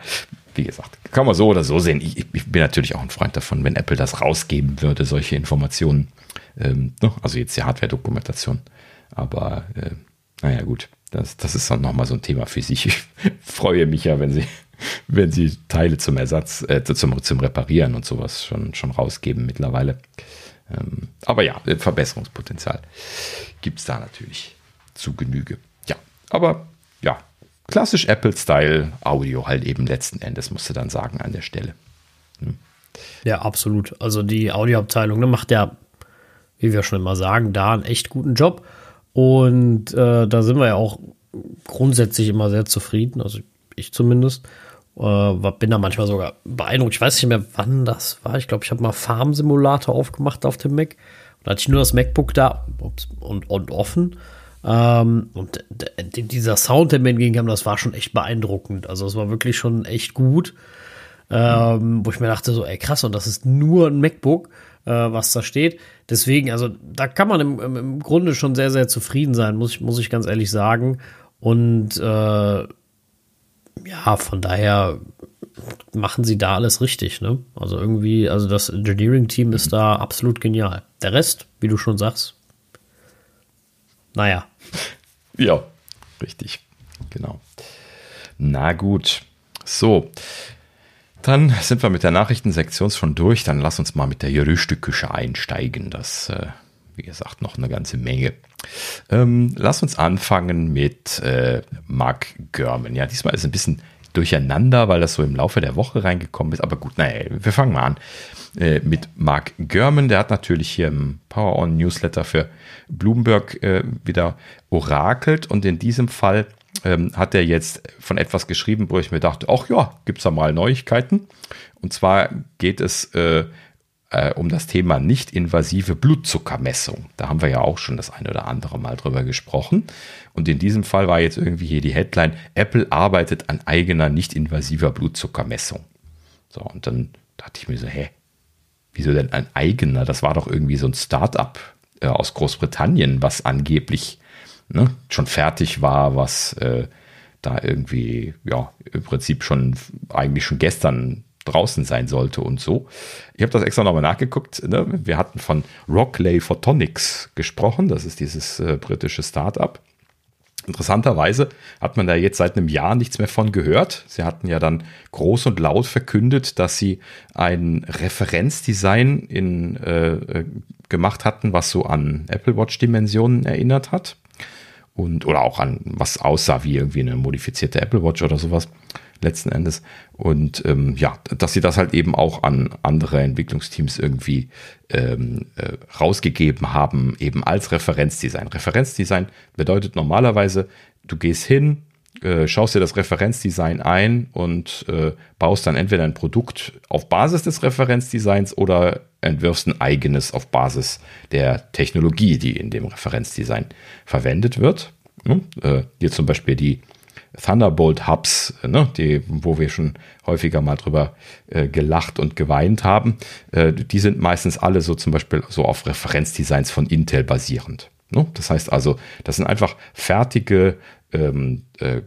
wie gesagt, kann man so oder so sehen. Ich, ich, bin natürlich auch ein Freund davon, wenn Apple das rausgeben würde, solche Informationen. Ähm, ne? also jetzt die Hardware-Dokumentation. Aber äh, naja, gut, das, das ist dann nochmal so ein Thema für sich. Ich freue mich ja, wenn sie, wenn sie Teile zum Ersatz, äh, zum, zum Reparieren und sowas schon, schon rausgeben mittlerweile. Ähm, aber ja, Verbesserungspotenzial gibt es da natürlich zu Genüge. Ja, aber ja, klassisch Apple-Style Audio halt eben letzten Endes, musst du dann sagen an der Stelle. Hm. Ja, absolut. Also die Audioabteilung ne, macht ja, wie wir schon immer sagen, da einen echt guten Job. Und äh, da sind wir ja auch grundsätzlich immer sehr zufrieden, also ich zumindest. Äh, bin da manchmal sogar beeindruckt. Ich weiß nicht mehr, wann das war. Ich glaube, ich habe mal Farm Simulator aufgemacht auf dem Mac. Da hatte ich nur das MacBook da und, und offen. Ähm, und dieser Sound, der mir entgegenkam, das war schon echt beeindruckend. Also es war wirklich schon echt gut. Ähm, wo ich mir dachte, so, ey krass, und das ist nur ein MacBook äh, was da steht. Deswegen, also da kann man im, im, Grunde schon sehr, sehr zufrieden sein, muss ich, muss ich ganz ehrlich sagen. Und äh, ja, von daher machen sie da alles richtig, ne? Also irgendwie, also das Engineering-Team ist da absolut genial. Der Rest, wie du schon sagst, naja. Ja, richtig. Genau. Na gut. So, dann sind wir mit der Nachrichtensektion schon durch. Dann lass uns mal mit der Gerüchteküche einsteigen. Das, äh, wie gesagt, noch eine ganze Menge. Ähm, lass uns anfangen mit äh, Mark Görman. Ja, diesmal ist ein bisschen durcheinander, weil das so im Laufe der Woche reingekommen ist. Aber gut, naja, wir fangen mal an äh, mit Mark Görman. Der hat natürlich hier im Power On Newsletter für Bloomberg äh, wieder orakelt und in diesem Fall ähm, hat er jetzt von etwas geschrieben, wo ich mir dachte, ach ja, gibt es da mal Neuigkeiten. Und zwar geht es äh, äh, um das Thema nicht-invasive Blutzuckermessung. Da haben wir ja auch schon das eine oder andere Mal drüber gesprochen. Und in diesem Fall war jetzt irgendwie hier die Headline, Apple arbeitet an eigener nicht-invasiver Blutzuckermessung. So, und dann dachte ich mir so, hä, wieso denn ein eigener? Das war doch irgendwie so ein Start-up äh, aus Großbritannien, was angeblich ne, schon fertig war, was äh, da irgendwie, ja, im Prinzip schon eigentlich schon gestern draußen sein sollte und so. Ich habe das extra nochmal nachgeguckt. Ne? Wir hatten von Rockley Photonics gesprochen. Das ist dieses äh, britische Startup. Interessanterweise hat man da jetzt seit einem Jahr nichts mehr von gehört. Sie hatten ja dann groß und laut verkündet, dass sie ein Referenzdesign in, äh, äh gemacht hatten, was so an Apple Watch Dimensionen erinnert hat und oder auch an was aussah wie irgendwie eine modifizierte Apple Watch oder sowas letzten Endes. Und ähm, ja, dass sie das halt eben auch an andere Entwicklungsteams irgendwie ähm, äh, rausgegeben haben, eben als Referenzdesign. Referenzdesign bedeutet normalerweise, du gehst hin, äh, schaust dir das Referenzdesign ein und äh, baust dann entweder ein Produkt auf Basis des Referenzdesigns oder entwirfst ein eigenes auf Basis der Technologie, die in dem Referenzdesign verwendet wird. Ne? Äh, hier zum Beispiel die Thunderbolt Hubs, ne, die, wo wir schon häufiger mal drüber äh, gelacht und geweint haben, äh, die sind meistens alle so zum Beispiel so auf Referenzdesigns von Intel basierend. Ne? Das heißt also, das sind einfach fertige ähm, äh, äh,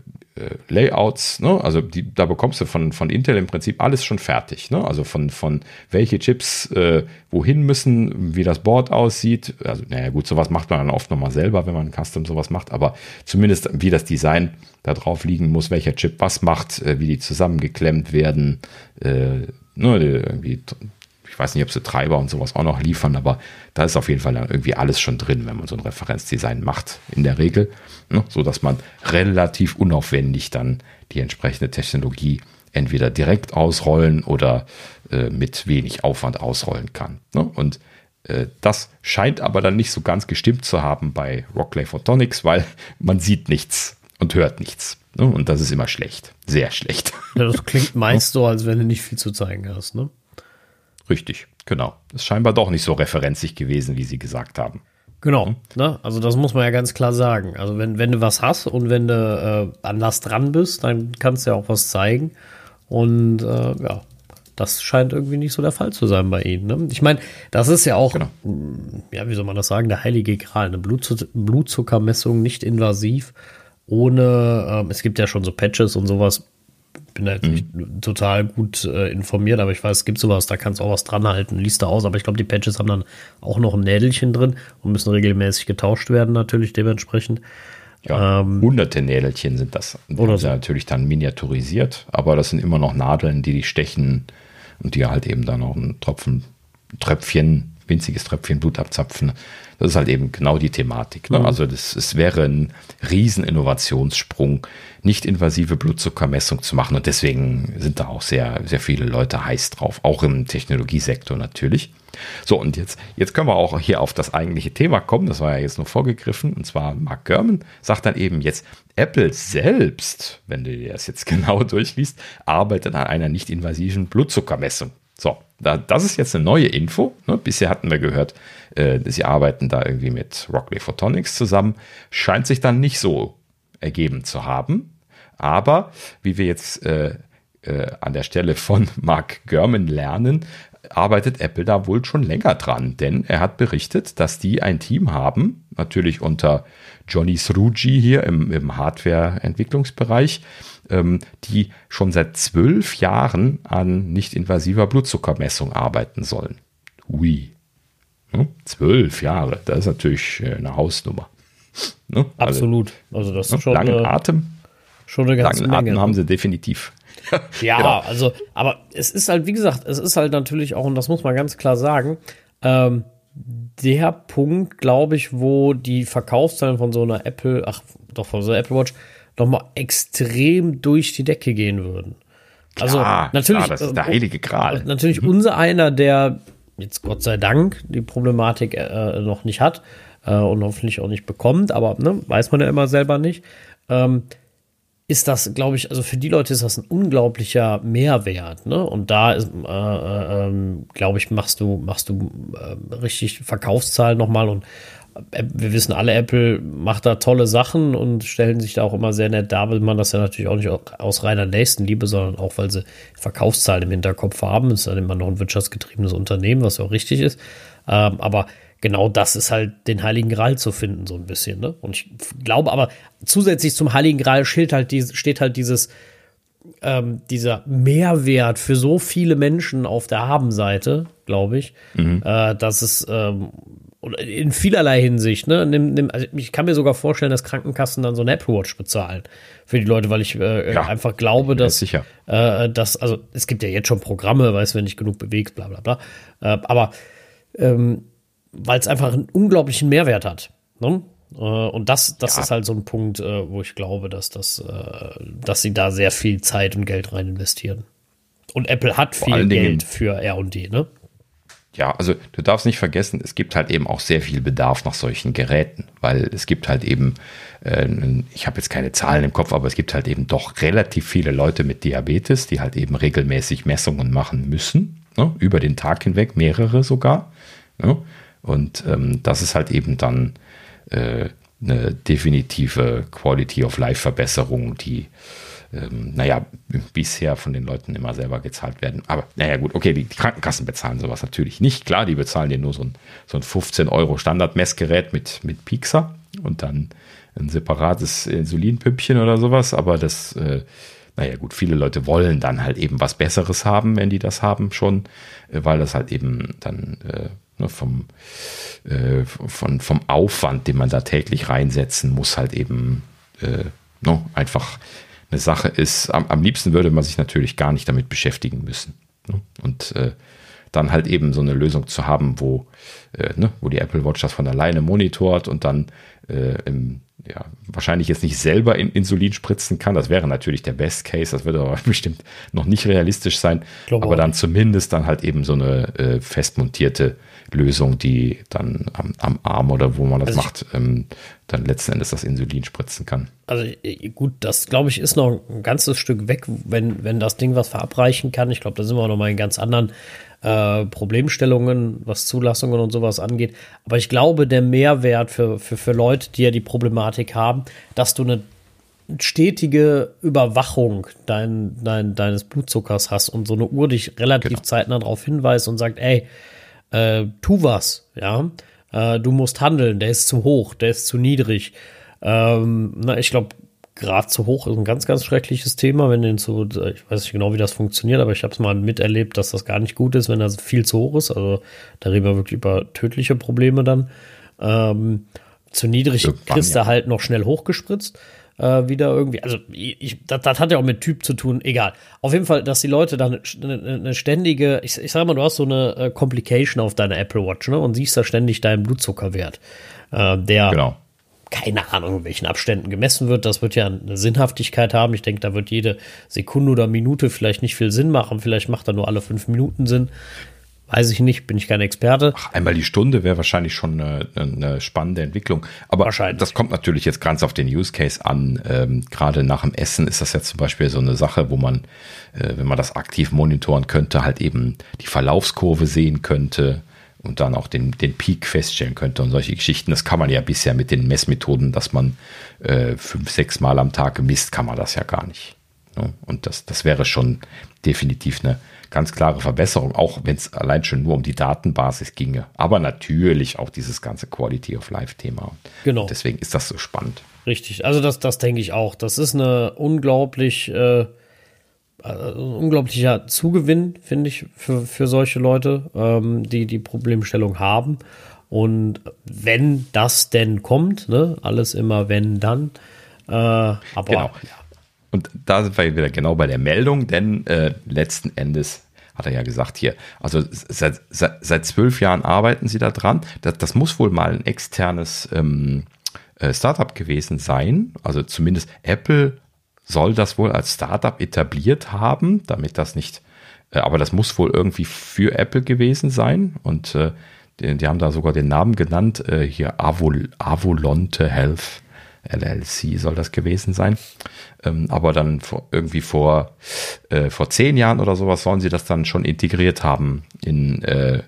Layouts, ne? also die, da bekommst du von, von Intel im Prinzip alles schon fertig. Ne? Also von, von welche Chips äh, wohin müssen, wie das Board aussieht. Also, naja, gut, sowas macht man dann oft nochmal selber, wenn man Custom sowas macht, aber zumindest wie das Design da drauf liegen muss, welcher Chip was macht, äh, wie die zusammengeklemmt werden, äh, ne, irgendwie ich weiß nicht, ob sie Treiber und sowas auch noch liefern, aber da ist auf jeden Fall irgendwie alles schon drin, wenn man so ein Referenzdesign macht, in der Regel, ne, so dass man relativ unaufwendig dann die entsprechende Technologie entweder direkt ausrollen oder äh, mit wenig Aufwand ausrollen kann. Ne? Und äh, das scheint aber dann nicht so ganz gestimmt zu haben bei Rockley Photonics, weil man sieht nichts und hört nichts. Ne? Und das ist immer schlecht. Sehr schlecht. Ja, das klingt meist so, als wenn du nicht viel zu zeigen hast, ne? Richtig, Genau. Ist scheinbar doch nicht so referenzig gewesen, wie sie gesagt haben. Genau, ne? also das muss man ja ganz klar sagen. Also wenn, wenn du was hast und wenn du äh, an was dran bist, dann kannst du ja auch was zeigen. Und äh, ja, das scheint irgendwie nicht so der Fall zu sein bei ihnen. Ne? Ich meine, das ist ja auch, genau. ja, wie soll man das sagen, der heilige Gral, eine Blutzu Blutzuckermessung nicht invasiv, ohne, äh, es gibt ja schon so Patches und sowas, bin da jetzt nicht mhm. total gut äh, informiert, aber ich weiß, es gibt sowas, da kannst du auch was dran halten, liest da aus, aber ich glaube, die Patches haben dann auch noch ein Nädelchen drin und müssen regelmäßig getauscht werden, natürlich dementsprechend. Ja, ähm, hunderte Nädelchen sind das. Oder so. natürlich dann miniaturisiert, aber das sind immer noch Nadeln, die die stechen und die halt eben dann auch ein Tropfen, Tröpfchen, winziges Tröpfchen Blut abzapfen. Das ist halt eben genau die Thematik. Ne? Mhm. Also das, es wäre ein Rieseninnovationssprung, nicht invasive Blutzuckermessung zu machen. Und deswegen sind da auch sehr, sehr viele Leute heiß drauf, auch im Technologiesektor natürlich. So, und jetzt, jetzt können wir auch hier auf das eigentliche Thema kommen. Das war ja jetzt nur vorgegriffen. Und zwar Mark Gurman sagt dann eben jetzt, Apple selbst, wenn du dir das jetzt genau durchliest, arbeitet an einer nicht invasiven Blutzuckermessung. So, da, das ist jetzt eine neue Info. Ne? Bisher hatten wir gehört, äh, sie arbeiten da irgendwie mit Rockley Photonics zusammen. Scheint sich dann nicht so ergeben zu haben. Aber wie wir jetzt äh, äh, an der Stelle von Mark Gurman lernen, arbeitet Apple da wohl schon länger dran, denn er hat berichtet, dass die ein Team haben, natürlich unter Johnny Sruji hier im, im Hardware-Entwicklungsbereich, ähm, die schon seit zwölf Jahren an nicht-invasiver Blutzuckermessung arbeiten sollen. Ui. Hm? Zwölf Jahre, das ist natürlich äh, eine Hausnummer. Ne? Absolut. Also das ist ne? schon langen eine, Atem. Schon eine ganze langen Menge. Atem ne? haben sie definitiv. ja, genau. also, aber es ist halt, wie gesagt, es ist halt natürlich auch, und das muss man ganz klar sagen, ähm, der Punkt, glaube ich, wo die Verkaufszahlen von so einer Apple, ach doch, von so einer Apple Watch nochmal extrem durch die Decke gehen würden. Also klar, natürlich, klar, das ist der äh, heilige Gral. Natürlich mhm. unser einer, der jetzt Gott sei Dank die Problematik äh, noch nicht hat äh, und hoffentlich auch nicht bekommt, aber ne, weiß man ja immer selber nicht. Ähm, ist das, glaube ich, also für die Leute ist das ein unglaublicher Mehrwert, ne? Und da ist, äh, äh, ähm, glaube ich, machst du, machst du äh, richtig Verkaufszahlen nochmal und wir wissen alle, Apple macht da tolle Sachen und stellen sich da auch immer sehr nett dar, will man das ja natürlich auch nicht aus reiner Nächstenliebe, sondern auch, weil sie Verkaufszahlen im Hinterkopf haben. Das ist dann immer noch ein wirtschaftsgetriebenes Unternehmen, was ja auch richtig ist. Ähm, aber genau das ist halt den Heiligen Gral zu finden, so ein bisschen. Ne? Und ich glaube aber, zusätzlich zum Heiligen Gral steht halt, die, steht halt dieses, ähm, dieser Mehrwert für so viele Menschen auf der Habenseite, glaube ich, mhm. äh, dass es ähm, in vielerlei Hinsicht, ne? Nimm, nimm, also ich kann mir sogar vorstellen, dass Krankenkassen dann so eine Apple Watch bezahlen für die Leute, weil ich äh, ja, einfach glaube, dass, sicher. Äh, dass, also es gibt ja jetzt schon Programme, weißt du, wenn ich genug bewegst, bla bla bla. Äh, aber ähm, weil es einfach einen unglaublichen Mehrwert hat. Ne? Äh, und das, das ja. ist halt so ein Punkt, äh, wo ich glaube, dass, das, äh, dass sie da sehr viel Zeit und Geld rein investieren. Und Apple hat Vor viel Geld für RD, ne? Ja, also du darfst nicht vergessen, es gibt halt eben auch sehr viel Bedarf nach solchen Geräten, weil es gibt halt eben, äh, ich habe jetzt keine Zahlen im Kopf, aber es gibt halt eben doch relativ viele Leute mit Diabetes, die halt eben regelmäßig Messungen machen müssen, ne? über den Tag hinweg, mehrere sogar. Ne? Und ähm, das ist halt eben dann äh, eine definitive Quality of Life Verbesserung, die, ähm, naja, bisher von den Leuten immer selber gezahlt werden. Aber naja, gut, okay, die Krankenkassen bezahlen sowas natürlich nicht. Klar, die bezahlen dir nur so ein, so ein 15 Euro Standardmessgerät mit, mit Pixar und dann ein separates Insulinpüppchen oder sowas, aber das, äh, naja gut, viele Leute wollen dann halt eben was Besseres haben, wenn die das haben schon, äh, weil das halt eben dann äh, Ne, vom, äh, von, vom Aufwand, den man da täglich reinsetzen muss, halt eben äh, ne, einfach eine Sache ist. Am, am, liebsten würde man sich natürlich gar nicht damit beschäftigen müssen. Ne? Und äh, dann halt eben so eine Lösung zu haben, wo, äh, ne, wo die Apple Watch das von alleine monitort und dann äh, im, ja, wahrscheinlich jetzt nicht selber in Insulin spritzen kann. Das wäre natürlich der Best Case. Das würde aber bestimmt noch nicht realistisch sein. Aber dann zumindest dann halt eben so eine äh, festmontierte Lösung, die dann am, am Arm oder wo man das also macht, ähm, dann letzten Endes das Insulin spritzen kann. Also gut, das glaube ich ist noch ein ganzes Stück weg, wenn, wenn das Ding was verabreichen kann. Ich glaube, da sind wir noch mal in ganz anderen äh, Problemstellungen, was Zulassungen und sowas angeht. Aber ich glaube, der Mehrwert für, für, für Leute, die ja die Problematik haben, dass du eine stetige Überwachung dein, dein, deines Blutzuckers hast und so eine Uhr dich relativ genau. zeitnah darauf hinweist und sagt, ey, äh, tu was, ja, äh, du musst handeln, der ist zu hoch, der ist zu niedrig. Ähm, na, ich glaube, Grad zu hoch ist ein ganz, ganz schreckliches Thema, wenn den zu, ich weiß nicht genau, wie das funktioniert, aber ich habe es mal miterlebt, dass das gar nicht gut ist, wenn das viel zu hoch ist. Also da reden wir wirklich über tödliche Probleme dann. Ähm, zu niedrig kriegst du halt noch schnell hochgespritzt äh, wieder irgendwie. Also ich, das, das, hat ja auch mit Typ zu tun, egal. Auf jeden Fall, dass die Leute dann eine, eine ständige, ich, ich sag mal, du hast so eine äh, Complication auf deiner Apple Watch, ne? Und siehst da ständig deinen Blutzuckerwert. Äh, der genau. keine Ahnung, in welchen Abständen gemessen wird. Das wird ja eine Sinnhaftigkeit haben. Ich denke, da wird jede Sekunde oder Minute vielleicht nicht viel Sinn machen. Vielleicht macht er nur alle fünf Minuten Sinn. Weiß ich nicht, bin ich kein Experte. Ach, einmal die Stunde wäre wahrscheinlich schon eine, eine, spannende Entwicklung. Aber das kommt natürlich jetzt ganz auf den Use Case an. Ähm, Gerade nach dem Essen ist das ja zum Beispiel so eine Sache, wo man, äh, wenn man das aktiv monitoren könnte, halt eben die Verlaufskurve sehen könnte und dann auch den, den Peak feststellen könnte und solche Geschichten. Das kann man ja bisher mit den Messmethoden, dass man äh, fünf, sechs Mal am Tag misst, kann man das ja gar nicht. Ne? Und das, das wäre schon definitiv eine ganz klare Verbesserung, auch wenn es allein schon nur um die Datenbasis ginge. Aber natürlich auch dieses ganze Quality of Life-Thema. Genau. Deswegen ist das so spannend. Richtig, also das, das denke ich auch. Das ist eine unglaublich, äh, ein unglaublicher Zugewinn, finde ich, für, für solche Leute, ähm, die die Problemstellung haben. Und wenn das denn kommt, ne, alles immer wenn dann. Äh, aber genau. Und da sind wir wieder genau bei der Meldung, denn äh, letzten Endes hat er ja gesagt hier, also seit, seit, seit zwölf Jahren arbeiten sie da dran. Das, das muss wohl mal ein externes ähm, äh, Startup gewesen sein. Also zumindest Apple soll das wohl als Startup etabliert haben, damit das nicht, äh, aber das muss wohl irgendwie für Apple gewesen sein. Und äh, die, die, haben da sogar den Namen genannt, äh, hier Avol, Avolonte Health. LLC soll das gewesen sein. Ähm, aber dann vor, irgendwie vor, äh, vor zehn Jahren oder sowas sollen sie das dann schon integriert haben in, äh,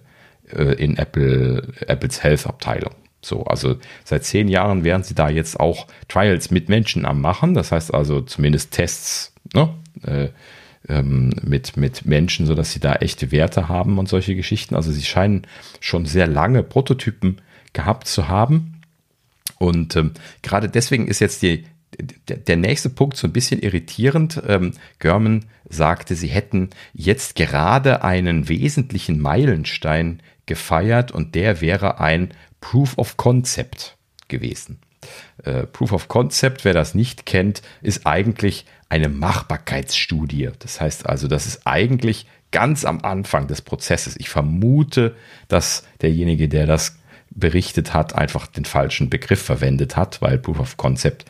äh in Apple, Apples Health Abteilung. So, also seit zehn Jahren wären sie da jetzt auch Trials mit Menschen am machen. Das heißt also zumindest Tests ne? äh, ähm, mit, mit Menschen, sodass sie da echte Werte haben und solche Geschichten. Also sie scheinen schon sehr lange Prototypen gehabt zu haben. Und ähm, gerade deswegen ist jetzt die, der, der nächste Punkt so ein bisschen irritierend. Ähm, Görman sagte, sie hätten jetzt gerade einen wesentlichen Meilenstein gefeiert und der wäre ein Proof of Concept gewesen. Äh, Proof of Concept, wer das nicht kennt, ist eigentlich eine Machbarkeitsstudie. Das heißt also, das ist eigentlich ganz am Anfang des Prozesses. Ich vermute, dass derjenige, der das berichtet hat, einfach den falschen Begriff verwendet hat, weil Proof of Concept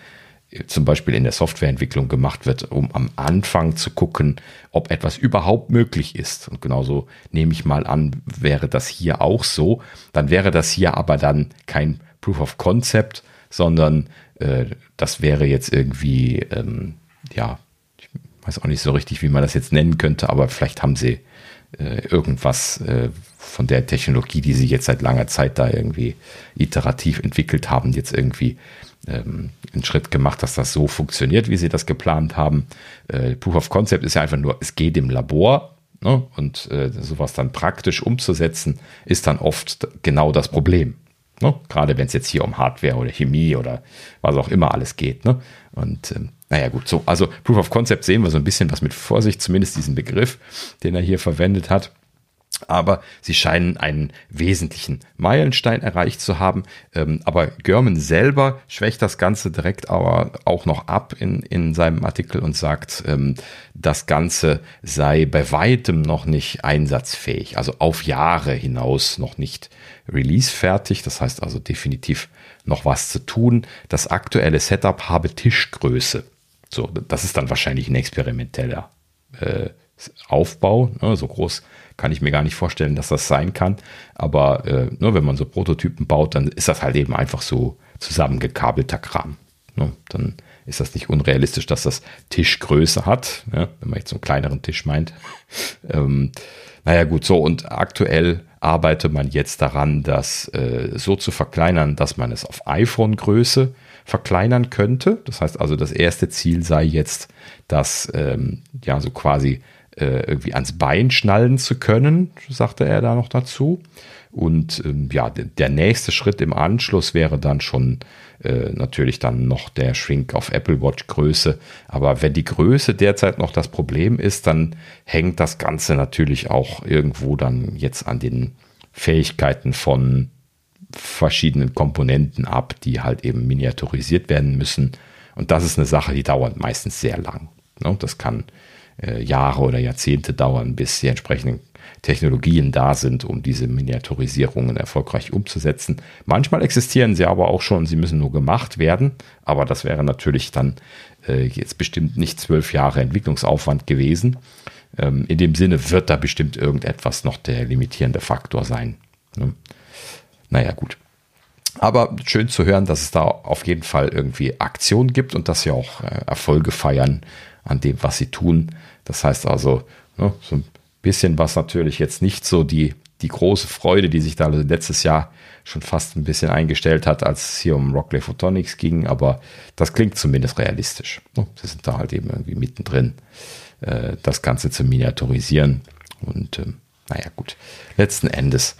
äh, zum Beispiel in der Softwareentwicklung gemacht wird, um am Anfang zu gucken, ob etwas überhaupt möglich ist. Und genauso nehme ich mal an, wäre das hier auch so. Dann wäre das hier aber dann kein Proof of Concept, sondern äh, das wäre jetzt irgendwie, ähm, ja, ich weiß auch nicht so richtig, wie man das jetzt nennen könnte, aber vielleicht haben sie äh, irgendwas äh, von der Technologie, die sie jetzt seit langer Zeit da irgendwie iterativ entwickelt haben, jetzt irgendwie ähm, einen Schritt gemacht, dass das so funktioniert, wie sie das geplant haben. Äh, Proof of Concept ist ja einfach nur, es geht im Labor ne? und äh, sowas dann praktisch umzusetzen, ist dann oft genau das Problem. Ne? Gerade wenn es jetzt hier um Hardware oder Chemie oder was auch immer alles geht. Ne? Und ähm, naja, gut, so, also Proof of Concept sehen wir so ein bisschen was mit Vorsicht, zumindest diesen Begriff, den er hier verwendet hat aber sie scheinen einen wesentlichen Meilenstein erreicht zu haben. Ähm, aber Görman selber schwächt das Ganze direkt aber auch noch ab in, in seinem Artikel und sagt, ähm, das Ganze sei bei weitem noch nicht einsatzfähig, also auf Jahre hinaus noch nicht releasefertig. Das heißt also definitiv noch was zu tun. Das aktuelle Setup habe Tischgröße. So, das ist dann wahrscheinlich ein experimenteller äh, Aufbau. Ne? So groß kann ich mir gar nicht vorstellen, dass das sein kann. Aber äh, nur ne, wenn man so Prototypen baut, dann ist das halt eben einfach so zusammengekabelter Kram. Ne? Dann ist das nicht unrealistisch, dass das Tischgröße hat, ne? wenn man jetzt so einen kleineren Tisch meint. ähm, naja gut, so und aktuell arbeitet man jetzt daran, das äh, so zu verkleinern, dass man es auf iPhone-Größe verkleinern könnte. Das heißt also, das erste Ziel sei jetzt, das ähm, ja so quasi äh, irgendwie ans Bein schnallen zu können, sagte er da noch dazu. Und ähm, ja, der nächste Schritt im Anschluss wäre dann schon äh, natürlich dann noch der Shrink auf Apple Watch Größe. Aber wenn die Größe derzeit noch das Problem ist, dann hängt das Ganze natürlich auch irgendwo dann jetzt an den Fähigkeiten von verschiedenen Komponenten ab, die halt eben miniaturisiert werden müssen. Und das ist eine Sache, die dauert meistens sehr lang. Ne? Das kann äh, Jahre oder Jahrzehnte dauern, bis die entsprechenden Technologien da sind, um diese Miniaturisierungen erfolgreich umzusetzen. Manchmal existieren sie aber auch schon, sie müssen nur gemacht werden, aber das wäre natürlich dann äh, jetzt bestimmt nicht zwölf Jahre Entwicklungsaufwand gewesen. Ähm, in dem Sinne wird da bestimmt irgendetwas noch der limitierende Faktor sein. Naja, gut. Aber schön zu hören, dass es da auf jeden Fall irgendwie Aktion gibt und dass sie auch äh, Erfolge feiern an dem, was sie tun. Das heißt also, ne, so ein bisschen was natürlich jetzt nicht so die, die große Freude, die sich da letztes Jahr schon fast ein bisschen eingestellt hat, als es hier um Rockley Photonics ging, aber das klingt zumindest realistisch. Ne? Sie sind da halt eben irgendwie mittendrin, äh, das Ganze zu miniaturisieren. Und ähm, naja, gut. Letzten Endes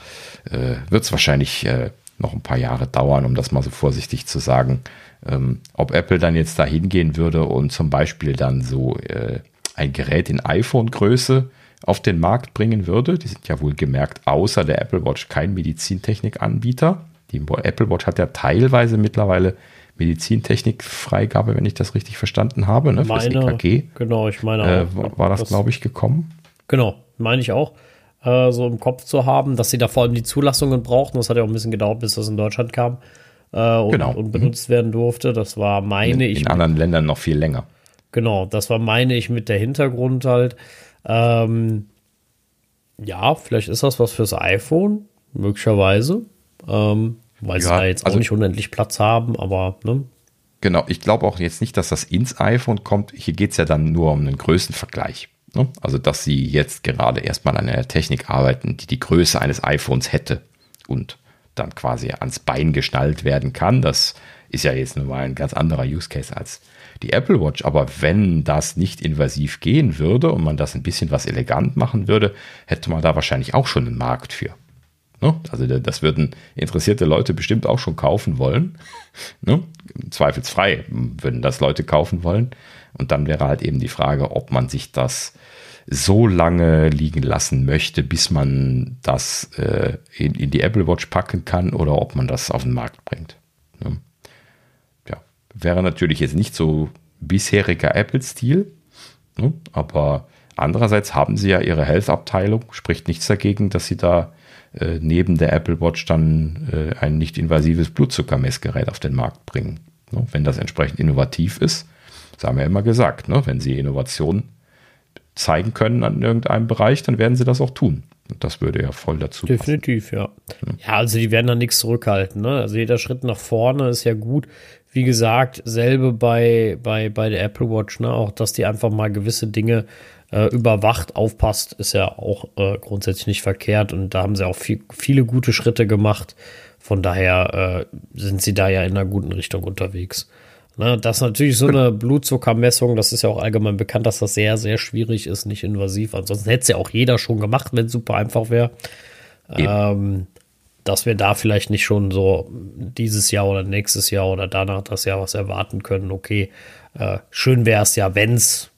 äh, wird es wahrscheinlich äh, noch ein paar Jahre dauern, um das mal so vorsichtig zu sagen. Ähm, ob Apple dann jetzt da hingehen würde und zum Beispiel dann so äh, ein Gerät in iPhone-Größe auf den Markt bringen würde. Die sind ja wohl gemerkt außer der Apple Watch kein Medizintechnik-Anbieter. Die Apple Watch hat ja teilweise mittlerweile Medizintechnik-Freigabe, wenn ich das richtig verstanden habe, ne, meine, EKG. Genau, ich meine äh, war, war das, das glaube ich, gekommen? Genau, meine ich auch, äh, so im Kopf zu haben, dass sie da vor allem die Zulassungen brauchten. Das hat ja auch ein bisschen gedauert, bis das in Deutschland kam äh, und, genau. und, benutzt mhm. werden durfte. Das war, meine in, ich. In anderen Ländern noch viel länger. Genau, das war, meine ich, mit der Hintergrund halt. Ähm, ja, vielleicht ist das was fürs iPhone, möglicherweise. Ähm, weil ja, sie da jetzt also, auch nicht unendlich Platz haben, aber ne? Genau, ich glaube auch jetzt nicht, dass das ins iPhone kommt. Hier geht es ja dann nur um einen Größenvergleich. Ne? Also, dass sie jetzt gerade erstmal an einer Technik arbeiten, die die Größe eines iPhones hätte und dann quasi ans Bein geschnallt werden kann. Das ist ja jetzt nun mal ein ganz anderer Use Case als die Apple Watch. Aber wenn das nicht invasiv gehen würde und man das ein bisschen was elegant machen würde, hätte man da wahrscheinlich auch schon einen Markt für. Ne? Also das würden interessierte Leute bestimmt auch schon kaufen wollen. Ne? Zweifelsfrei würden das Leute kaufen wollen. Und dann wäre halt eben die Frage, ob man sich das so lange liegen lassen möchte, bis man das äh, in, in, die Apple Watch packen kann oder ob man das auf den Markt bringt. Ne? Wäre natürlich jetzt nicht so bisheriger Apple-Stil, ne? aber andererseits haben sie ja ihre Health-Abteilung, spricht nichts dagegen, dass sie da äh, neben der Apple Watch dann äh, ein nicht invasives Blutzuckermessgerät auf den Markt bringen. Ne? Wenn das entsprechend innovativ ist, das haben wir ja immer gesagt, ne? wenn sie Innovation zeigen können an irgendeinem Bereich, dann werden sie das auch tun. Und das würde ja voll dazu Definitiv, ja. Ja, also die werden da nichts zurückhalten. Ne? Also jeder Schritt nach vorne ist ja gut. Wie gesagt, selbe bei, bei, bei der Apple Watch, ne? auch dass die einfach mal gewisse Dinge äh, überwacht, aufpasst, ist ja auch äh, grundsätzlich nicht verkehrt. Und da haben sie auch viel, viele gute Schritte gemacht. Von daher äh, sind sie da ja in einer guten Richtung unterwegs. Ne, das ist natürlich so eine Blutzuckermessung, das ist ja auch allgemein bekannt, dass das sehr, sehr schwierig ist, nicht invasiv. Ansonsten hätte es ja auch jeder schon gemacht, wenn es super einfach wäre. Ähm, dass wir da vielleicht nicht schon so dieses Jahr oder nächstes Jahr oder danach das Jahr was erwarten können. Okay, äh, schön wäre es ja, wenn es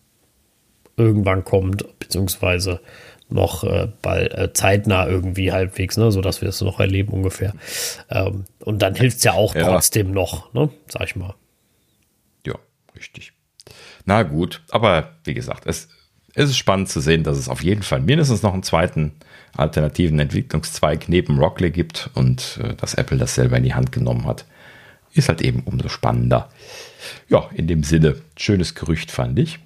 irgendwann kommt, beziehungsweise noch äh, bald äh, zeitnah irgendwie halbwegs, ne, so dass wir es noch erleben ungefähr. Ähm, und dann hilft es ja auch ja. trotzdem noch, ne, sag ich mal. Richtig. Na gut, aber wie gesagt, es, es ist spannend zu sehen, dass es auf jeden Fall mindestens noch einen zweiten alternativen Entwicklungszweig neben Rockley gibt und äh, dass Apple das selber in die Hand genommen hat, ist halt eben umso spannender. Ja, in dem Sinne, schönes Gerücht fand ich.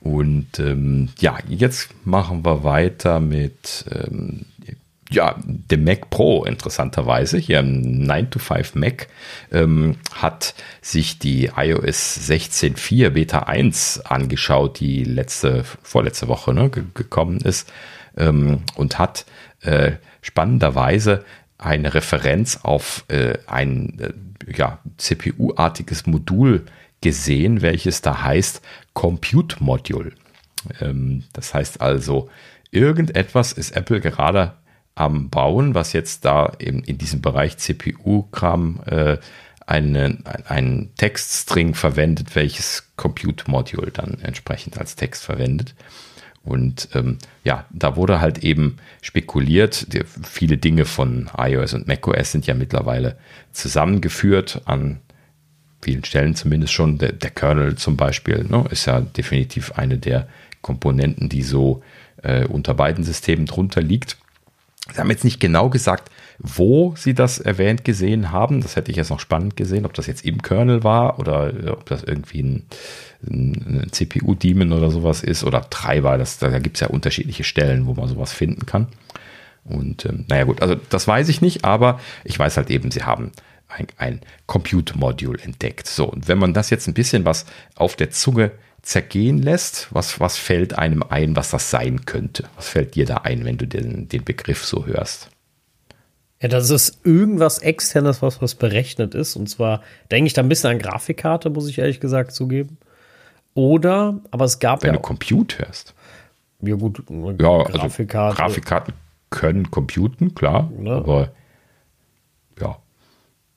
Und ähm, ja, jetzt machen wir weiter mit ähm, ja, dem Mac Pro interessanterweise. Hier ein 9 to 5 Mac ähm, hat sich die iOS 16.4 Beta 1 angeschaut, die letzte, vorletzte Woche ne, gekommen ist ähm, und hat äh, spannenderweise eine Referenz auf äh, ein äh, ja, CPU-artiges Modul gesehen, welches da heißt Compute Module. Ähm, das heißt also, irgendetwas ist Apple gerade am Bauen, was jetzt da eben in diesem Bereich CPU-Kram äh, einen, einen Textstring verwendet, welches Compute Module dann entsprechend als Text verwendet. Und ähm, ja, da wurde halt eben spekuliert, die, viele Dinge von iOS und macOS sind ja mittlerweile zusammengeführt an vielen Stellen zumindest schon. Der, der Kernel zum Beispiel ne, ist ja definitiv eine der Komponenten, die so äh, unter beiden Systemen drunter liegt. Sie haben jetzt nicht genau gesagt, wo Sie das erwähnt gesehen haben. Das hätte ich jetzt noch spannend gesehen, ob das jetzt im Kernel war oder äh, ob das irgendwie ein, ein, ein CPU-Daemon oder sowas ist oder Treiber. Das, da gibt es ja unterschiedliche Stellen, wo man sowas finden kann. Und ähm, naja gut, also das weiß ich nicht, aber ich weiß halt eben, Sie haben ein, ein Compute-Module entdeckt. So, und wenn man das jetzt ein bisschen was auf der Zunge zergehen lässt, was, was fällt einem ein, was das sein könnte? Was fällt dir da ein, wenn du den, den Begriff so hörst? Ja, das ist irgendwas externes, was, was berechnet ist. Und zwar denke ich da ein bisschen an Grafikkarte, muss ich ehrlich gesagt zugeben. Oder, aber es gab Wenn ja. du Compute hörst. Ja, gut, ja, Grafikkarte. Also Grafikkarten können computen, klar. Ne? Aber ja.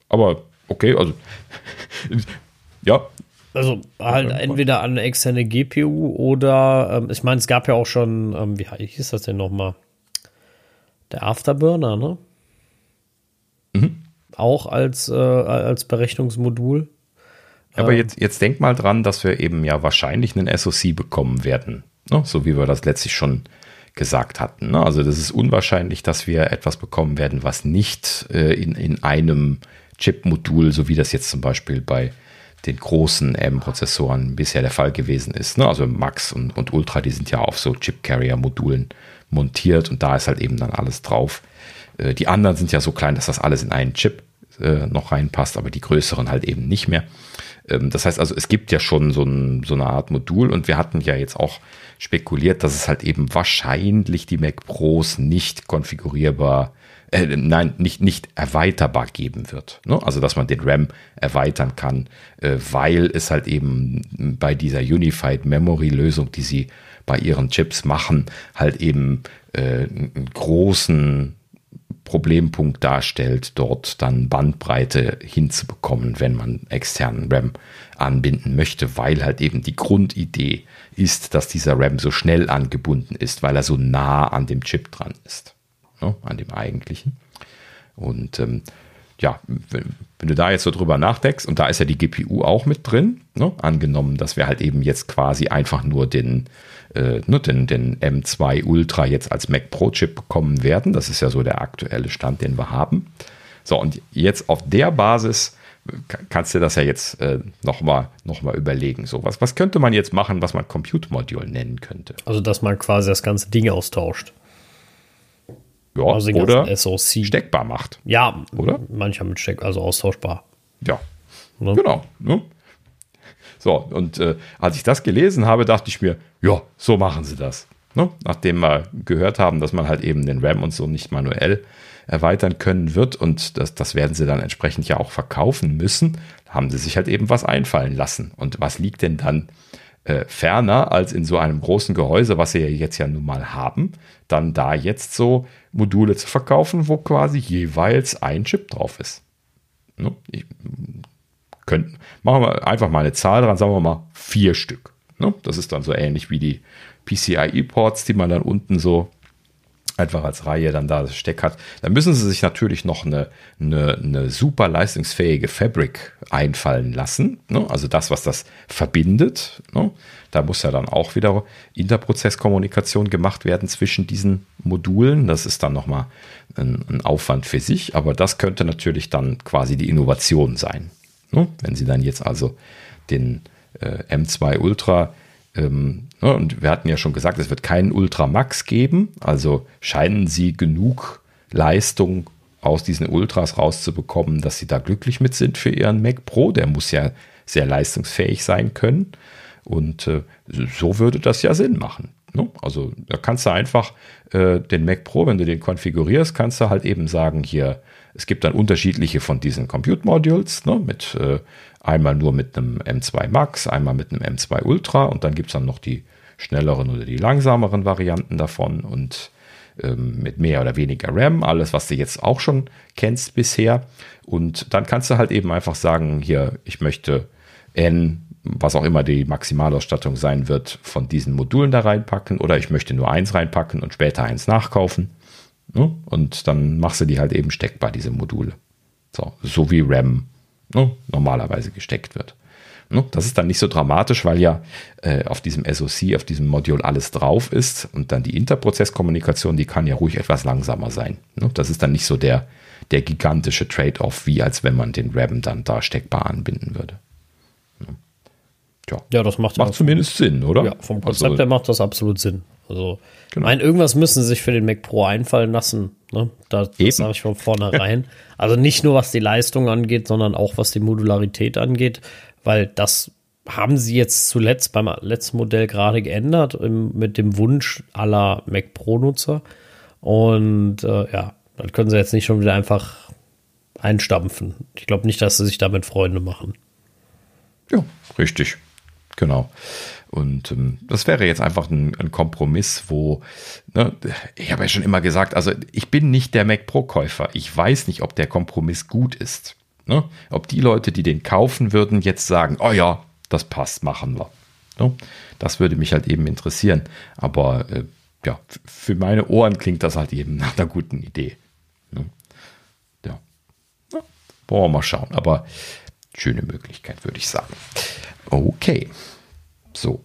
Aber okay, also ja, also halt entweder an eine externe GPU oder, ähm, ich meine, es gab ja auch schon, ähm, wie hieß das denn nochmal? Der Afterburner, ne? Mhm. Auch als, äh, als Berechnungsmodul. Aber ähm, jetzt, jetzt denk mal dran, dass wir eben ja wahrscheinlich einen SoC bekommen werden. Ne? So wie wir das letztlich schon gesagt hatten. Ne? Also das ist unwahrscheinlich, dass wir etwas bekommen werden, was nicht äh, in, in einem Chip-Modul, so wie das jetzt zum Beispiel bei den großen M-Prozessoren bisher der Fall gewesen ist. Ne? Also Max und, und Ultra, die sind ja auf so Chip-Carrier-Modulen montiert und da ist halt eben dann alles drauf. Äh, die anderen sind ja so klein, dass das alles in einen Chip äh, noch reinpasst, aber die größeren halt eben nicht mehr. Ähm, das heißt also, es gibt ja schon so, ein, so eine Art Modul und wir hatten ja jetzt auch spekuliert, dass es halt eben wahrscheinlich die Mac Pros nicht konfigurierbar äh, nein, nicht, nicht erweiterbar geben wird. Ne? Also, dass man den RAM erweitern kann, äh, weil es halt eben bei dieser Unified Memory Lösung, die sie bei ihren Chips machen, halt eben äh, einen großen Problempunkt darstellt, dort dann Bandbreite hinzubekommen, wenn man externen RAM anbinden möchte, weil halt eben die Grundidee ist, dass dieser RAM so schnell angebunden ist, weil er so nah an dem Chip dran ist ne, an dem eigentlichen. Und ähm, ja, wenn, wenn, du da jetzt so drüber nachdenkst, und da ist ja die GPU auch mit drin, ne, angenommen, dass wir halt eben jetzt quasi einfach nur den, äh, ne, den, den M2 Ultra jetzt als Mac Pro Chip bekommen werden. Das ist ja so der aktuelle Stand, den wir haben. So, und jetzt auf der Basis kannst du das ja jetzt äh, nochmal noch mal überlegen. So, was, was könnte man jetzt machen, was man Compute Module nennen könnte? Also, dass man quasi das ganze Ding austauscht. Ja, also oder SoC. steckbar macht. Ja, oder? Manchmal mit Steck, also austauschbar. Ja, ne? genau. Ne? So, und äh, als ich das gelesen habe, dachte ich mir, ja, so machen sie das. Ne? Nachdem wir gehört haben, dass man halt eben den RAM und so nicht manuell erweitern können wird und das, das werden sie dann entsprechend ja auch verkaufen müssen, haben sie sich halt eben was einfallen lassen. Und was liegt denn dann äh, ferner als in so einem großen Gehäuse, was sie ja jetzt ja nun mal haben, dann da jetzt so Module zu verkaufen, wo quasi jeweils ein Chip drauf ist. Ne? Ich, könnt, machen wir einfach mal eine Zahl dran, sagen wir mal vier Stück. Ne? Das ist dann so ähnlich wie die PCIe-Ports, die man dann unten so einfach als Reihe dann da das Steck hat, dann müssen sie sich natürlich noch eine, eine, eine super leistungsfähige Fabric einfallen lassen. Ne? Also das, was das verbindet. Ne? Da muss ja dann auch wieder Interprozesskommunikation gemacht werden zwischen diesen Modulen. Das ist dann nochmal ein, ein Aufwand für sich, aber das könnte natürlich dann quasi die Innovation sein. Ne? Wenn Sie dann jetzt also den äh, M2 Ultra ähm, ne, und wir hatten ja schon gesagt, es wird keinen Ultramax geben, also scheinen sie genug Leistung aus diesen Ultras rauszubekommen, dass sie da glücklich mit sind für ihren Mac Pro. Der muss ja sehr leistungsfähig sein können. Und äh, so würde das ja Sinn machen. Ne? Also da kannst du einfach äh, den Mac Pro, wenn du den konfigurierst, kannst du halt eben sagen, hier, es gibt dann unterschiedliche von diesen Compute Modules, ne? mit äh, einmal nur mit einem M2 Max, einmal mit einem M2 Ultra und dann gibt es dann noch die schnelleren oder die langsameren Varianten davon und ähm, mit mehr oder weniger RAM, alles, was du jetzt auch schon kennst bisher. Und dann kannst du halt eben einfach sagen, hier, ich möchte N, was auch immer die Maximalausstattung sein wird, von diesen Modulen da reinpacken oder ich möchte nur eins reinpacken und später eins nachkaufen. Ne? Und dann machst du die halt eben steckbar, diese Module. So, so wie RAM ne, normalerweise gesteckt wird. Ne? Das ist dann nicht so dramatisch, weil ja äh, auf diesem SoC, auf diesem Modul alles drauf ist und dann die Interprozesskommunikation, die kann ja ruhig etwas langsamer sein. Ne? Das ist dann nicht so der, der gigantische Trade-off, wie als wenn man den RAM dann da steckbar anbinden würde. Ja, ja das macht, macht zumindest Sinn, oder? Ja, vom Konzept also, her macht das absolut Sinn. Also, genau. mein, irgendwas müssen sie sich für den Mac Pro einfallen lassen. Ne? Da, das sage ich von vornherein. also nicht nur was die Leistung angeht, sondern auch was die Modularität angeht weil das haben sie jetzt zuletzt beim letzten Modell gerade geändert im, mit dem Wunsch aller Mac Pro-Nutzer. Und äh, ja, dann können sie jetzt nicht schon wieder einfach einstampfen. Ich glaube nicht, dass sie sich damit Freunde machen. Ja, richtig. Genau. Und ähm, das wäre jetzt einfach ein, ein Kompromiss, wo, ne, ich habe ja schon immer gesagt, also ich bin nicht der Mac Pro-Käufer. Ich weiß nicht, ob der Kompromiss gut ist. Ne? Ob die Leute, die den kaufen würden, jetzt sagen, oh ja, das passt, machen wir. Ne? Das würde mich halt eben interessieren. Aber äh, ja, für meine Ohren klingt das halt eben nach einer guten Idee. Ne? Ja. ja. Wollen wir mal schauen. Aber schöne Möglichkeit, würde ich sagen. Okay. So,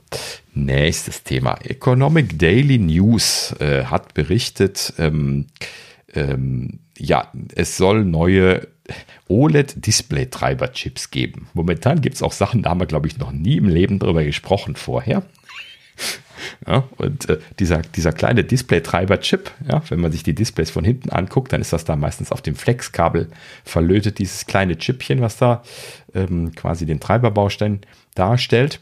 nächstes Thema. Economic Daily News äh, hat berichtet, ähm, ähm, ja, es soll neue OLED-Display-Treiber-Chips geben. Momentan gibt es auch Sachen, da haben wir, glaube ich, noch nie im Leben drüber gesprochen vorher. Ja, und äh, dieser, dieser kleine Display-Treiber-Chip, ja, wenn man sich die Displays von hinten anguckt, dann ist das da meistens auf dem Flex-Kabel verlötet, dieses kleine Chipchen, was da ähm, quasi den Treiberbaustein darstellt.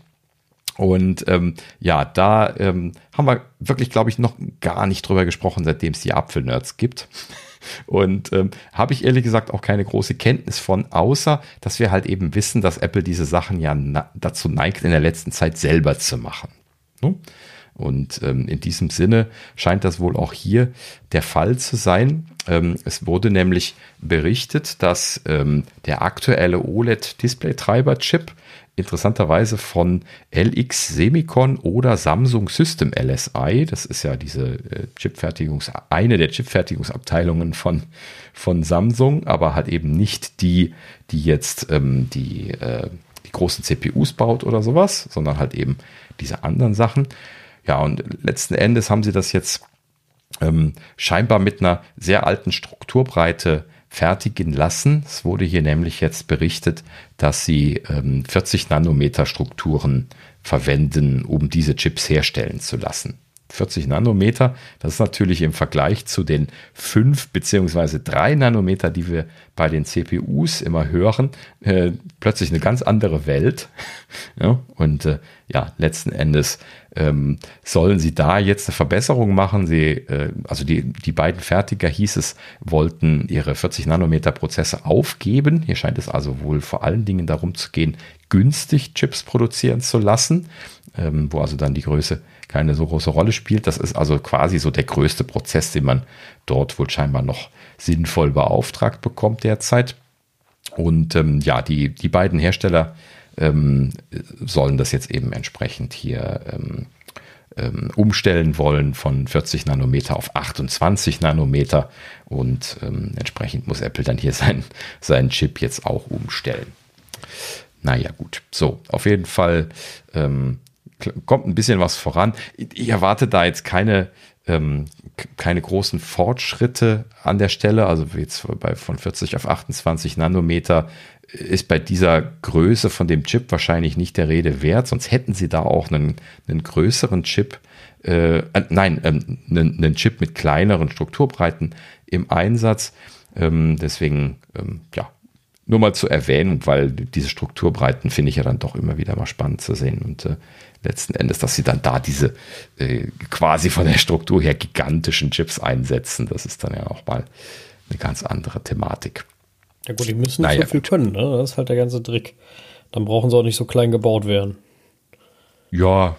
Und ähm, ja, da ähm, haben wir wirklich, glaube ich, noch gar nicht drüber gesprochen, seitdem es die Apfelnerds gibt. Und ähm, habe ich ehrlich gesagt auch keine große Kenntnis von, außer dass wir halt eben wissen, dass Apple diese Sachen ja dazu neigt, in der letzten Zeit selber zu machen. Ne? Und ähm, in diesem Sinne scheint das wohl auch hier der Fall zu sein. Ähm, es wurde nämlich berichtet, dass ähm, der aktuelle OLED-Display-Treiber-Chip interessanterweise von LX Semicon oder Samsung System LSI. Das ist ja diese äh, Chipfertigungs, eine der Chipfertigungsabteilungen von, von Samsung, aber halt eben nicht die, die jetzt ähm, die, äh, die großen CPUs baut oder sowas, sondern halt eben diese anderen Sachen. Ja, und letzten Endes haben sie das jetzt ähm, scheinbar mit einer sehr alten Strukturbreite fertigen lassen. Es wurde hier nämlich jetzt berichtet, dass sie ähm, 40 Nanometer Strukturen verwenden, um diese Chips herstellen zu lassen. 40 Nanometer, das ist natürlich im Vergleich zu den 5 bzw. 3 Nanometer, die wir bei den CPUs immer hören, äh, plötzlich eine ganz andere Welt. ja, und äh, ja, letzten Endes ähm, sollen sie da jetzt eine Verbesserung machen. Sie, äh, also die, die beiden Fertiger hieß es, wollten ihre 40 Nanometer Prozesse aufgeben. Hier scheint es also wohl vor allen Dingen darum zu gehen, günstig Chips produzieren zu lassen, ähm, wo also dann die Größe keine so große Rolle spielt. Das ist also quasi so der größte Prozess, den man dort wohl scheinbar noch sinnvoll beauftragt bekommt derzeit. Und ähm, ja, die, die beiden Hersteller ähm, sollen das jetzt eben entsprechend hier ähm, ähm, umstellen wollen von 40 Nanometer auf 28 Nanometer und ähm, entsprechend muss Apple dann hier sein, seinen Chip jetzt auch umstellen. Naja, gut. So, auf jeden Fall ähm, kommt ein bisschen was voran. Ich erwarte da jetzt keine, ähm, keine großen Fortschritte an der Stelle. Also jetzt bei, von 40 auf 28 Nanometer ist bei dieser Größe von dem Chip wahrscheinlich nicht der Rede wert, sonst hätten sie da auch einen, einen größeren Chip, äh, äh nein, ähm, einen, einen, Chip mit kleineren Strukturbreiten im Einsatz. Ähm, deswegen, ähm, ja, nur mal zur Erwähnung, weil diese Strukturbreiten finde ich ja dann doch immer wieder mal spannend zu sehen und äh, letzten Endes, dass sie dann da diese äh, quasi von der Struktur her gigantischen Chips einsetzen, das ist dann ja auch mal eine ganz andere Thematik. Ja gut, die müssen nicht naja, so viel können, ne? das ist halt der ganze Trick. Dann brauchen sie auch nicht so klein gebaut werden. Ja,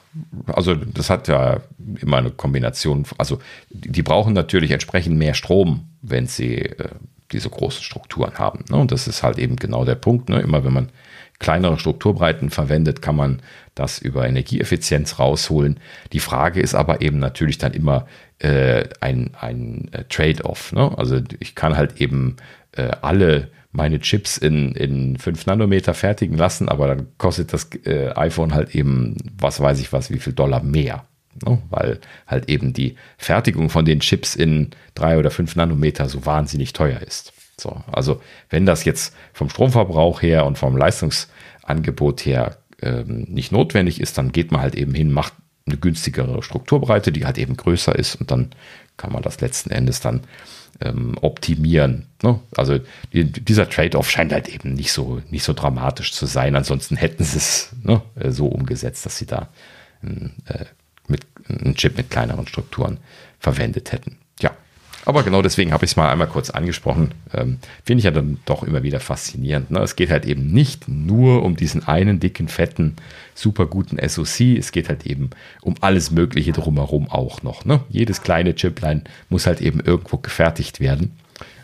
also das hat ja immer eine Kombination. Also die brauchen natürlich entsprechend mehr Strom, wenn sie äh, diese großen Strukturen haben. Ne? Und das ist halt eben genau der Punkt. Ne? Immer wenn man kleinere Strukturbreiten verwendet, kann man das über Energieeffizienz rausholen. Die Frage ist aber eben natürlich dann immer äh, ein, ein äh, Trade-off. Ne? Also ich kann halt eben äh, alle meine Chips in, in 5 Nanometer fertigen lassen, aber dann kostet das äh, iPhone halt eben, was weiß ich was, wie viel Dollar mehr. Ne? Weil halt eben die Fertigung von den Chips in 3 oder 5 Nanometer so wahnsinnig teuer ist. So, also wenn das jetzt vom Stromverbrauch her und vom Leistungsangebot her ähm, nicht notwendig ist, dann geht man halt eben hin, macht eine günstigere Strukturbreite, die halt eben größer ist und dann kann man das letzten Endes dann ähm, optimieren. Ne? Also die, dieser Trade-off scheint halt eben nicht so, nicht so dramatisch zu sein. Ansonsten hätten sie es ne, so umgesetzt, dass sie da äh, mit, einen Chip mit kleineren Strukturen verwendet hätten. Aber genau deswegen habe ich es mal einmal kurz angesprochen. Ähm, Finde ich ja dann doch immer wieder faszinierend. Ne? Es geht halt eben nicht nur um diesen einen dicken, fetten, super guten SoC. Es geht halt eben um alles Mögliche drumherum auch noch. Ne? Jedes kleine Chipline muss halt eben irgendwo gefertigt werden.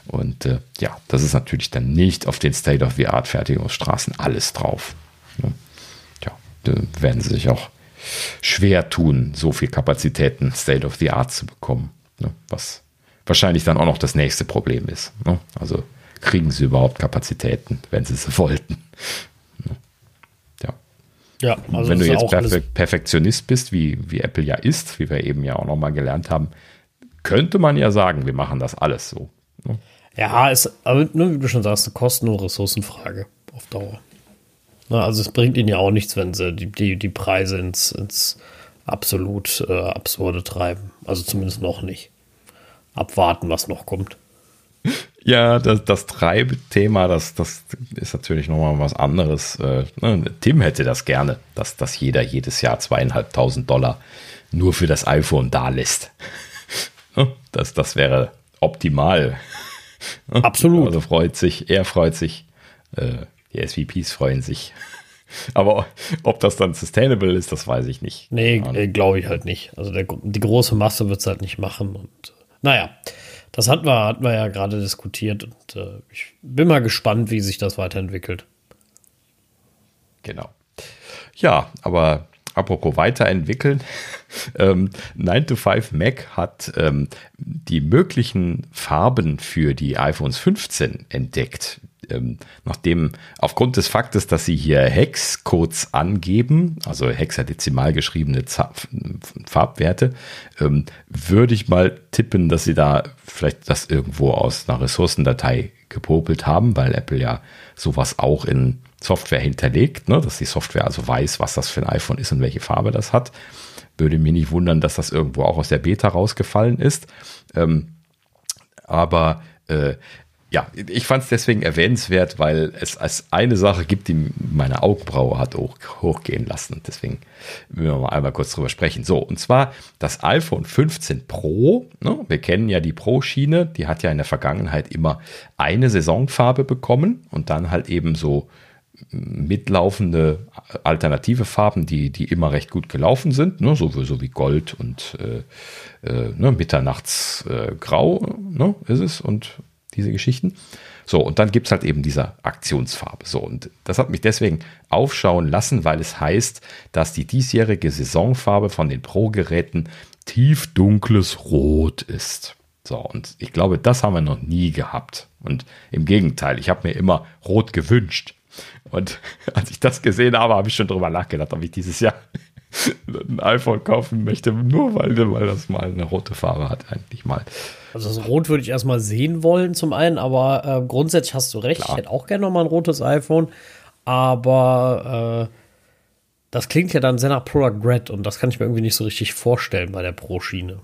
Und äh, ja, das ist natürlich dann nicht auf den State-of-the-Art-Fertigungsstraßen alles drauf. Ne? Ja, da werden sie sich auch schwer tun, so viel Kapazitäten State-of-the-Art zu bekommen. Ne? Was wahrscheinlich dann auch noch das nächste Problem ist. Ne? Also kriegen sie überhaupt Kapazitäten, wenn sie es wollten. Ne? Ja. Ja, also wenn du jetzt Perfe Perfektionist bist, wie, wie Apple ja ist, wie wir eben ja auch nochmal gelernt haben, könnte man ja sagen, wir machen das alles so. Ne? Ja, ist, aber nur wie du schon sagst, eine Kosten- und Ressourcenfrage auf Dauer. Na, also es bringt ihnen ja auch nichts, wenn sie die, die, die Preise ins, ins absolut äh, Absurde treiben. Also zumindest noch nicht abwarten, was noch kommt. Ja, das, das Treibthema, das, das ist natürlich nochmal was anderes. Äh, ne, Tim hätte das gerne, dass, dass jeder jedes Jahr zweieinhalbtausend Dollar nur für das iPhone da lässt. Ne, das, das wäre optimal. Ne, Absolut. Also freut sich, er freut sich, äh, die SVPs freuen sich. Aber ob das dann sustainable ist, das weiß ich nicht. Nee, äh, glaube ich halt nicht. Also der, die große Masse wird es halt nicht machen und naja, das hatten wir, hatten wir ja gerade diskutiert und äh, ich bin mal gespannt, wie sich das weiterentwickelt. Genau. Ja, aber apropos weiterentwickeln, ähm, 9 to 5 Mac hat ähm, die möglichen Farben für die iPhones 15 entdeckt, ähm, nachdem aufgrund des Faktes, dass sie hier Hexcodes angeben, also hexadezimal geschriebene Farbwerte, ähm, würde ich mal tippen, dass sie da vielleicht das irgendwo aus einer Ressourcendatei gepopelt haben, weil Apple ja sowas auch in Software hinterlegt, ne? dass die Software also weiß, was das für ein iPhone ist und welche Farbe das hat. Würde mich nicht wundern, dass das irgendwo auch aus der Beta rausgefallen ist. Ähm, aber äh, ja, ich fand es deswegen erwähnenswert, weil es als eine Sache gibt, die meine Augenbraue hat hoch, hochgehen lassen. Deswegen will wir mal einmal kurz drüber sprechen. So, und zwar das iPhone 15 Pro. Ne? Wir kennen ja die Pro-Schiene. Die hat ja in der Vergangenheit immer eine Saisonfarbe bekommen und dann halt eben so mitlaufende alternative Farben, die, die immer recht gut gelaufen sind, ne? so, so wie Gold und äh, äh, ne? Mitternachtsgrau äh, ne? ist es und diese Geschichten. So, und dann gibt es halt eben diese Aktionsfarbe. So, und das hat mich deswegen aufschauen lassen, weil es heißt, dass die diesjährige Saisonfarbe von den Pro-Geräten tiefdunkles Rot ist. So, und ich glaube, das haben wir noch nie gehabt. Und im Gegenteil, ich habe mir immer Rot gewünscht. Und als ich das gesehen habe, habe ich schon drüber nachgedacht, ob ich dieses Jahr ein iPhone kaufen möchte, nur weil, weil das mal eine rote Farbe hat, eigentlich mal. Also das Rot würde ich erstmal sehen wollen zum einen, aber äh, grundsätzlich hast du recht. Klar. Ich hätte auch gerne noch mal ein rotes iPhone, aber äh, das klingt ja dann sehr nach Product Red und das kann ich mir irgendwie nicht so richtig vorstellen bei der Pro-Schiene.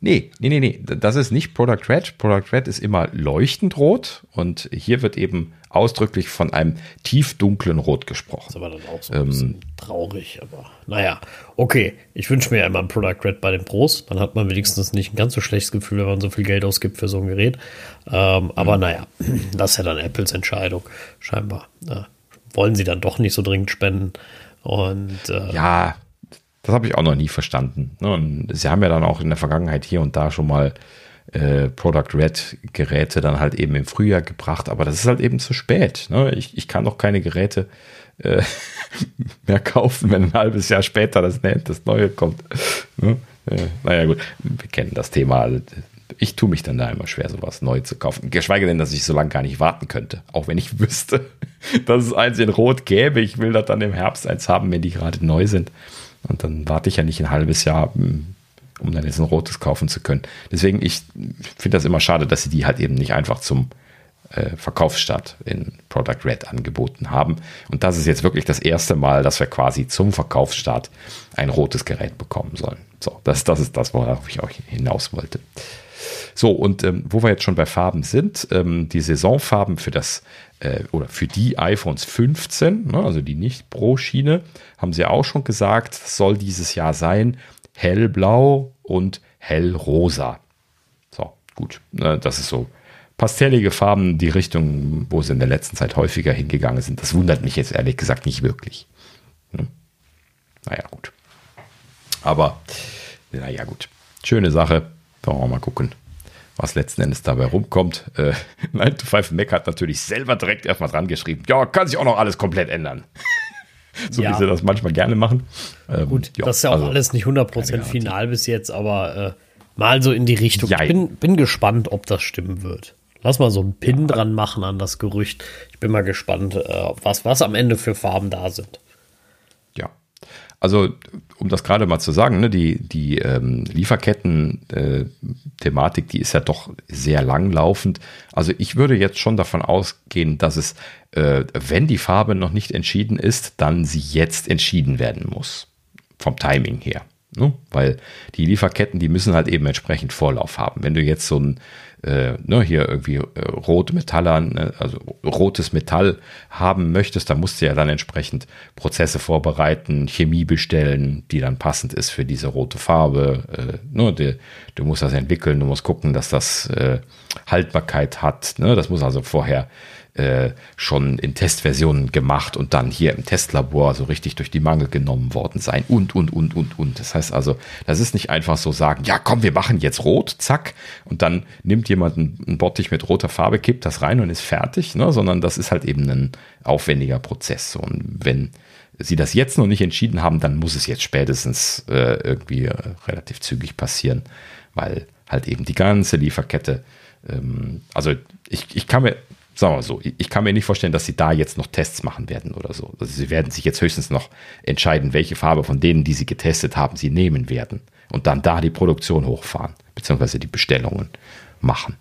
Nee, nee, nee, nee, das ist nicht Product Red. Product Red ist immer leuchtend rot und hier wird eben ausdrücklich von einem tiefdunklen Rot gesprochen. Das ist aber dann auch so ein ähm, bisschen traurig, aber naja, okay. Ich wünsche mir ja immer ein Product Red bei den Pros. Dann hat man wenigstens nicht ein ganz so schlechtes Gefühl, wenn man so viel Geld ausgibt für so ein Gerät. Ähm, aber mhm. naja, das ist ja dann Apples Entscheidung, scheinbar. Äh, wollen sie dann doch nicht so dringend spenden. Und äh, ja, das habe ich auch noch nie verstanden. Ne? Und sie haben ja dann auch in der Vergangenheit hier und da schon mal äh, Product Red Geräte dann halt eben im Frühjahr gebracht, aber das ist halt eben zu spät. Ne? Ich, ich kann doch keine Geräte äh, mehr kaufen, wenn ein halbes Jahr später das, das Neue kommt. Ne? Äh, naja, gut, wir kennen das Thema. Ich tue mich dann da immer schwer, sowas neu zu kaufen. Geschweige denn, dass ich so lange gar nicht warten könnte. Auch wenn ich wüsste, dass es eins in Rot gäbe. Ich will das dann im Herbst eins haben, wenn die gerade neu sind. Und dann warte ich ja nicht ein halbes Jahr, hm, um dann jetzt ein rotes kaufen zu können. Deswegen, ich finde das immer schade, dass sie die halt eben nicht einfach zum äh, Verkaufsstart in Product Red angeboten haben. Und das ist jetzt wirklich das erste Mal, dass wir quasi zum Verkaufsstart ein rotes Gerät bekommen sollen. So, das, das ist das, worauf ich auch hinaus wollte. So, und ähm, wo wir jetzt schon bei Farben sind, ähm, die Saisonfarben für das äh, oder für die iPhones 15, ne, also die nicht Pro-Schiene, haben sie auch schon gesagt, soll dieses Jahr sein hellblau und hellrosa. So, gut. Ne, das ist so pastellige Farben, die Richtung, wo sie in der letzten Zeit häufiger hingegangen sind. Das wundert mich jetzt ehrlich gesagt nicht wirklich. Hm? Naja, gut. Aber, naja, gut. Schöne Sache. Wollen wir mal gucken, was letzten Endes dabei rumkommt. Äh, 9 to 5 Mac hat natürlich selber direkt erstmal dran geschrieben. Ja, kann sich auch noch alles komplett ändern. so ja. wie sie das manchmal gerne machen. Ähm, Gut, ja, das ist ja auch also, alles nicht 100% final bis jetzt, aber äh, mal so in die Richtung. Ja, ich bin, bin gespannt, ob das stimmen wird. Lass mal so einen Pin dran machen an das Gerücht. Ich bin mal gespannt, äh, was, was am Ende für Farben da sind. Also, um das gerade mal zu sagen, ne, die, die ähm, Lieferketten-Thematik, äh, die ist ja doch sehr langlaufend. Also ich würde jetzt schon davon ausgehen, dass es, äh, wenn die Farbe noch nicht entschieden ist, dann sie jetzt entschieden werden muss. Vom Timing her. Ne? Weil die Lieferketten, die müssen halt eben entsprechend Vorlauf haben. Wenn du jetzt so ein äh, ne, hier irgendwie äh, rote Metalle, ne, also rotes Metall haben möchtest, dann musst du ja dann entsprechend Prozesse vorbereiten, Chemie bestellen, die dann passend ist für diese rote Farbe. Äh, ne, die, du musst das entwickeln, du musst gucken, dass das äh, Haltbarkeit hat. Ne? Das muss also vorher äh, schon in Testversionen gemacht und dann hier im Testlabor so richtig durch die Mangel genommen worden sein und, und, und, und, und. Das heißt also, das ist nicht einfach so sagen, ja komm, wir machen jetzt rot, zack, und dann nimmt jemand einen Bottich mit roter Farbe, kippt das rein und ist fertig, ne? sondern das ist halt eben ein aufwendiger Prozess. Und wenn sie das jetzt noch nicht entschieden haben, dann muss es jetzt spätestens äh, irgendwie äh, relativ zügig passieren, weil halt eben die ganze Lieferkette, ähm, also ich, ich kann mir sagen wir mal so, ich kann mir nicht vorstellen, dass sie da jetzt noch Tests machen werden oder so. Also sie werden sich jetzt höchstens noch entscheiden, welche Farbe von denen, die sie getestet haben, sie nehmen werden und dann da die Produktion hochfahren, beziehungsweise die Bestellungen machen.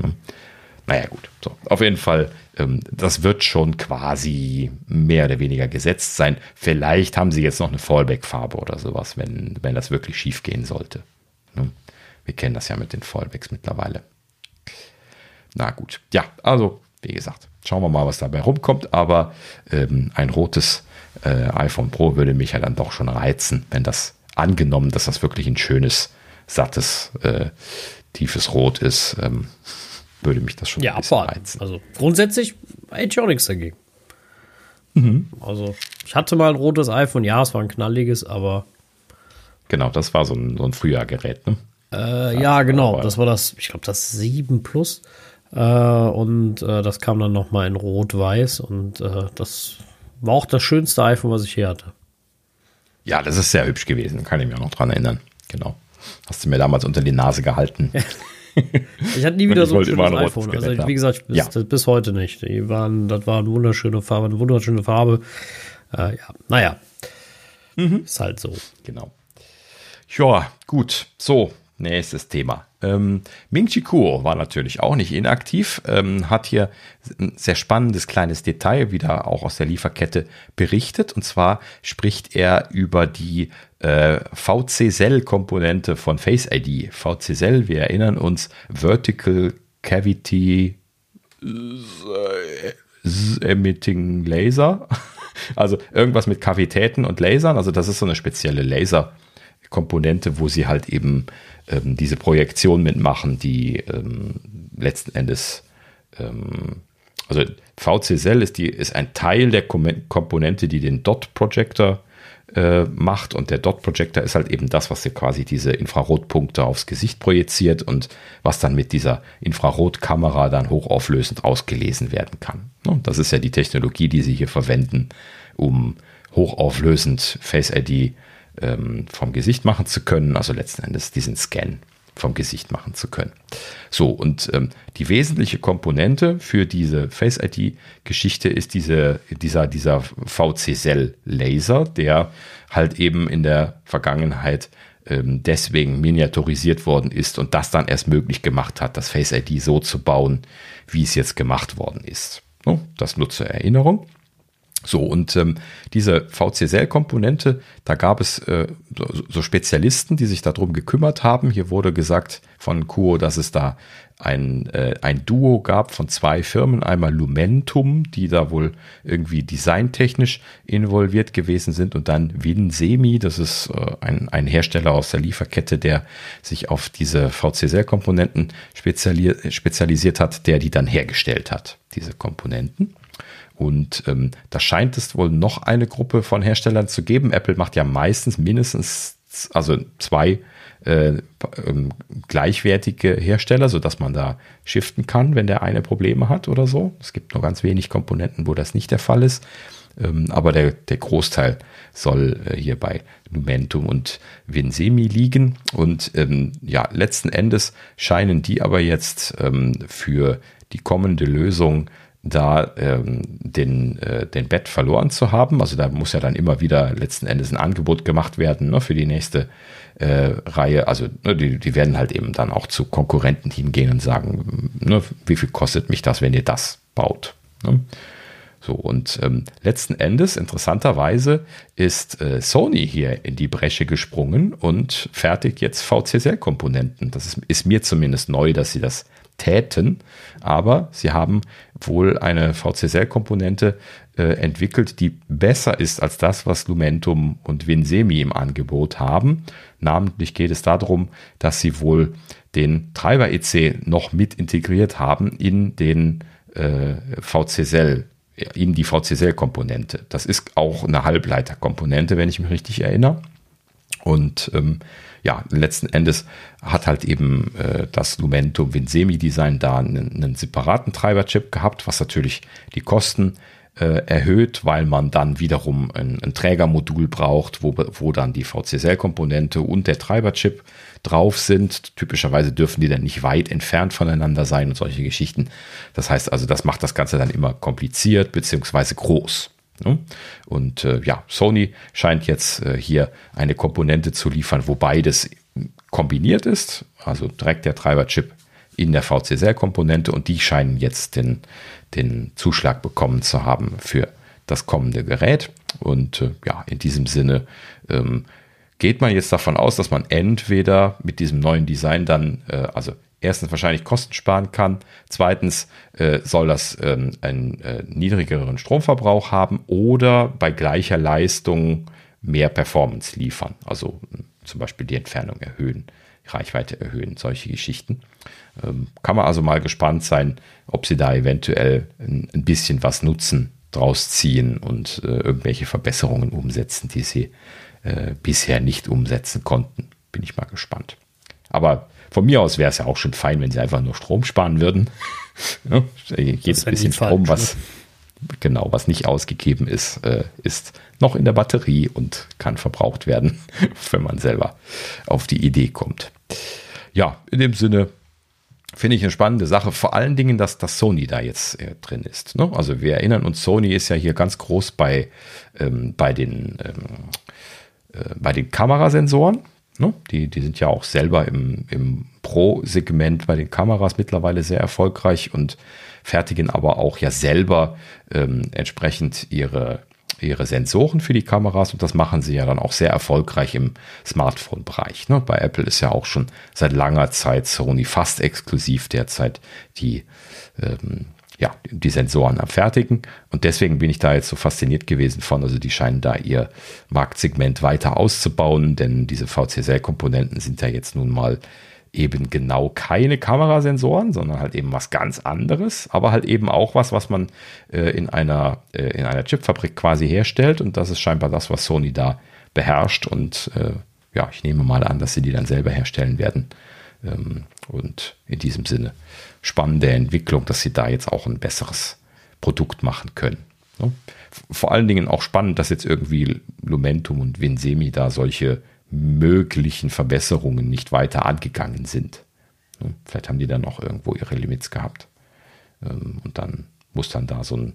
Hm. Naja, gut. So, auf jeden Fall, ähm, das wird schon quasi mehr oder weniger gesetzt sein. Vielleicht haben sie jetzt noch eine Fallback-Farbe oder sowas, wenn, wenn das wirklich schief gehen sollte. Hm. Wir kennen das ja mit den Fallbacks mittlerweile. Na gut, ja, also wie gesagt, schauen wir mal, was dabei rumkommt. Aber ähm, ein rotes äh, iPhone Pro würde mich ja dann doch schon reizen, wenn das angenommen, dass das wirklich ein schönes, sattes, äh, tiefes Rot ist, ähm, würde mich das schon ja, ein bisschen abwarten. reizen. Also grundsätzlich hätte ich auch nichts dagegen. Mhm. Also ich hatte mal ein rotes iPhone, ja, es war ein knalliges, aber Genau, das war so ein, so ein Frühjahrgerät, ne? Äh, ja, genau. Das war das, ich glaube, das 7 Plus. Äh, und äh, das kam dann nochmal in Rot-Weiß und äh, das war auch das schönste iPhone, was ich hier hatte. Ja, das ist sehr hübsch gewesen, kann ich mich auch noch dran erinnern. Genau. Hast du mir damals unter die Nase gehalten. ich hatte nie wieder so ein schönes ein iPhone. Also, wie gesagt, bis, ja. bis, heute nicht. Die waren, das war eine wunderschöne Farbe, eine wunderschöne Farbe. Äh, ja, naja. Mhm. Ist halt so. Genau. Ja, gut. So, nächstes Thema. Ähm, Ming Chi Kuo war natürlich auch nicht inaktiv, ähm, hat hier ein sehr spannendes kleines Detail wieder auch aus der Lieferkette berichtet. Und zwar spricht er über die äh, VC-Cell-Komponente von Face ID. VC-Cell, wir erinnern uns, Vertical Cavity Emitting Laser. Also irgendwas mit Kavitäten und Lasern. Also das ist so eine spezielle Laserkomponente, wo sie halt eben ähm, diese Projektion mitmachen, die ähm, letzten Endes, ähm, also VC-Cell ist, ist ein Teil der Komponente, die den Dot-Projector äh, macht und der Dot-Projector ist halt eben das, was dir quasi diese Infrarotpunkte aufs Gesicht projiziert und was dann mit dieser Infrarotkamera dann hochauflösend ausgelesen werden kann. Und das ist ja die Technologie, die sie hier verwenden, um hochauflösend Face ID ähm, vom Gesicht machen zu können, also letzten Endes diesen Scan vom Gesicht machen zu können. So, und ähm, die wesentliche Komponente für diese Face ID-Geschichte ist diese, dieser, dieser VC-Cell-Laser, der halt eben in der Vergangenheit ähm, deswegen miniaturisiert worden ist und das dann erst möglich gemacht hat, das Face ID so zu bauen, wie es jetzt gemacht worden ist. No, das nur zur Erinnerung. So, und ähm, diese VC-Cell-Komponente, da gab es äh, so, so, Spezialisten, die sich darum gekümmert haben. Hier wurde gesagt von Kuo, dass es da ein, äh, ein Duo gab von zwei Firmen, einmal Lumentum, die da wohl irgendwie designtechnisch involviert gewesen sind, und dann Winsemi, das ist äh, ein, ein Hersteller aus der Lieferkette, der sich auf diese VC-Cell-Komponenten spezialisiert hat, der die dann hergestellt hat, diese Komponenten. Und ähm, da scheint es wohl noch eine Gruppe von Herstellern zu geben. Apple macht ja meistens mindestens, also zwei äh, ähm, gleichwertige Hersteller, sodass man da shiften kann, wenn der eine Probleme hat oder so. Es gibt nur ganz wenig Komponenten, wo das nicht der Fall ist. Ähm, aber der, der Großteil soll äh, hier bei Numentum und Vinsemi liegen. Und ähm, ja, letzten Endes scheinen die aber jetzt ähm, für die kommende Lösung da ähm, den, äh, den Bett verloren zu haben. Also da muss ja dann immer wieder letzten Endes ein Angebot gemacht werden ne, für die nächste äh, Reihe. Also ne, die, die werden halt eben dann auch zu Konkurrenten hingehen und sagen, ne, wie viel kostet mich das, wenn ihr das baut. Ne? So, und ähm, letzten Endes, interessanterweise, ist äh, Sony hier in die Bresche gesprungen und fertigt jetzt VCSL-Komponenten. Das ist, ist mir zumindest neu, dass sie das täten, aber sie haben wohl eine VCSL-Komponente äh, entwickelt, die besser ist als das, was Lumentum und Vinsemi im Angebot haben. Namentlich geht es darum, dass sie wohl den Treiber EC noch mit integriert haben in den äh, VCSL in die VCSL-Komponente. Das ist auch eine Halbleiterkomponente, wenn ich mich richtig erinnere. Und ähm, ja, letzten Endes hat halt eben äh, das Lumentum Vinsemi-Design da einen, einen separaten Treiberchip gehabt, was natürlich die Kosten äh, erhöht, weil man dann wiederum ein, ein Trägermodul braucht, wo, wo dann die VCSL-Komponente und der Treiberchip drauf sind. Typischerweise dürfen die dann nicht weit entfernt voneinander sein und solche Geschichten. Das heißt also, das macht das Ganze dann immer kompliziert beziehungsweise groß. Ne? Und äh, ja, Sony scheint jetzt äh, hier eine Komponente zu liefern, wo beides kombiniert ist, also direkt der Treiberchip in der VCSL-Komponente und die scheinen jetzt den, den Zuschlag bekommen zu haben für das kommende Gerät. Und äh, ja, in diesem Sinne ähm, geht man jetzt davon aus, dass man entweder mit diesem neuen Design dann, äh, also erstens wahrscheinlich Kosten sparen kann, zweitens äh, soll das ähm, einen äh, niedrigeren Stromverbrauch haben oder bei gleicher Leistung mehr Performance liefern, also äh, zum Beispiel die Entfernung erhöhen, Reichweite erhöhen, solche Geschichten. Ähm, kann man also mal gespannt sein, ob sie da eventuell ein, ein bisschen was nutzen, draus ziehen und äh, irgendwelche Verbesserungen umsetzen, die sie äh, bisher nicht umsetzen konnten. Bin ich mal gespannt. Aber von mir aus wäre es ja auch schon fein, wenn sie einfach nur Strom sparen würden. ja, jedes bisschen Strom, falsch, was ne? genau, was nicht ausgegeben ist, äh, ist noch in der Batterie und kann verbraucht werden, wenn man selber auf die Idee kommt. Ja, in dem Sinne finde ich eine spannende Sache. Vor allen Dingen, dass das Sony da jetzt äh, drin ist. Ne? Also wir erinnern uns, Sony ist ja hier ganz groß bei, ähm, bei den ähm, äh, bei den Kamerasensoren. Ne? Die, die sind ja auch selber im, im Pro-Segment bei den Kameras mittlerweile sehr erfolgreich und fertigen aber auch ja selber ähm, entsprechend ihre, ihre Sensoren für die Kameras und das machen sie ja dann auch sehr erfolgreich im Smartphone-Bereich. Ne? Bei Apple ist ja auch schon seit langer Zeit Sony fast exklusiv derzeit die ähm, ja, die Sensoren am Fertigen. Und deswegen bin ich da jetzt so fasziniert gewesen von. Also die scheinen da ihr Marktsegment weiter auszubauen, denn diese VCSL-Komponenten sind ja jetzt nun mal eben genau keine Kamerasensoren, sondern halt eben was ganz anderes, aber halt eben auch was, was man äh, in einer, äh, in einer Chipfabrik quasi herstellt. Und das ist scheinbar das, was Sony da beherrscht. Und äh, ja, ich nehme mal an, dass sie die dann selber herstellen werden. Ähm, und in diesem Sinne spannende Entwicklung, dass sie da jetzt auch ein besseres Produkt machen können. Ne? Vor allen Dingen auch spannend, dass jetzt irgendwie Lumentum und Vinsemi da solche möglichen Verbesserungen nicht weiter angegangen sind. Vielleicht haben die dann auch irgendwo ihre Limits gehabt. Ähm, und dann muss dann da so ein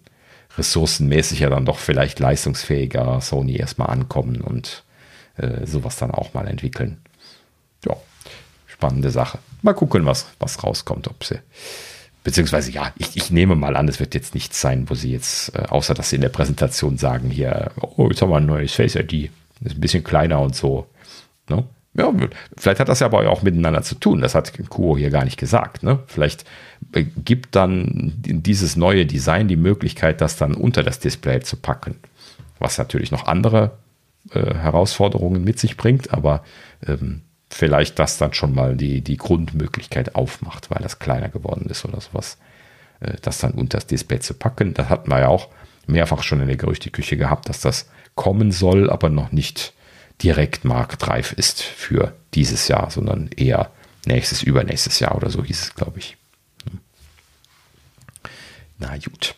ressourcenmäßig ja dann doch vielleicht leistungsfähiger Sony erstmal ankommen und äh, sowas dann auch mal entwickeln. Ja, spannende Sache. Mal gucken, was, was rauskommt, ob sie. Beziehungsweise, ja, ich, ich nehme mal an, es wird jetzt nichts sein, wo sie jetzt, äh, außer dass sie in der Präsentation sagen, hier, oh, jetzt haben wir ein neues Face ID. ist ein bisschen kleiner und so. Ne? Ja, vielleicht hat das ja aber auch miteinander zu tun. Das hat Kuo hier gar nicht gesagt. Ne? Vielleicht gibt dann dieses neue Design die Möglichkeit, das dann unter das Display zu packen. Was natürlich noch andere äh, Herausforderungen mit sich bringt, aber ähm, vielleicht das dann schon mal die, die Grundmöglichkeit aufmacht, weil das kleiner geworden ist oder sowas, äh, das dann unter das Display zu packen. Das hatten wir ja auch mehrfach schon in der Gerüchteküche gehabt, dass das kommen soll, aber noch nicht direkt marktreif ist für dieses Jahr, sondern eher nächstes, übernächstes Jahr oder so hieß es, glaube ich. Hm. Na gut.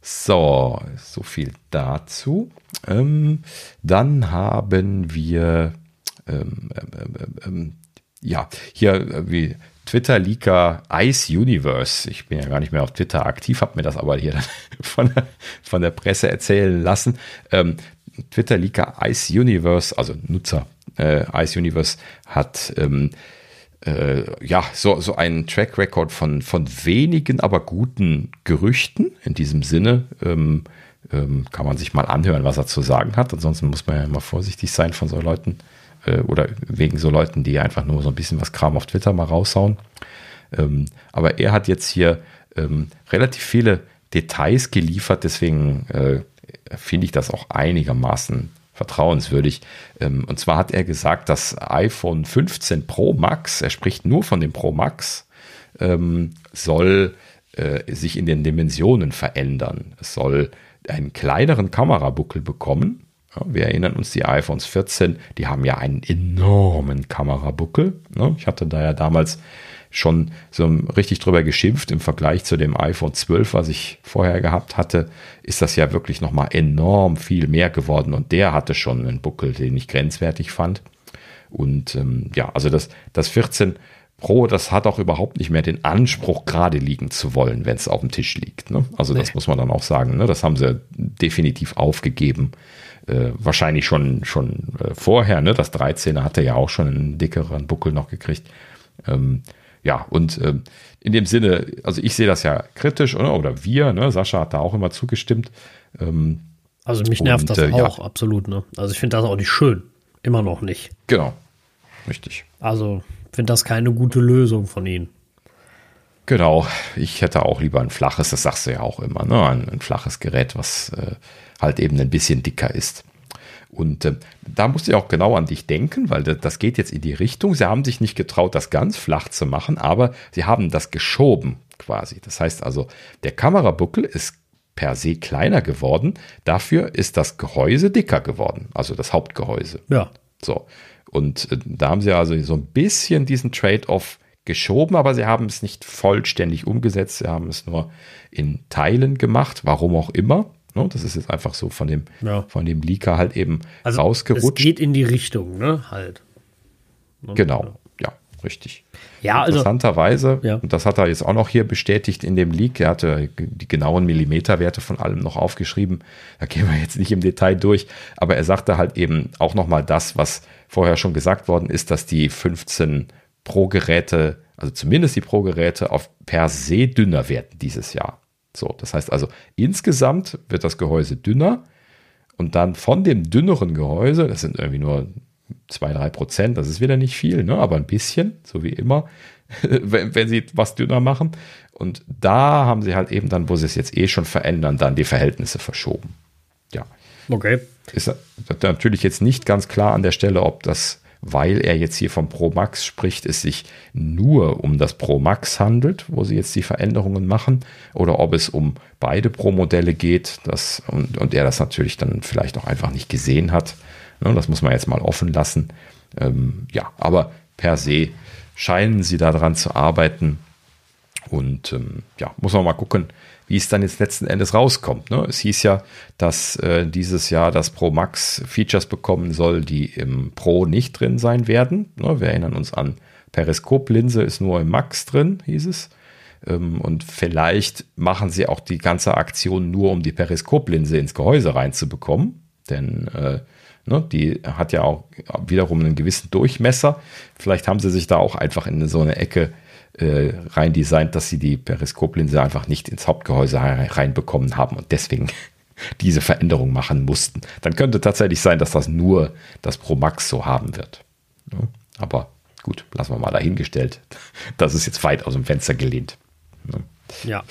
So, so viel dazu. Ähm, dann haben wir ähm, ähm, ähm, ähm, ja, hier äh, wie Twitter-Leaker Ice Universe. Ich bin ja gar nicht mehr auf Twitter aktiv, habe mir das aber hier von, von der Presse erzählen lassen. Ähm, Twitter-Leaker Ice Universe, also Nutzer äh, Ice Universe, hat ähm, äh, ja so, so einen Track Record von, von wenigen, aber guten Gerüchten. In diesem Sinne ähm, ähm, kann man sich mal anhören, was er zu sagen hat. Ansonsten muss man ja immer vorsichtig sein von so Leuten äh, oder wegen so Leuten, die einfach nur so ein bisschen was Kram auf Twitter mal raushauen. Ähm, aber er hat jetzt hier ähm, relativ viele Details geliefert, deswegen äh, finde ich das auch einigermaßen vertrauenswürdig. Ähm, und zwar hat er gesagt, das iPhone 15 Pro Max, er spricht nur von dem Pro Max, ähm, soll äh, sich in den Dimensionen verändern. Es soll einen kleineren Kamerabuckel bekommen wir erinnern uns, die iPhones 14, die haben ja einen enormen Kamerabuckel. Ne? Ich hatte da ja damals schon so richtig drüber geschimpft im Vergleich zu dem iPhone 12, was ich vorher gehabt hatte, ist das ja wirklich nochmal enorm viel mehr geworden und der hatte schon einen Buckel, den ich grenzwertig fand. Und ähm, ja, also das, das 14 Pro, das hat auch überhaupt nicht mehr den Anspruch, gerade liegen zu wollen, wenn es auf dem Tisch liegt. Ne? Also nee. das muss man dann auch sagen. Ne? Das haben sie definitiv aufgegeben äh, wahrscheinlich schon, schon äh, vorher, ne? Das 13er hatte ja auch schon einen dickeren Buckel noch gekriegt. Ähm, ja, und ähm, in dem Sinne, also ich sehe das ja kritisch, oder, oder wir, ne? Sascha hat da auch immer zugestimmt. Ähm, also mich nervt und, das äh, auch, ja. absolut, ne? Also ich finde das auch nicht schön. Immer noch nicht. Genau. Richtig. Also finde das keine gute Lösung von ihnen. Genau, ich hätte auch lieber ein flaches, das sagst du ja auch immer, ne? ein, ein flaches Gerät, was äh, halt eben ein bisschen dicker ist. Und äh, da musste ich auch genau an dich denken, weil das geht jetzt in die Richtung. Sie haben sich nicht getraut, das ganz flach zu machen, aber sie haben das geschoben quasi. Das heißt also, der Kamerabuckel ist per se kleiner geworden, dafür ist das Gehäuse dicker geworden, also das Hauptgehäuse. Ja. So. Und äh, da haben sie also so ein bisschen diesen Trade-off geschoben, aber sie haben es nicht vollständig umgesetzt. Sie haben es nur in Teilen gemacht, warum auch immer. Ne? Das ist jetzt einfach so von dem, ja. von dem Leaker halt eben also rausgerutscht. Es geht in die Richtung, ne? Halt. Ne? Genau, ja, richtig. Ja, also. Interessanterweise, Ja. und das hat er jetzt auch noch hier bestätigt in dem Leak, er hatte die genauen Millimeterwerte von allem noch aufgeschrieben. Da gehen wir jetzt nicht im Detail durch, aber er sagte halt eben auch nochmal das, was vorher schon gesagt worden ist, dass die 15 Pro-Geräte, also zumindest die Pro-Geräte, auf per se dünner werden dieses Jahr. So, das heißt also, insgesamt wird das Gehäuse dünner und dann von dem dünneren Gehäuse, das sind irgendwie nur 2, 3 Prozent, das ist wieder nicht viel, ne? aber ein bisschen, so wie immer, wenn, wenn sie was dünner machen. Und da haben sie halt eben dann, wo sie es jetzt eh schon verändern, dann die Verhältnisse verschoben. Ja. Okay. Ist natürlich jetzt nicht ganz klar an der Stelle, ob das, weil er jetzt hier vom Pro Max spricht, es sich nur um das Pro Max handelt, wo sie jetzt die Veränderungen machen, oder ob es um beide Pro-Modelle geht das, und, und er das natürlich dann vielleicht auch einfach nicht gesehen hat. Ne, das muss man jetzt mal offen lassen. Ähm, ja, aber per se scheinen sie daran zu arbeiten. Und ähm, ja, muss man mal gucken, wie es dann jetzt letzten Endes rauskommt. Ne? Es hieß ja, dass äh, dieses Jahr das Pro Max Features bekommen soll, die im Pro nicht drin sein werden. Ne? Wir erinnern uns an Periskoplinse ist nur im Max drin, hieß es. Ähm, und vielleicht machen sie auch die ganze Aktion nur, um die Periskoplinse ins Gehäuse reinzubekommen. Denn äh, ne, die hat ja auch wiederum einen gewissen Durchmesser. Vielleicht haben sie sich da auch einfach in so eine Ecke äh, rein designt, dass sie die Periskoplinse einfach nicht ins Hauptgehäuse reinbekommen haben und deswegen diese Veränderung machen mussten. Dann könnte tatsächlich sein, dass das nur das Pro Max so haben wird. Ja, aber gut, lassen wir mal dahingestellt. Das ist jetzt weit aus dem Fenster gelehnt. Ja. Ja,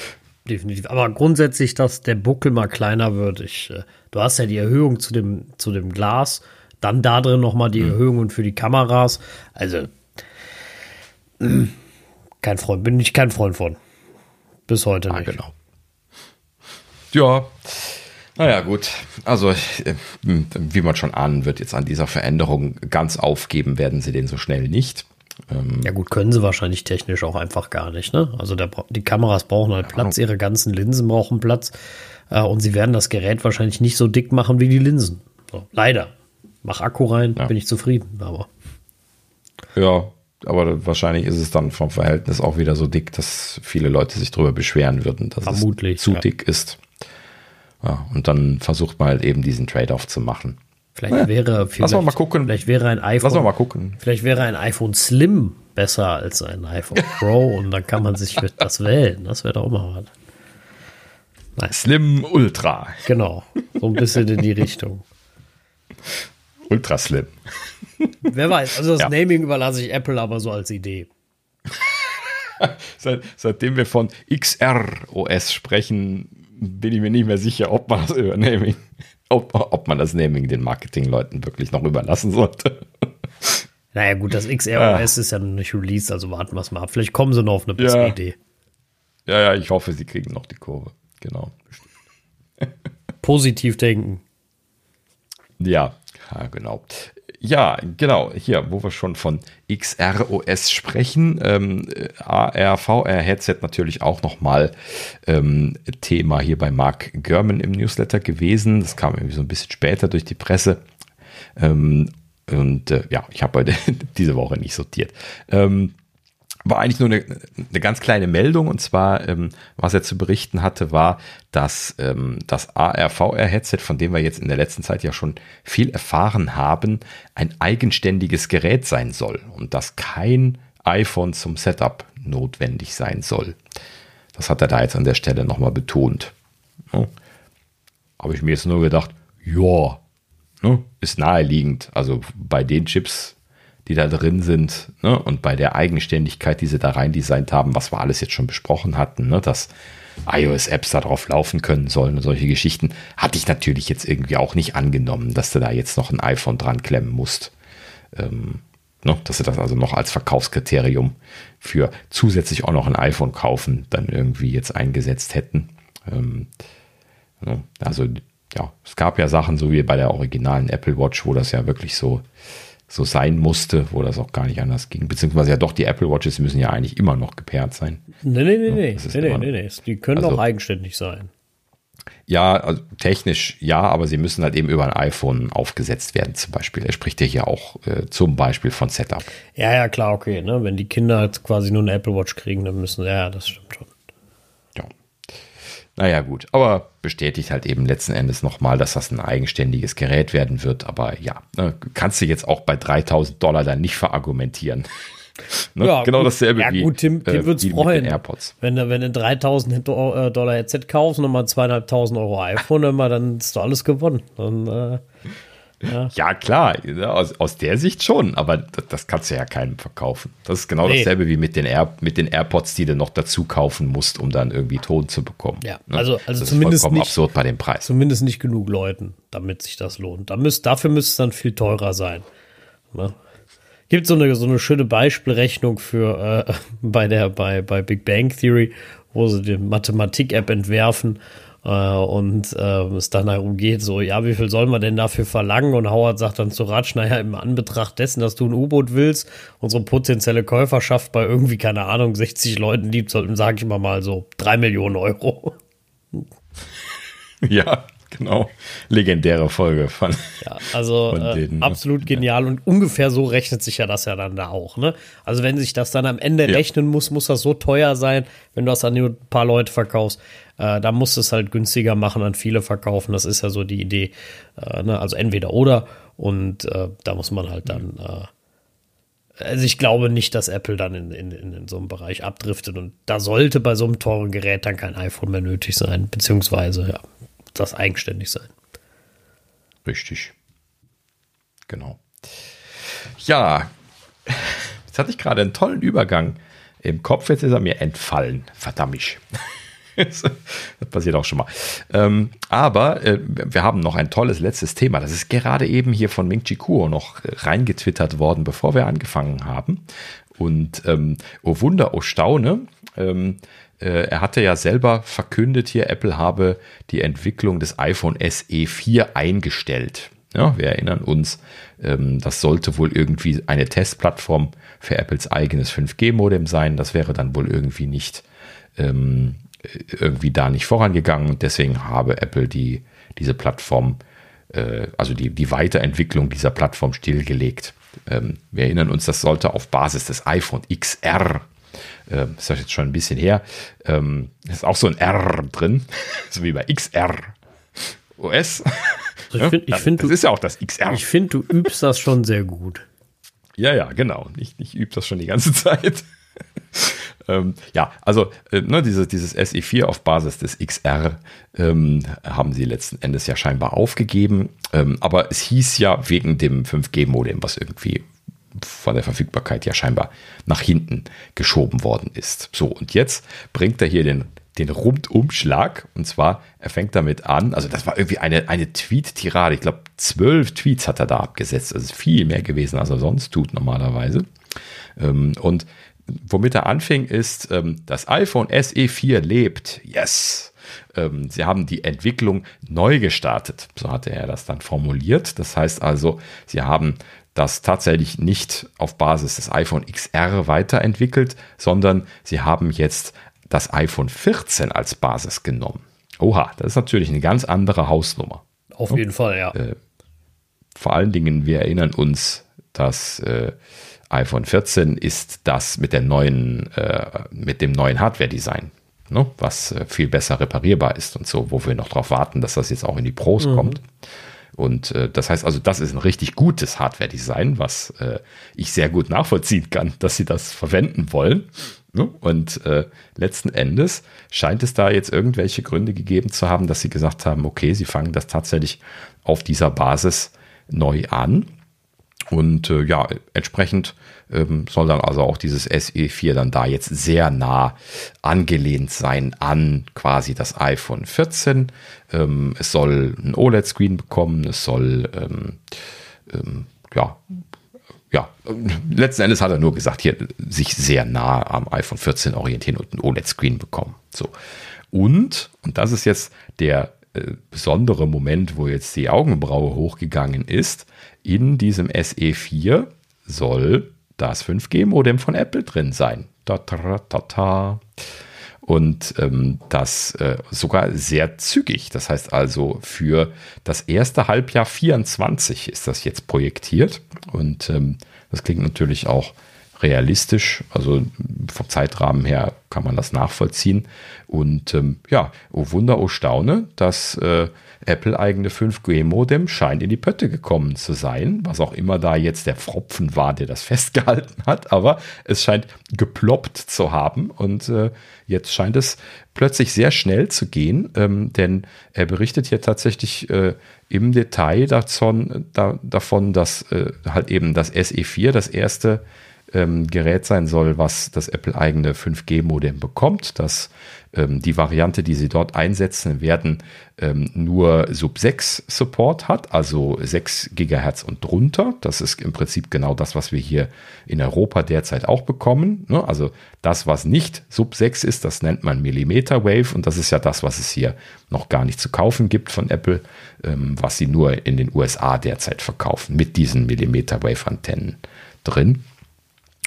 definitiv. Aber grundsätzlich, dass der Buckel mal kleiner wird. Ich, äh, du hast ja die Erhöhung zu dem, zu dem Glas, dann da drin nochmal die Erhöhungen für die Kameras. Also, kein Freund, bin ich kein Freund von. Bis heute Ah, nicht. genau. Ja, naja, gut. Also, äh, wie man schon ahnen wird, jetzt an dieser Veränderung ganz aufgeben werden sie den so schnell nicht. Ähm, Ja gut, können sie wahrscheinlich technisch auch einfach gar nicht. Ne? Also der, die Kameras brauchen halt Platz, ihre ganzen Linsen brauchen Platz äh, und sie werden das Gerät wahrscheinlich nicht so dick machen wie die Linsen. So, leider. Mach Akku rein, Ja. bin ich zufrieden. Aber Ja, aber wahrscheinlich ist es dann vom Verhältnis auch wieder so dick, dass viele Leute sich darüber beschweren würden, dass Vermutlich, es zu ja. dick ist. Ja, und dann versucht man halt eben diesen Trade-off zu machen. vielleicht wäre vielleicht, wir mal gucken. Vielleicht wäre ein iPhone. Lass mal mal gucken. Vielleicht wäre ein iPhone Slim besser als ein iPhone Pro und dann kann man sich das wählen. Das wäre doch mal was. Slim Ultra. Genau. So ein bisschen in die Richtung. Ultra Slim. Wer weiß. Also das Ja. Naming überlasse ich Apple aber so als Idee. Seit, seitdem wir von XR-OS sprechen, bin ich mir nicht mehr sicher, ob man das Naming, ob, ob man das Naming den Marketingleuten wirklich noch überlassen sollte. Naja, gut, das XROS ist ja noch nicht released, also warten wir es mal ab. Vielleicht kommen sie noch auf eine bessere Ja. Idee. Ja, ja, ich hoffe, sie kriegen noch die Kurve. Genau. Positiv denken. Ja, ja, genau. Ja, genau. Hier, wo wir schon von XROS sprechen, ähm, AR, VR-Headset natürlich auch nochmal ähm, Thema hier bei Mark Gurman im Newsletter gewesen. Das kam irgendwie so ein bisschen später durch die Presse. Ähm, und äh, ja, ich habe heute diese Woche nicht sortiert. Ähm, war eigentlich nur eine, eine ganz kleine Meldung und zwar, ähm, was er zu berichten hatte, war, dass ähm, das AR-VR-Headset, von dem wir jetzt in der letzten Zeit ja schon viel erfahren haben, ein eigenständiges Gerät sein soll und dass kein iPhone zum Setup notwendig sein soll. Das hat er da jetzt an der Stelle nochmal betont. Ja. Habe ich mir jetzt nur gedacht, ja, ne, ist naheliegend. Also bei den Chips, die da drin sind ne, und bei der Eigenständigkeit, die sie da rein designt haben, was wir alles jetzt schon besprochen hatten, ne, dass iOS-Apps da drauf laufen können sollen und solche Geschichten, hatte ich natürlich jetzt irgendwie auch nicht angenommen, dass du da jetzt noch ein iPhone dran klemmen musst. Ähm, ne, dass sie das also noch als Verkaufskriterium für zusätzlich auch noch ein iPhone kaufen, dann irgendwie jetzt eingesetzt hätten. Ähm, Ne? Also ja, es gab ja Sachen, so wie bei der originalen Apple Watch, wo das ja wirklich so, so sein musste, wo das auch gar nicht anders ging. Beziehungsweise ja doch, die Apple Watches müssen ja eigentlich immer noch gepaart sein. Nee, nee, nee, nee. nee, nee, nee, nee. Die können Also- auch eigenständig sein. Ja, also technisch ja, aber sie müssen halt eben über ein iPhone aufgesetzt werden, zum Beispiel. Er spricht ja hier auch äh, zum Beispiel von Setup. Ja, ja, klar, okay. Ne? Wenn die Kinder halt quasi nur eine Apple Watch kriegen, dann müssen, ja, das stimmt schon. Ja. Naja, gut. Aber bestätigt halt eben letzten Endes nochmal, dass das ein eigenständiges Gerät werden wird. Aber ja, ne, kannst du jetzt auch bei 3000 Dollar dann nicht verargumentieren. Ne? Ja, genau gut. dasselbe ja, wie, gut, Tim, Tim äh, würde freuen. AirPods. Wenn du, wenn du 3000 äh, Dollar Headset kaufst und nochmal zweieinhalbtausend Euro iPhone, immer, dann ist doch alles gewonnen. Dann, äh, ja. ja. klar, aus, aus der Sicht schon, aber das, das, kannst du ja keinem verkaufen. Das ist genau nee. dasselbe wie mit den, Air, mit den AirPods, die du noch dazu kaufen musst, um dann irgendwie Ton zu bekommen. Ja, ne? also, also das zumindest ist nicht, absurd bei dem Preis. Zumindest nicht genug Leuten, damit sich das lohnt. Da müsst, dafür müsste es dann viel teurer sein. Ne? gibt so eine, so eine schöne Beispielrechnung für äh, bei der, bei, bei Big Bang Theory, wo sie die Mathematik-App entwerfen und äh, es dann darum geht, so, ja, wie viel soll man denn dafür verlangen? Und Howard sagt dann zu Ratsch, naja, im Anbetracht dessen, dass du ein U-Boot willst, unsere potenzielle Käuferschaft bei irgendwie, keine Ahnung, 60 Leuten liegt, sage ich mal mal so, drei Millionen Euro. Ja, genau. Legendäre Folge von. Ja, also von äh, denen, absolut genial ja. und ungefähr so rechnet sich ja das ja dann da auch. Ne? Also wenn sich das dann am Ende ja. rechnen muss, muss das so teuer sein, wenn du das an nur ein paar Leute verkaufst. Äh, da musst du es halt günstiger machen, an viele verkaufen. Das ist ja so die Idee. Äh, ne? Also entweder oder. Und äh, da muss man halt dann. Äh, also ich glaube nicht, dass Apple dann in, in, in so einem Bereich abdriftet und da sollte bei so einem teuren Gerät dann kein iPhone mehr nötig sein, beziehungsweise ja, das eigenständig sein. Richtig. Genau. Ja, jetzt hatte ich gerade einen tollen Übergang im Kopf, jetzt ist er mir entfallen. Verdammt. das passiert auch schon mal. Ähm, aber äh, wir haben noch ein tolles letztes Thema. Das ist gerade eben hier von Ming Chi Kuo noch reingetwittert worden, bevor wir angefangen haben. Und ähm, oh Wunder, oh Staune, ähm, äh, er hatte ja selber verkündet hier, Apple habe die Entwicklung des iPhone SE 4 eingestellt. Ja, wir erinnern uns, ähm, das sollte wohl irgendwie eine Testplattform für Apples eigenes 5G-Modem sein. Das wäre dann wohl irgendwie nicht ähm, irgendwie da nicht vorangegangen. Deswegen habe Apple die, diese Plattform, äh, also die, die Weiterentwicklung dieser Plattform stillgelegt. Ähm, wir erinnern uns, das sollte auf Basis des iPhone XR äh, ist das jetzt schon ein bisschen her, ähm, ist auch so ein R drin, so wie bei XR OS. Also ich find, ich find, das du, ist ja auch das XR. Ich finde, du übst das schon sehr gut. Ja, ja, genau. Ich, ich übe das schon die ganze Zeit. ähm, ja, also äh, ne, dieses, dieses SE4 auf Basis des XR ähm, haben sie letzten Endes ja scheinbar aufgegeben. Ähm, aber es hieß ja wegen dem 5G-Modem, was irgendwie von der Verfügbarkeit ja scheinbar nach hinten geschoben worden ist. So, und jetzt bringt er hier den, den Rundumschlag. Und zwar, er fängt damit an, also das war irgendwie eine, eine Tweet-Tirade. Ich glaube, zwölf Tweets hat er da abgesetzt. Das ist viel mehr gewesen, als er sonst tut normalerweise. Ähm, und womit er anfing, ist, ähm, das iPhone SE 4 lebt. Yes! Ähm, sie haben die Entwicklung neu gestartet. So hatte er das dann formuliert. Das heißt also, sie haben das tatsächlich nicht auf Basis des iPhone XR weiterentwickelt, sondern sie haben jetzt das iPhone 14 als Basis genommen. Oha, das ist natürlich eine ganz andere Hausnummer. Auf jeden Fall, ja. Äh, vor allen Dingen, wir erinnern uns, dass äh, iPhone 14 ist das mit der neuen, äh, mit dem neuen Hardware-Design, ne? was äh, viel besser reparierbar ist und so, wo wir noch darauf warten, dass das jetzt auch in die Pros mhm. kommt. Und äh, das heißt also, das ist ein richtig gutes Hardware-Design, was äh, ich sehr gut nachvollziehen kann, dass sie das verwenden wollen. Ne? Und äh, letzten Endes scheint es da jetzt irgendwelche Gründe gegeben zu haben, dass sie gesagt haben, okay, sie fangen das tatsächlich auf dieser Basis neu an. Und äh, ja, entsprechend ähm, soll dann also auch dieses SE4 dann da jetzt sehr nah angelehnt sein an quasi das iPhone 14. Ähm, es soll ein OLED-Screen bekommen, es soll ähm, ähm, ja ja, letzten Endes hat er nur gesagt, hier sich sehr nah am iPhone 14 orientieren und ein OLED-Screen bekommen. So. Und, und das ist jetzt der äh, besondere Moment, wo jetzt die Augenbraue hochgegangen ist, in diesem SE4 soll das 5G-Modem von Apple drin sein. Da, da, da, da. und ähm, das äh, sogar sehr zügig. Das heißt also, für das erste Halbjahr 24 ist das jetzt projektiert und ähm, das klingt natürlich auch realistisch. Also vom Zeitrahmen her kann man das nachvollziehen. Und ähm, ja, oh Wunder, oh Staune, das äh, Apple-eigene 5G-Modem scheint in die Pötte gekommen zu sein, was auch immer da jetzt der Pfropfen war, der das festgehalten hat. Aber es scheint geploppt zu haben. Und äh, jetzt scheint es plötzlich sehr schnell zu gehen, ähm, denn er berichtet hier tatsächlich äh, im Detail davon, da, davon dass äh, halt eben das SE4 das erste ähm, Gerät sein soll, was das Apple-eigene 5G-Modem bekommt. Das, ähm, die Variante, die sie dort einsetzen werden, ähm, nur Sub-6-Support hat, also 6 GHz und drunter. Das ist im Prinzip genau das, was wir hier in Europa derzeit auch bekommen. Ne? Also das, was nicht Sub-6 ist, das nennt man Millimeter Wave und das ist ja das, was es hier noch gar nicht zu kaufen gibt von Apple, ähm, was sie nur in den USA derzeit verkaufen mit diesen Millimeter Wave-Antennen drin.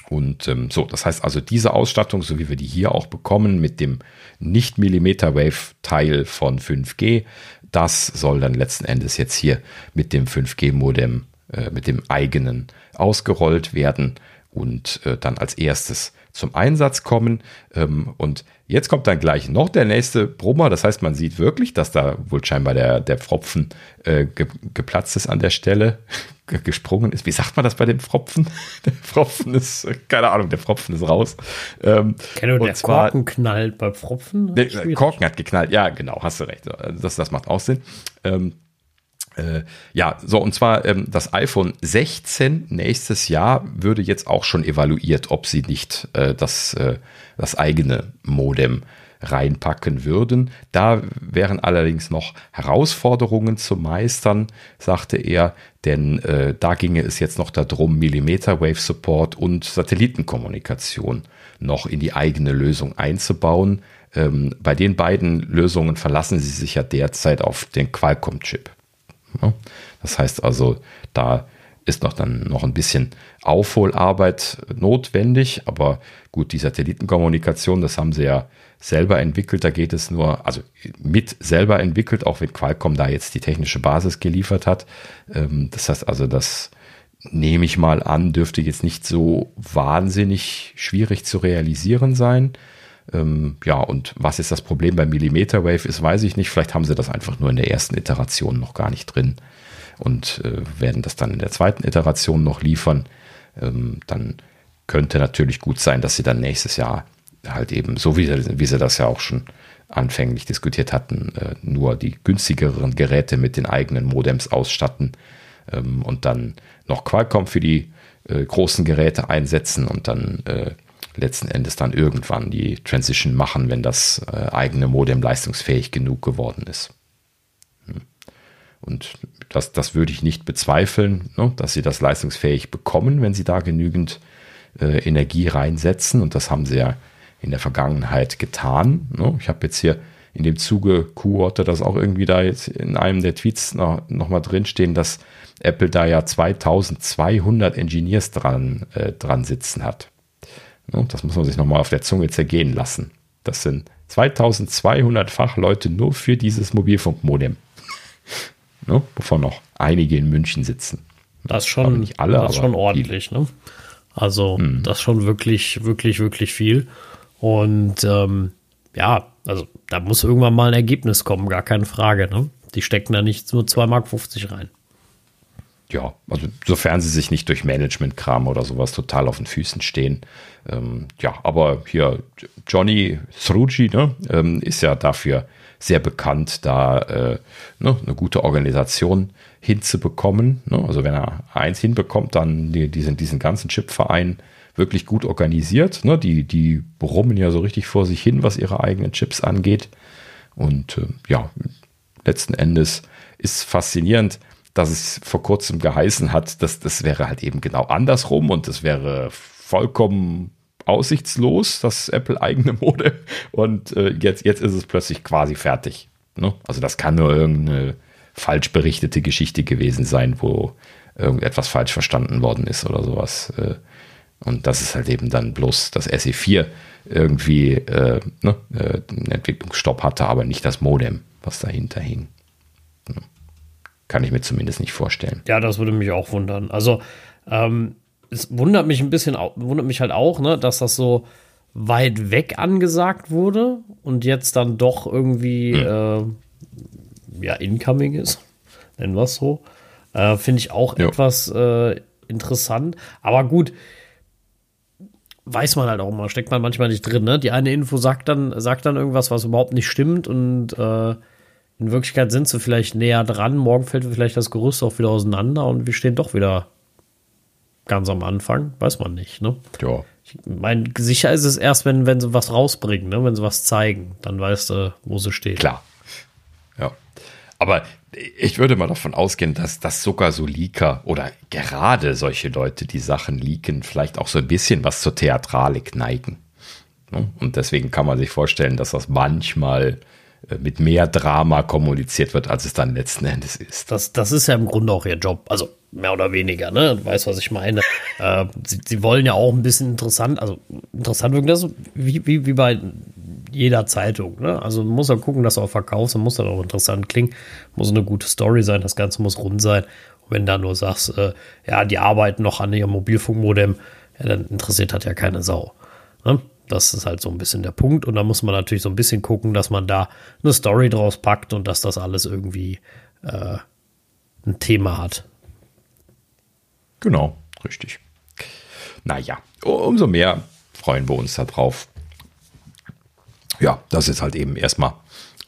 Und ähm, so, das heißt also, diese Ausstattung, so wie wir die hier auch bekommen, mit dem Nicht-Millimeter-Wave-Teil von 5G, das soll dann letzten Endes jetzt hier mit dem 5G-Modem, äh, mit dem eigenen ausgerollt werden und äh, dann als erstes zum Einsatz kommen. Ähm, und jetzt kommt dann gleich noch der nächste Brummer. Das heißt, man sieht wirklich, dass da wohl scheinbar der, der Pfropfen äh, ge geplatzt ist an der Stelle gesprungen ist. Wie sagt man das bei dem Pfropfen? Der Pfropfen ist, keine Ahnung, der Pfropfen ist raus. Ähm, Kenno, der zwar, Korken knallt bei Pfropfen? Der Korken hat geknallt, ja, genau, hast du recht. Das, das macht auch Sinn. Ähm, äh, ja, so und zwar ähm, das iPhone 16 nächstes Jahr würde jetzt auch schon evaluiert, ob sie nicht äh, das, äh, das eigene Modem reinpacken würden. Da wären allerdings noch Herausforderungen zu meistern, sagte er, denn äh, da ginge es jetzt noch darum, Millimeter Wave Support und Satellitenkommunikation noch in die eigene Lösung einzubauen. Ähm, bei den beiden Lösungen verlassen sie sich ja derzeit auf den Qualcomm-Chip. Ja, das heißt also, da ist noch dann noch ein bisschen Aufholarbeit notwendig, aber gut, die Satellitenkommunikation, das haben sie ja selber entwickelt, da geht es nur, also mit selber entwickelt, auch wenn Qualcomm da jetzt die technische Basis geliefert hat. Ähm, das heißt also, das nehme ich mal an, dürfte jetzt nicht so wahnsinnig schwierig zu realisieren sein. Ähm, ja, und was ist das Problem bei Millimeter Wave ist, weiß ich nicht. Vielleicht haben sie das einfach nur in der ersten Iteration noch gar nicht drin und äh, werden das dann in der zweiten Iteration noch liefern. Ähm, dann könnte natürlich gut sein, dass sie dann nächstes Jahr halt eben, so wie, wie sie das ja auch schon anfänglich diskutiert hatten, äh, nur die günstigeren Geräte mit den eigenen Modems ausstatten ähm, und dann noch Qualcomm für die äh, großen Geräte einsetzen und dann äh, letzten Endes dann irgendwann die Transition machen, wenn das äh, eigene Modem leistungsfähig genug geworden ist. Und das, das würde ich nicht bezweifeln, ne, dass sie das leistungsfähig bekommen, wenn sie da genügend äh, Energie reinsetzen. Und das haben sie ja in der Vergangenheit getan. Ne? Ich habe jetzt hier in dem Zuge Q hatte das auch irgendwie da jetzt in einem der Tweets noch, noch mal drinstehen, dass Apple da ja 2200 Engineers dran, äh, dran sitzen hat. Ne? Das muss man sich noch mal auf der Zunge zergehen lassen. Das sind 2200 Fachleute nur für dieses Mobilfunkmodem. Ne? Wovon noch einige in München sitzen. Das schon, aber nicht alle, das aber schon ordentlich. Ne? Also hm. das schon wirklich, wirklich, wirklich viel. Und ähm, ja, also da muss irgendwann mal ein Ergebnis kommen, gar keine Frage. Ne? Die stecken da nicht nur 2,50 Mark rein. Ja, also sofern sie sich nicht durch Management-Kram oder sowas total auf den Füßen stehen. Ähm, ja, aber hier Johnny Sruji ne, ähm, ist ja dafür sehr bekannt, da äh, ne, eine gute Organisation hinzubekommen. Ne? Also wenn er eins hinbekommt, dann die, diesen, diesen ganzen Chip-Verein wirklich gut organisiert. Ne? Die, die brummen ja so richtig vor sich hin, was ihre eigenen Chips angeht. Und äh, ja, letzten Endes ist faszinierend, dass es vor kurzem geheißen hat, dass das wäre halt eben genau andersrum und das wäre vollkommen aussichtslos, das Apple eigene Mode. Und äh, jetzt, jetzt ist es plötzlich quasi fertig. Ne? Also das kann nur irgendeine falsch berichtete Geschichte gewesen sein, wo irgendetwas falsch verstanden worden ist oder sowas. Äh, Und das ist halt eben dann bloß das SE4 irgendwie äh, ne, äh, einen Entwicklungsstopp hatte, aber nicht das Modem, was dahinter hing. Kann ich mir zumindest nicht vorstellen. Ja, das würde mich auch wundern. Also, ähm, es wundert mich ein bisschen, wundert mich halt auch, ne, dass das so weit weg angesagt wurde und jetzt dann doch irgendwie hm. äh, ja incoming ist, nennen wir es so. Äh, Finde ich auch jo. etwas äh, interessant. Aber gut, weiß man halt auch mal, steckt man manchmal nicht drin. Ne? Die eine Info sagt dann, sagt dann irgendwas, was überhaupt nicht stimmt und äh, in Wirklichkeit sind sie vielleicht näher dran. Morgen fällt vielleicht das Gerüst auch wieder auseinander und wir stehen doch wieder ganz am Anfang. Weiß man nicht. Ne? Ja. Ich meine, sicher ist es erst, wenn, wenn sie was rausbringen, ne? wenn sie was zeigen. Dann weißt du, wo sie stehen. Klar. Ja. Aber ich würde mal davon ausgehen, dass, dass sogar so Leaker oder gerade solche Leute, die Sachen leaken, vielleicht auch so ein bisschen was zur Theatralik neigen. Ne? Und deswegen kann man sich vorstellen, dass das manchmal mit mehr Drama kommuniziert wird, als es dann letzten Endes ist. Das, das ist ja im Grunde auch ihr Job. Also mehr oder weniger, ne? Du weißt, was ich meine. äh, sie, sie, wollen ja auch ein bisschen interessant, also interessant wirken, das wie, wie, wie bei jeder Zeitung, ne? Also man muss ja gucken, dass du auch verkaufst, dann muss das auch interessant klingen, muss eine gute Story sein, das Ganze muss rund sein. Und wenn du nur sagst, äh, ja, die arbeiten noch an ihrem Mobilfunkmodem, ja, dann interessiert hat ja keine Sau. Ne? Das ist halt so ein bisschen der Punkt. Und da muss man natürlich so ein bisschen gucken, dass man da eine Story draus packt und dass das alles irgendwie äh, ein Thema hat. Genau, richtig. Naja, umso mehr freuen wir uns darauf. Ja, das ist halt eben erstmal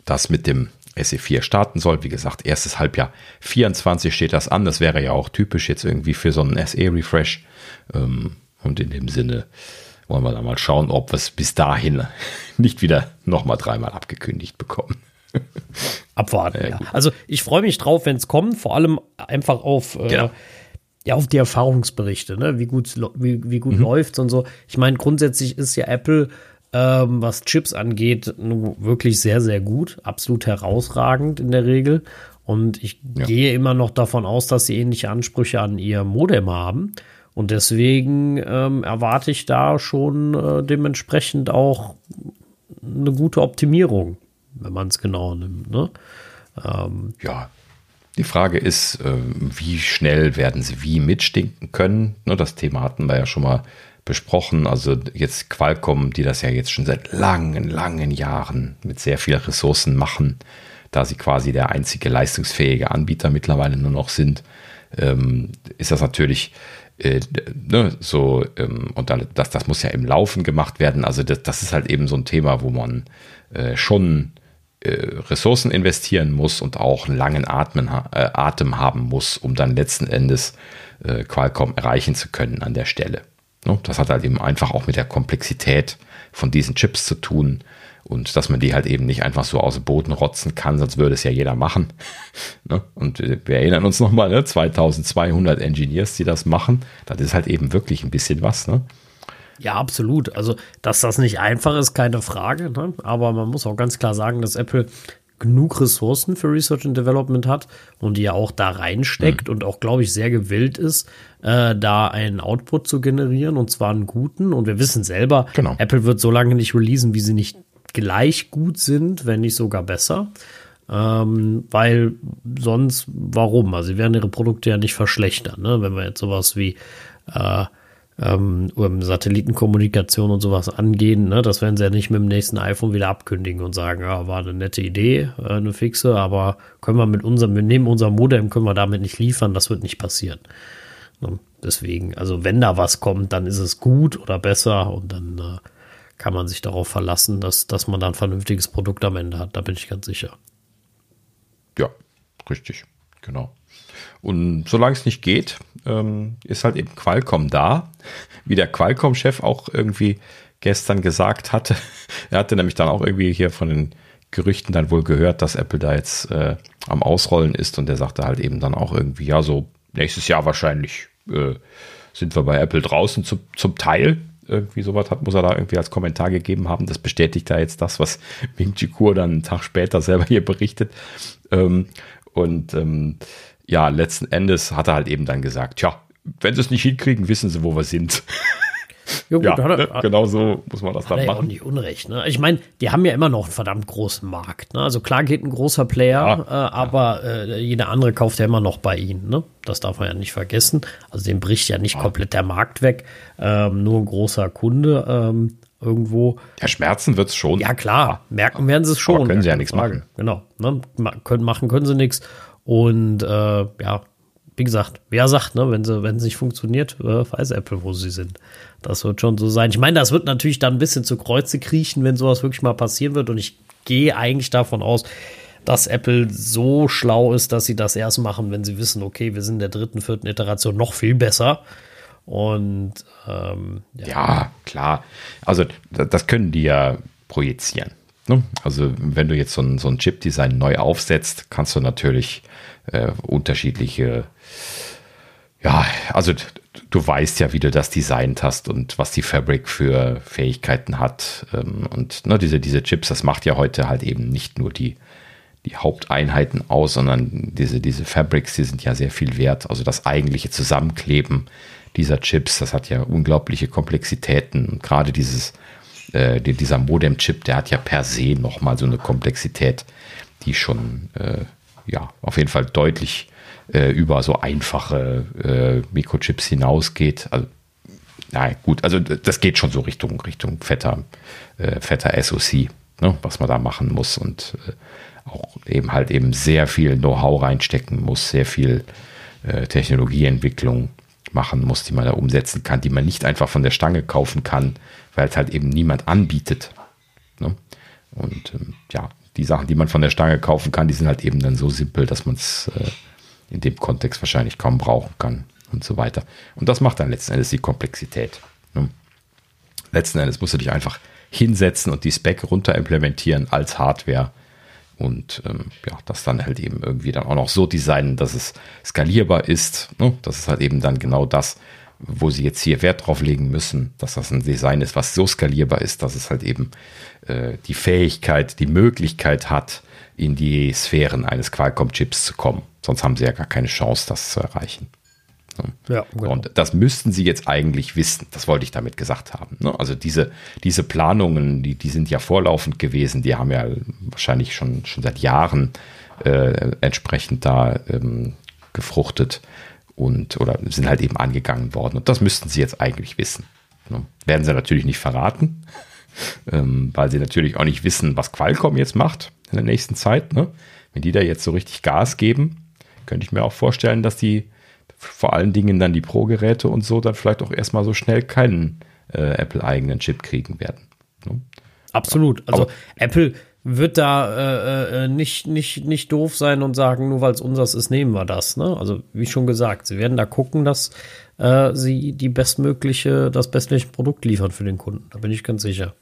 das mit dem SE4 starten soll. Wie gesagt, erstes Halbjahr 24 steht das an. Das wäre ja auch typisch jetzt irgendwie für so einen SE-Refresh. Ähm, und in dem Sinne wollen wir dann mal schauen, ob wir es bis dahin nicht wieder nochmal dreimal abgekündigt bekommen. Abwarten, ja. Also ich freue mich drauf, wenn es kommt, vor allem einfach auf äh, genau ja, auf die Erfahrungsberichte, ne? wie gut, wie, wie gut mhm. läuft's und so. Ich meine, grundsätzlich ist ja Apple, ähm, was Chips angeht, wirklich sehr, sehr gut, absolut herausragend in der Regel. Und ich ja. gehe immer noch davon aus, dass sie ähnliche Ansprüche an ihr Modem haben. Und deswegen ähm, erwarte ich da schon äh, dementsprechend auch eine gute Optimierung, wenn man es genau nimmt. Ne? Ähm, ja, die Frage ist, ähm, wie schnell werden sie wie mitstinken können? Ne, das Thema hatten wir ja schon mal besprochen. Also jetzt Qualcomm, die das ja jetzt schon seit langen, langen Jahren mit sehr vielen Ressourcen machen, da sie quasi der einzige leistungsfähige Anbieter mittlerweile nur noch sind, ähm, ist das natürlich äh, ne, so, ähm, und dann, das, das muss ja im Laufen gemacht werden. Also das, das ist halt eben so ein Thema, wo man äh, schon äh, Ressourcen investieren muss und auch einen langen Atmen, äh, Atem haben muss, um dann letzten Endes äh, Qualcomm erreichen zu können an der Stelle. Ne? Das hat halt eben einfach auch mit der Komplexität von diesen Chips zu tun und dass man die halt eben nicht einfach so aus dem Boden rotzen kann, sonst würde es ja jeder machen. ne? Und wir erinnern uns nochmal, ne? 2200 Engineers, die das machen, das ist halt eben wirklich ein bisschen was. Ne? Ja, absolut. Also, dass das nicht einfach ist, keine Frage. Ne? Aber man muss auch ganz klar sagen, dass Apple genug Ressourcen für Research and Development hat und die ja auch da reinsteckt mhm. und auch, glaube ich, sehr gewillt ist, äh, da einen Output zu generieren und zwar einen guten. Und wir wissen selber, genau. Apple wird so lange nicht releasen, wie sie nicht gleich gut sind, wenn nicht sogar besser. Ähm, weil sonst, warum? Also, sie werden ihre Produkte ja nicht verschlechtern, ne? wenn wir jetzt sowas wie äh, ähm, Satellitenkommunikation und sowas angehen, ne, das werden sie ja nicht mit dem nächsten iPhone wieder abkündigen und sagen, ja, war eine nette Idee, äh, eine fixe, aber können wir mit unserem, wir nehmen Modem, können wir damit nicht liefern, das wird nicht passieren. Ne? Deswegen, also wenn da was kommt, dann ist es gut oder besser und dann äh, kann man sich darauf verlassen, dass, dass man da ein vernünftiges Produkt am Ende hat. Da bin ich ganz sicher. Ja, richtig, genau. Und solange es nicht geht, ähm, ist halt eben Qualcomm da. Wie der Qualcomm-Chef auch irgendwie gestern gesagt hatte. er hatte nämlich dann auch irgendwie hier von den Gerüchten dann wohl gehört, dass Apple da jetzt äh, am Ausrollen ist und der sagte halt eben dann auch irgendwie, ja, so nächstes Jahr wahrscheinlich äh, sind wir bei Apple draußen zu, zum Teil. Irgendwie sowas hat, muss er da irgendwie als Kommentar gegeben haben. Das bestätigt da jetzt das, was Ming Chi Kur dann einen Tag später selber hier berichtet. Ähm, und ähm, ja, letzten Endes hat er halt eben dann gesagt, tja, wenn sie es nicht hinkriegen, wissen sie, wo wir sind. Ja, gut, Ja, er, ne? genau so muss man das dann er ja auch machen. nicht unrecht. Ne? Ich meine, die haben ja immer noch einen verdammt großen Markt. Ne? Also klar geht ein großer Player, Ja, äh, aber äh, jeder andere kauft ja immer noch bei ihnen. Ne? Das darf man ja nicht vergessen. Also dem bricht ja nicht komplett der Markt weg. Ähm, nur ein großer Kunde ähm, irgendwo. Ja, Schmerzen wird's schon. Ja, klar, merken werden sie es schon. Aber können sie ja nichts machen. Genau. Ne? Ma- Können, machen können sie nichts. Und äh, ja, wie gesagt, wer sagt, ne, wenn sie, wenn es nicht funktioniert, äh, weiß Apple, wo sie sind. Das wird schon so sein. Ich meine, das wird natürlich dann ein bisschen zu Kreuze kriechen, wenn sowas wirklich mal passieren wird. Und ich gehe eigentlich davon aus, dass Apple so schlau ist, dass sie das erst machen, wenn sie wissen, okay, wir sind in der dritten, vierten Iteration noch viel besser. Und ähm, ja, Ja, klar. Also da- das können die ja projizieren. Ne? Also wenn du jetzt so ein, so ein Chip-Design neu aufsetzt, kannst du natürlich äh, unterschiedliche, ja, also du weißt ja, wie du das designt hast und was die Fabric für Fähigkeiten hat. Ähm, und ne, diese, diese Chips, das macht ja heute halt eben nicht nur die, die Haupteinheiten aus, sondern diese, diese Fabrics, die sind ja sehr viel wert. Also das eigentliche Zusammenkleben dieser Chips, das hat ja unglaubliche Komplexitäten. Und gerade dieses, äh, die- dieser Modem-Chip, der hat ja per se nochmal so eine Komplexität, die schon, äh, ja, auf jeden Fall deutlich äh, über so einfache äh, Mikrochips hinausgeht. Also, na gut, also das geht schon so Richtung, Richtung fetter, äh, fetter SoC, ne, was man da machen muss und äh, auch eben halt eben sehr viel Know-how reinstecken muss, sehr viel äh, Technologieentwicklung machen muss, die man da umsetzen kann, die man nicht einfach von der Stange kaufen kann, weil es halt eben niemand anbietet. Ne? Und ähm, ja, die Sachen, die man von der Stange kaufen kann, die sind halt eben dann so simpel, dass man es äh, in dem Kontext wahrscheinlich kaum brauchen kann und so weiter. Und das macht dann letzten Endes die Komplexität. Ne? Letzten Endes musst du dich einfach hinsetzen und die Spec runter implementieren als Hardware und ähm, ja, das dann halt eben irgendwie dann auch noch so designen, dass es skalierbar ist. Ne? Das ist halt eben dann genau das, wo sie jetzt hier Wert drauf legen müssen, dass das ein Design ist, was so skalierbar ist, dass es halt eben äh, die Fähigkeit, die Möglichkeit hat, in die Sphären eines Qualcomm-Chips zu kommen. Sonst haben sie ja gar keine Chance, das zu erreichen. ja genau. Und das müssten sie jetzt eigentlich wissen. Das wollte ich damit gesagt haben. ne? Also diese, diese Planungen, die, die sind ja vorlaufend gewesen. Die haben ja wahrscheinlich schon, schon seit Jahren äh, entsprechend da ähm, gefruchtet und oder sind halt eben angegangen worden. Und das müssten sie jetzt eigentlich wissen. ne? Werden sie natürlich nicht verraten, ähm, weil sie natürlich auch nicht wissen, was Qualcomm jetzt macht in der nächsten Zeit. Ne? Wenn die da jetzt so richtig Gas geben, könnte ich mir auch vorstellen, dass die vor allen Dingen dann die Pro-Geräte und so dann vielleicht auch erstmal so schnell keinen äh, Apple-eigenen Chip kriegen werden. Ne? Absolut. Also Aber- Apple wird da äh, äh, nicht, nicht, nicht doof sein und sagen, nur weil es unseres ist, nehmen wir das. Ne? Also wie schon gesagt, sie werden da gucken, dass äh, sie die bestmögliche, das bestmögliche Produkt liefern für den Kunden. Da bin ich ganz sicher.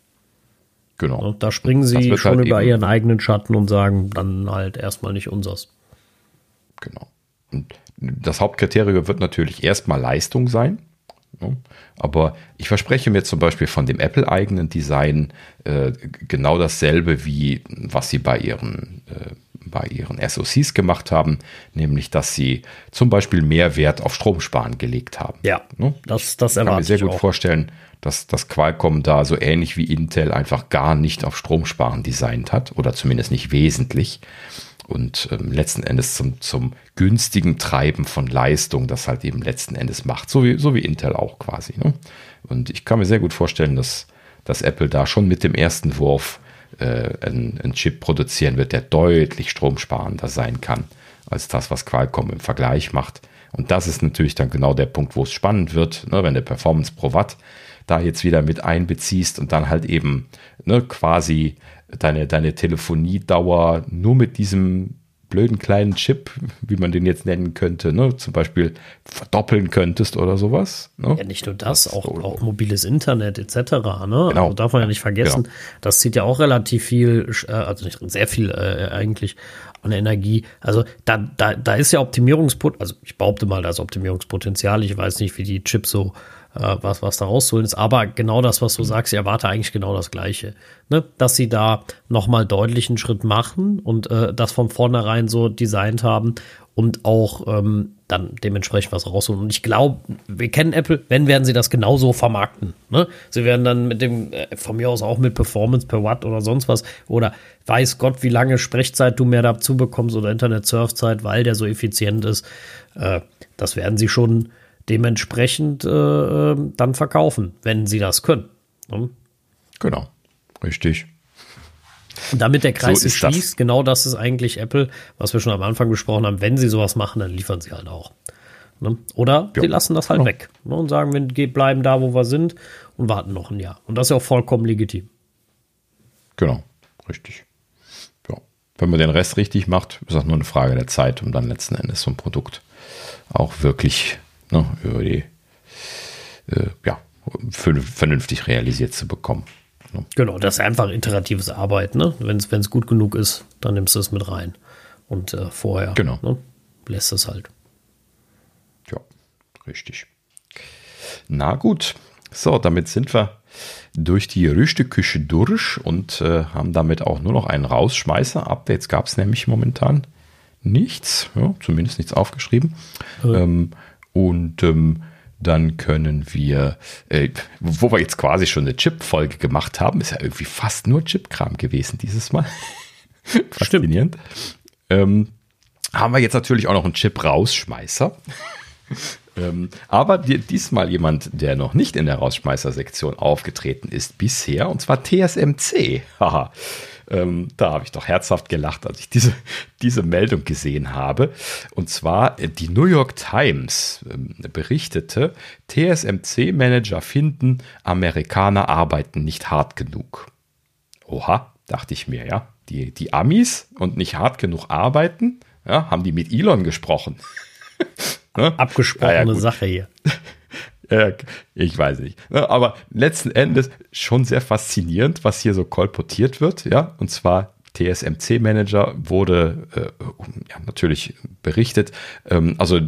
Genau. Und da springen sie schon halt über ihren eigenen Schatten und sagen dann halt erstmal nicht unseres. Genau. Und das Hauptkriterium wird natürlich erstmal Leistung sein. ne? Aber ich verspreche mir zum Beispiel von dem Apple-eigenen Design äh, genau dasselbe, wie was sie bei ihren, äh, bei ihren SoCs gemacht haben, nämlich dass sie zum Beispiel mehr Wert auf Stromsparen gelegt haben. Ja, Ne? das, das Ich kann mir erwarte sehr ich gut auch. vorstellen, dass das Qualcomm da so ähnlich wie Intel einfach gar nicht auf Stromsparen designt hat oder zumindest nicht wesentlich und ähm, letzten Endes zum, zum günstigen Treiben von Leistung das halt eben letzten Endes macht, so wie, so wie Intel auch quasi. Ne? Und ich kann mir sehr gut vorstellen, dass, dass Apple da schon mit dem ersten Wurf äh, einen, einen Chip produzieren wird, der deutlich stromsparender sein kann als das, was Qualcomm im Vergleich macht. Und das ist natürlich dann genau der Punkt, wo es spannend wird, ne, wenn du Performance pro Watt da jetzt wieder mit einbeziehst und dann halt eben ne, quasi deine, deine Telefoniedauer nur mit diesem blöden kleinen Chip, wie man den jetzt nennen könnte, ne, zum Beispiel verdoppeln könntest oder sowas. Ne? Ja, nicht nur das, auch, so- auch mobiles Internet etc. Ne? Genau. Also darf man ja nicht vergessen. Genau. Das zieht ja auch relativ viel, äh, also nicht sehr viel äh, eigentlich an Energie. Also da, da, da ist ja Optimierungspotenzial, also ich behaupte mal, da ist Optimierungspotenzial. Ich weiß nicht, wie die Chips so äh, was, was da rauszuholen ist. Aber genau das, was du sagst, ich erwarte eigentlich genau das Gleiche. Ne? Dass sie da nochmal deutlich einen Schritt machen und äh, das von vornherein so designt haben und auch ähm, dann dementsprechend was rausholen. Und ich glaube, wir kennen Apple, wenn werden sie das genauso vermarkten. Ne? Sie werden dann mit dem, äh, von mir aus auch mit Performance per Watt oder sonst was oder weiß Gott, wie lange Sprechzeit du mehr dazu bekommst oder Internet-Surfzeit, weil der so effizient ist. Äh, das werden sie schon dementsprechend äh, ähm, dann verkaufen, wenn sie das können. Ne? Genau, richtig. Und damit der Kreis so sich schließt, das. genau das ist eigentlich Apple, was wir schon am Anfang besprochen haben. Wenn sie sowas machen, dann liefern sie halt auch. Ne? Oder ja. sie lassen das halt genau. weg ne? und sagen, wir bleiben da, wo wir sind und warten noch ein Jahr. Und das ist ja auch vollkommen legitim. Genau, richtig. Ja. Wenn man den Rest richtig macht, ist das nur eine Frage der Zeit, um dann letzten Endes so ein Produkt auch wirklich ne, über die, äh, ja, vernünftig realisiert zu bekommen. Ne? Genau, das ist einfach iteratives Arbeiten. Ne? Wenn es gut genug ist, dann nimmst du es mit rein. Und äh, vorher genau. ne, lässt es halt. Ja, richtig. Na gut, so, damit sind wir durch die Rüsteküche durch und äh, haben damit auch nur noch einen Rausschmeißer. Updates gab es nämlich momentan nichts, ja, zumindest nichts aufgeschrieben. Mhm. Ähm, und ähm, dann können wir, äh, wo wir jetzt quasi schon eine Chip-Folge gemacht haben, ist ja irgendwie fast nur Chip-Kram gewesen dieses Mal. Faszinierend. Ähm, haben wir jetzt natürlich auch noch einen Chip-Rausschmeißer. ähm, aber diesmal jemand, der noch nicht in der Rausschmeißer-Sektion aufgetreten ist bisher, und zwar TSMC. Haha. Ähm, da habe ich doch herzhaft gelacht, als ich diese, diese Meldung gesehen habe. Und zwar äh, die New York Times ähm, berichtete, TSMC-Manager finden, Amerikaner arbeiten nicht hart genug. Oha, dachte ich mir, ja. Die, die Amis und nicht hart genug arbeiten, ja, haben die mit Elon gesprochen. ne? Abgesprochene ja, Sache hier. Äh, ich weiß nicht. Ne, aber letzten Endes schon sehr faszinierend, was hier so kolportiert wird. Ja, und zwar TSMC-Manager wurde äh, ja, natürlich berichtet. Ähm, also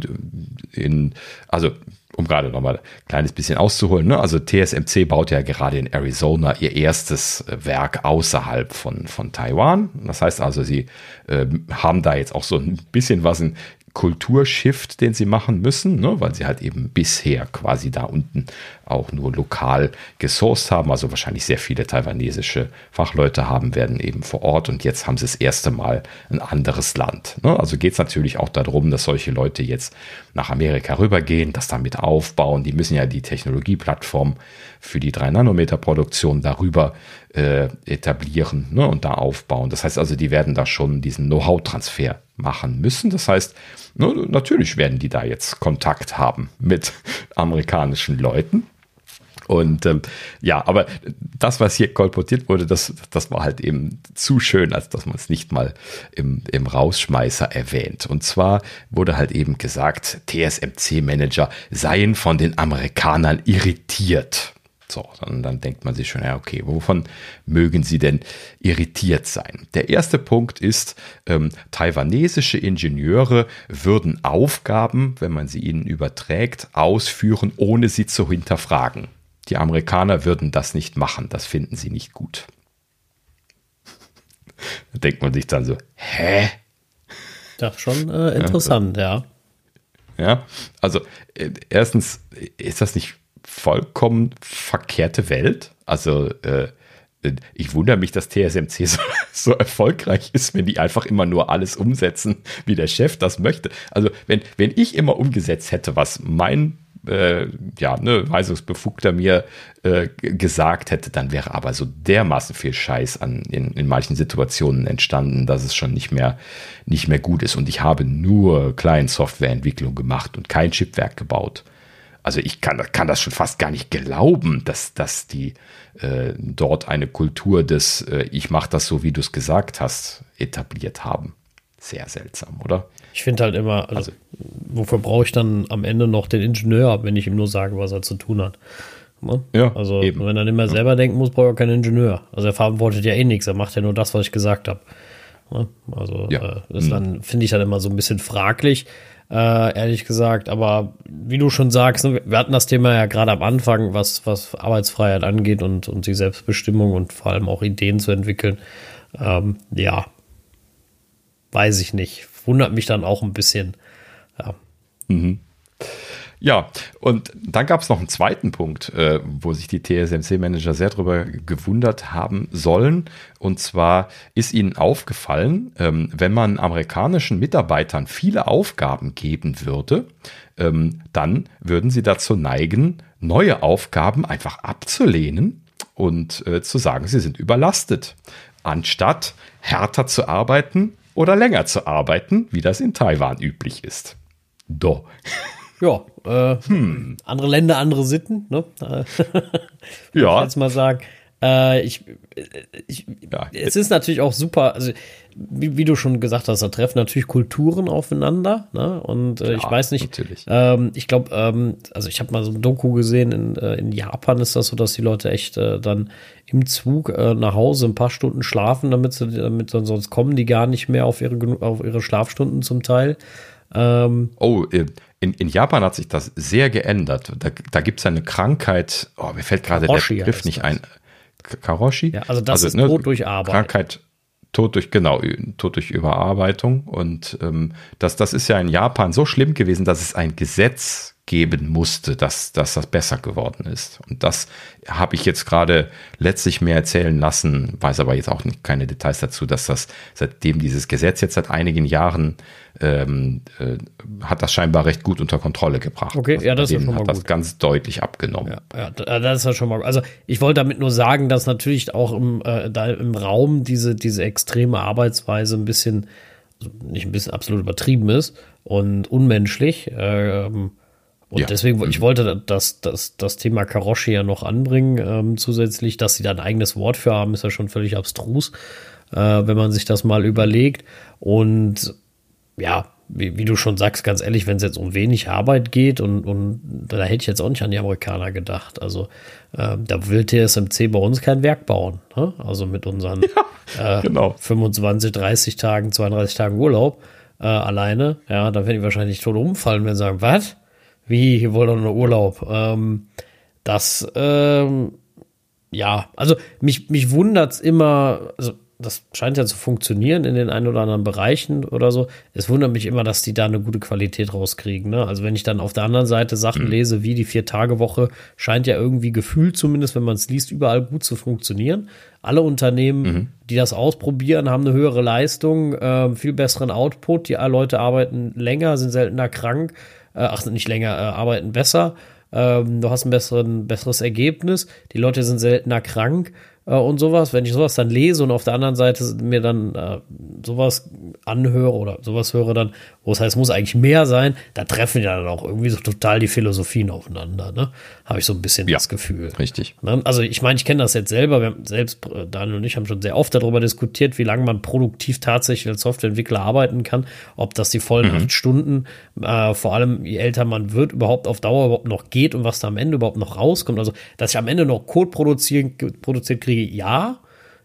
in, also um gerade nochmal ein kleines bisschen auszuholen, ne? also TSMC baut ja gerade in Arizona ihr erstes Werk außerhalb von, von Taiwan. Das heißt also, sie äh, haben da jetzt auch so ein bisschen was in, Kulturshift, den sie machen müssen, ne, weil sie halt eben bisher quasi da unten auch nur lokal gesourced haben, also wahrscheinlich sehr viele taiwanesische Fachleute haben werden eben vor Ort und jetzt haben sie das erste Mal ein anderes Land. Ne? Also geht es natürlich auch darum, dass solche Leute jetzt nach Amerika rübergehen, das damit aufbauen. Die müssen ja die Technologieplattform für die 3-Nanometer-Produktion darüber äh, etablieren ne? und da aufbauen. Das heißt also, die werden da schon diesen Know-how-Transfer machen müssen. Das heißt, ne, natürlich werden die da jetzt Kontakt haben mit amerikanischen Leuten. Und ähm, ja, aber das, was hier kolportiert wurde, das, das war halt eben zu schön, als dass man es nicht mal im, im Rausschmeißer erwähnt. Und zwar wurde halt eben gesagt, TSMC-Manager seien von den Amerikanern irritiert. So, dann, dann denkt man sich schon, ja, okay, wovon mögen sie denn irritiert sein? Der erste Punkt ist, ähm, taiwanesische Ingenieure würden Aufgaben, wenn man sie ihnen überträgt, ausführen, ohne sie zu hinterfragen. Die Amerikaner würden das nicht machen, das finden sie nicht gut. da denkt man sich dann so, hä? Das ist schon äh, interessant, ja. Ja, also äh, erstens ist das nicht vollkommen verkehrte Welt. Also äh, ich wundere mich, dass TSMC so, so, erfolgreich ist, wenn die einfach immer nur alles umsetzen, wie der Chef das möchte. Also wenn, wenn ich immer umgesetzt hätte, was mein äh, ja, ne, Weisungsbefugter mir äh, gesagt hätte, dann wäre aber so dermaßen viel Scheiß an, in, in manchen Situationen entstanden, dass es schon nicht mehr, nicht mehr gut ist. Und ich habe nur Client-Softwareentwicklung gemacht und kein Chipwerk gebaut also ich kann, kann das schon fast gar nicht glauben, dass, dass die äh, dort eine Kultur des äh, Ich mache das so, wie du es gesagt hast, etabliert haben. Sehr seltsam, oder? Ich finde halt immer, also, also wofür brauche ich dann am Ende noch den Ingenieur, wenn ich ihm nur sage, was er zu tun hat? Ne? Ja, also eben. wenn er nicht mehr selber denken muss, braucht er keinen Ingenieur. Also er verantwortet ja eh nichts, er macht ja nur das, was ich gesagt habe. Ne? Also ja. äh, das mhm. dann finde ich dann immer so ein bisschen fraglich. Äh, ehrlich gesagt. Aber wie du schon sagst, ne, wir hatten das Thema ja gerade am Anfang, was, was Arbeitsfreiheit angeht und, und die Selbstbestimmung und vor allem auch Ideen zu entwickeln. Ähm, ja, weiß ich nicht. Wundert mich dann auch ein bisschen. Ja. Mhm. Ja, und dann gab es noch einen zweiten Punkt, äh, wo sich die TSMC-Manager sehr darüber gewundert haben sollen. Und zwar ist ihnen aufgefallen, ähm, wenn man amerikanischen Mitarbeitern viele Aufgaben geben würde, ähm, dann würden sie dazu neigen, neue Aufgaben einfach abzulehnen und äh, zu sagen, sie sind überlastet, anstatt härter zu arbeiten oder länger zu arbeiten, wie das in Taiwan üblich ist. Do. Ja, äh, hm. andere Länder, andere Sitten, ne? ja. Ich jetzt mal sagen. Äh, ich, ich, ja. Es ist natürlich auch super, also wie, wie, du schon gesagt hast, da treffen natürlich Kulturen aufeinander. Ne? Und äh, ja, ich weiß nicht, ähm, ich glaube, ähm, also ich habe mal so ein Doku gesehen, in, äh, in Japan ist das so, dass die Leute echt äh, dann im Zug äh, nach Hause ein paar Stunden schlafen, damit sie, damit sonst kommen die gar nicht mehr auf ihre, auf ihre Schlafstunden zum Teil. Ähm, oh, äh, in, in Japan hat sich das sehr geändert. Da, da gibt es eine Krankheit, oh, mir fällt gerade der Begriff nicht das. ein. Karoshi? Ja, also das also, ist ne, Tod durch Arbeit. Krankheit, Tod durch, genau, Tod durch Überarbeitung. Und ähm, das, das ist ja in Japan so schlimm gewesen, dass es ein Gesetz geben musste, dass, dass das besser geworden ist. Und das habe ich jetzt gerade letztlich mehr erzählen lassen, weiß aber jetzt auch nicht, keine Details dazu, dass das seitdem dieses Gesetz jetzt seit einigen Jahren ähm, äh, hat das scheinbar recht gut unter Kontrolle gebracht. Okay, also ja, das ist schon mal hat gut. das ganz deutlich abgenommen. Ja, ja, das ist ja schon mal. Also ich wollte damit nur sagen, dass natürlich auch im, äh, da im Raum diese diese extreme Arbeitsweise ein bisschen also nicht ein bisschen absolut übertrieben ist und unmenschlich. Ähm, und ja. deswegen, ich mhm. wollte das, das, das Thema Karoshi ja noch anbringen, ähm, zusätzlich, dass sie da ein eigenes Wort für haben, ist ja schon völlig abstrus, äh, wenn man sich das mal überlegt. Und ja, wie, wie, du schon sagst, ganz ehrlich, wenn es jetzt um wenig Arbeit geht und, und da hätte ich jetzt auch nicht an die Amerikaner gedacht. Also äh, da will TSMC bei uns kein Werk bauen. Ne? Also mit unseren ja, äh, genau. 25, 30 Tagen, 32 Tagen Urlaub äh, alleine. Ja, da werden die wahrscheinlich tot umfallen, wenn sie sagen, was? Wie, hier wollt ihr nur Urlaub? Ähm, das, ähm, ja, also mich, mich wundert es immer, also das scheint ja zu funktionieren in den ein oder anderen Bereichen oder so. Es wundert mich immer, dass die da eine gute Qualität rauskriegen. Ne? Also wenn ich dann auf der anderen Seite Sachen mhm. lese, wie die Vier-Tage-Woche, scheint ja irgendwie gefühlt zumindest, wenn man es liest, überall gut zu funktionieren. Alle Unternehmen, mhm. die das ausprobieren, haben eine höhere Leistung, äh, viel besseren Output. Die Leute arbeiten länger, sind seltener krank äh, ach, nicht länger, äh, arbeiten besser. Ähm, du hast ein besseren, besseres Ergebnis. Die Leute sind seltener krank äh, und sowas. Wenn ich sowas dann lese und auf der anderen Seite mir dann äh, sowas anhöre oder sowas höre dann, wo es heißt, es muss eigentlich mehr sein, da treffen ja dann auch irgendwie so total die Philosophien aufeinander. Ne? Habe ich so ein bisschen ja, das Gefühl. Richtig. Ne? Also ich meine, ich kenne das jetzt selber. Wir haben selbst, äh, Daniel und ich haben schon sehr oft darüber diskutiert, wie lange man produktiv tatsächlich als Softwareentwickler arbeiten kann, ob das die vollen mhm. acht Stunden, äh, vor allem je älter man wird, überhaupt auf Dauer überhaupt noch geht und was da am Ende überhaupt noch rauskommt. Also, dass ich am Ende noch Code produzieren, produziert kriege, ja.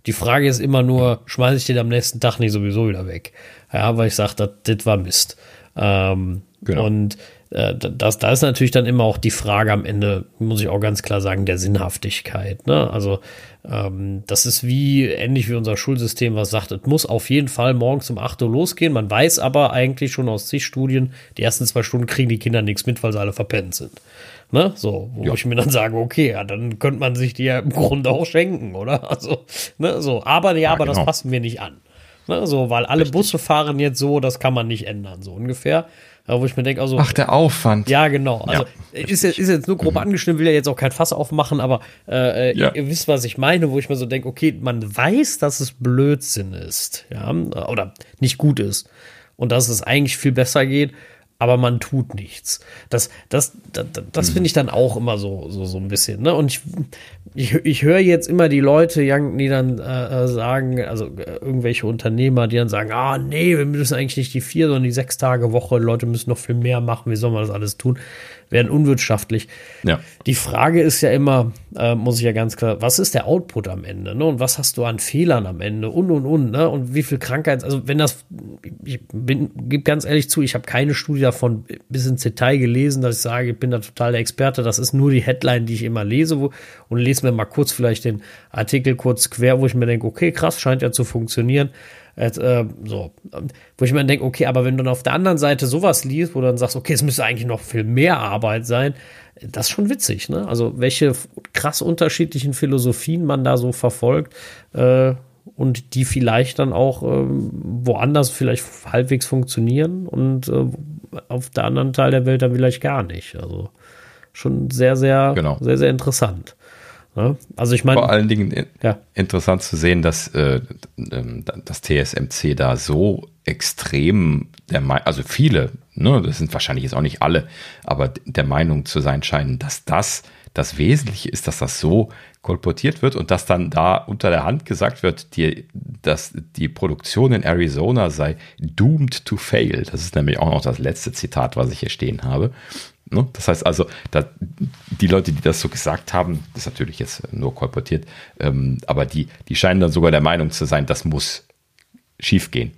Die Frage ist immer nur, schmeiße ich den am nächsten Tag nicht sowieso wieder weg? Ja, weil ich sage, das war Mist. Ähm, genau. Und äh, das, da ist natürlich dann immer auch die Frage am Ende, muss ich auch ganz klar sagen, der Sinnhaftigkeit. Ne? Also ähm, das ist wie ähnlich wie unser Schulsystem, was sagt, es muss auf jeden Fall morgens um 8 Uhr losgehen. Man weiß aber eigentlich schon aus zig Studien, die ersten zwei Stunden kriegen die Kinder nichts mit, weil sie alle verpennt sind. Ne? So, wo ja. ich mir dann sage, okay, ja, dann könnte man sich die ja im Grunde auch schenken, oder? Also, ne, so, aber ja, ja aber genau. das passen wir nicht an. Ne, so, weil alle Richtig. Busse fahren jetzt so, das kann man nicht ändern, so ungefähr. wo ich mir denke, also. Ach, der Aufwand. Ja, genau. Also ja, ist, jetzt, ist jetzt nur grob mhm. angeschnitten, will ja jetzt auch kein Fass aufmachen, aber äh, ja. ihr, ihr, wisst, was ich meine, wo ich mir so denke, okay, man weiß, dass es Blödsinn ist, ja, oder nicht gut ist. Und dass es eigentlich viel besser geht aber man tut nichts. Das, das, das, das finde ich dann auch immer so, so, so ein bisschen. Ne? Und ich, ich, ich höre jetzt immer die Leute, die dann äh, äh, sagen, also äh, irgendwelche Unternehmer, die dann sagen, ah nee, wir müssen eigentlich nicht die vier, sondern die sechs Tage Woche, Leute müssen noch viel mehr machen, wie soll man das alles tun? Werden unwirtschaftlich. Ja. Die Frage ist ja immer, äh, muss ich ja ganz klar, was ist der Output am Ende? Ne? Und was hast du an Fehlern am Ende? Und, und, und. Ne? Und wie viel Krankheit, also wenn das, ich bin, gebe ganz ehrlich zu, ich habe keine Studie davon bis ins Detail gelesen, dass ich sage, ich bin da total der Experte. Das ist nur die Headline, die ich immer lese wo, und lese mir mal kurz vielleicht den Artikel kurz quer, wo ich mir denke, okay, krass, scheint ja zu funktionieren. Jetzt, äh, so, wo ich mir denke, okay, aber wenn du dann auf der anderen Seite sowas liest, wo du dann sagst, okay, es müsste eigentlich noch viel mehr Arbeit sein, das ist schon witzig, ne? Also welche krass unterschiedlichen Philosophien man da so verfolgt äh, und die vielleicht dann auch äh, woanders vielleicht halbwegs funktionieren und äh, auf der anderen Teil der Welt dann vielleicht gar nicht. Also schon sehr, sehr, genau. sehr, sehr interessant. Ne? Also ich meine. Vor allen Dingen ja. interessant zu sehen, dass äh, ähm, das TSMC da so extrem der Meinung, also viele, ne, das sind wahrscheinlich jetzt auch nicht alle, aber der Meinung zu sein scheinen, dass das das Wesentliche ist, dass das so kolportiert wird und dass dann da unter der Hand gesagt wird, die, dass die Produktion in Arizona sei doomed to fail. Das ist nämlich auch noch das letzte Zitat, was ich hier stehen habe. Ne? Das heißt also, da, die Leute, die das so gesagt haben, das ist natürlich jetzt nur kolportiert, ähm, aber die, die scheinen dann sogar der Meinung zu sein, das muss schiefgehen.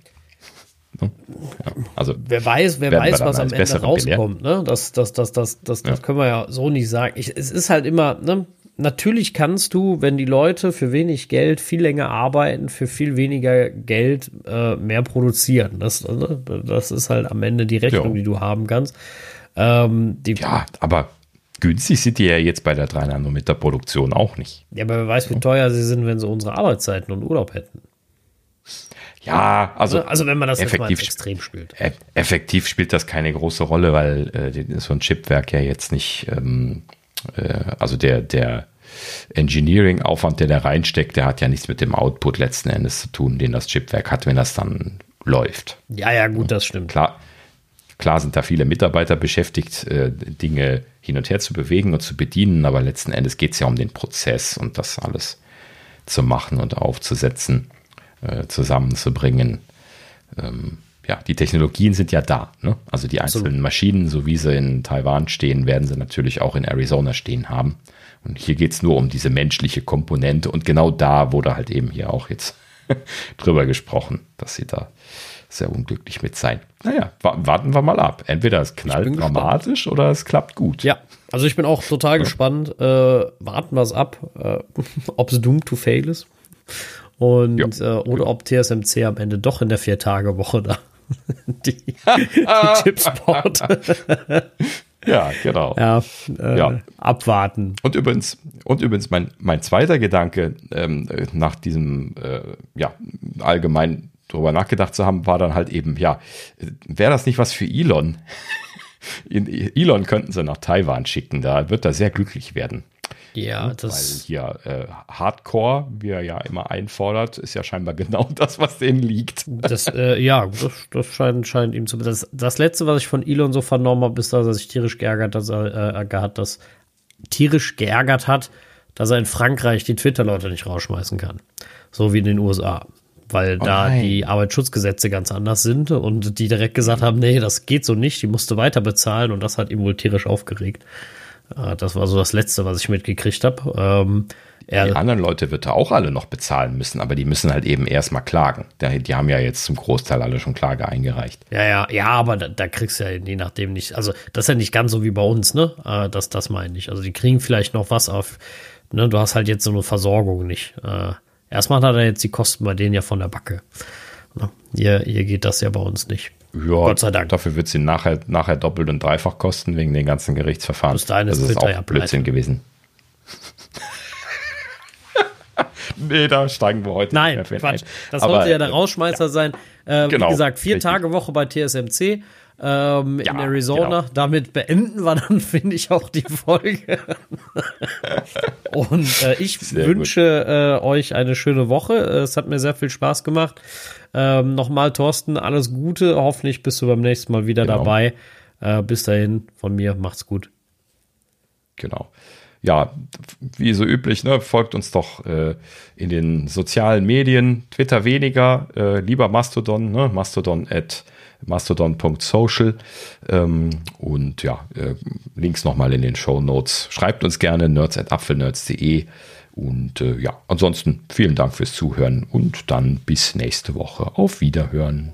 Ne? Ja, also wer weiß, wer weiß, was am Ende rauskommt. Ne? Das, das, das, das, das, das ja. können wir ja so nicht sagen. Ich, es ist halt immer, ne? natürlich kannst du, wenn die Leute für wenig Geld viel länger arbeiten, für viel weniger Geld äh, mehr produzieren. Das, ne? das ist halt am Ende die Rechnung, ja. die du haben kannst. Ähm, ja, aber günstig sind die ja jetzt bei der 3 Nanometer Produktion auch nicht. Ja, aber wer weiß, wie teuer sie sind, wenn sie unsere Arbeitszeiten und Urlaub hätten. Ja, also, also wenn man das effektiv extrem spielt. Effektiv spielt das keine große Rolle, weil äh, so ein Chipwerk ja jetzt nicht, ähm, äh, also der, der Engineering-Aufwand, der da reinsteckt, der hat ja nichts mit dem Output letzten Endes zu tun, den das Chipwerk hat, wenn das dann läuft. Ja, ja, gut, das stimmt. Klar, Klar sind da viele Mitarbeiter beschäftigt, äh, Dinge hin und her zu bewegen und zu bedienen, aber letzten Endes geht es ja um den Prozess und das alles zu machen und aufzusetzen, äh, zusammenzubringen. Ähm, ja, die Technologien sind ja da. Ne? Also die einzelnen. Maschinen, so wie sie in Taiwan stehen, werden sie natürlich auch in Arizona stehen haben. Und hier geht es nur um diese menschliche Komponente und genau da wurde halt eben hier auch jetzt drüber gesprochen, dass sie da sehr unglücklich mit sein. Naja, warten wir mal ab. Entweder es knallt dramatisch gespannt. oder es klappt gut. Ja, also ich bin auch total ja. gespannt. Äh, warten wir es ab, äh, ob es doomed to fail ist. Und ja. äh, oder ob TSMC am Ende doch in der Vier-Tage-Woche da die, die Chips baut. Ja, genau. Ja, äh, ja, abwarten. Und übrigens, und übrigens mein, mein zweiter Gedanke ähm, nach diesem äh, ja, allgemein drüber nachgedacht zu haben, war dann halt eben, ja, wäre das nicht was für Elon? Elon könnten sie nach Taiwan schicken, da wird er sehr glücklich werden. Ja, das. Weil hier äh, Hardcore, wie er ja immer einfordert, ist ja scheinbar genau das, was denen liegt. Das, äh, ja, das, das scheint, scheint ihm zu. Das, das letzte, was ich von Elon so vernommen habe, ist, dass er sich tierisch geärgert, dass er, äh, hat, dass tierisch geärgert hat, dass er in Frankreich die Twitter-Leute nicht rausschmeißen kann. So wie in den USA weil oh da die Arbeitsschutzgesetze ganz anders sind und die direkt gesagt haben, nee, das geht so nicht, die musste weiter bezahlen und das hat ihn wohl tierisch aufgeregt. Äh, das war so das Letzte, was ich mitgekriegt habe. Ähm, die anderen Leute wird er auch alle noch bezahlen müssen, aber die müssen halt eben erstmal klagen. Die haben ja jetzt zum Großteil alle schon Klage eingereicht. Ja, ja, ja, aber da, da kriegst du ja je nachdem nicht, also das ist ja nicht ganz so wie bei uns, ne? Äh, das, das meine ich. Also die kriegen vielleicht noch was auf, ne? Du hast halt jetzt so eine Versorgung nicht. Äh, Erstmal hat er jetzt die Kosten bei denen ja von der Backe. Hier, hier geht das ja bei uns nicht. Ja, Gott sei Dank. Dafür wird ihn nachher, nachher doppelt und dreifach kosten wegen den ganzen Gerichtsverfahren. Bis dahin ist das ist auch ja Blödsinn gewesen. nee, da steigen wir heute Nein, nicht mehr Quatsch. Das Aber, sollte ja der Rausschmeißer ja. sein. Äh, genau, wie gesagt, vier Richtig. Tage Woche bei TSMC ähm, ja, in Arizona. Genau. Damit beenden wir dann, finde ich, auch die Folge. Und äh, ich sehr wünsche äh, euch eine schöne Woche. Es hat mir sehr viel Spaß gemacht. Ähm, Nochmal, Thorsten, alles Gute. Hoffentlich bist du beim nächsten Mal wieder genau. dabei. Äh, bis dahin, von mir, macht's gut. Genau ja, wie so üblich, ne, folgt uns doch äh, in den sozialen Medien, Twitter weniger, äh, lieber Mastodon, ne, Mastodon at mastodon.social ähm, und ja, äh, Links nochmal in den Show Notes. Schreibt uns gerne nerds.apfelnerds.de und äh, ja, ansonsten vielen Dank fürs Zuhören und dann bis nächste Woche. Auf Wiederhören.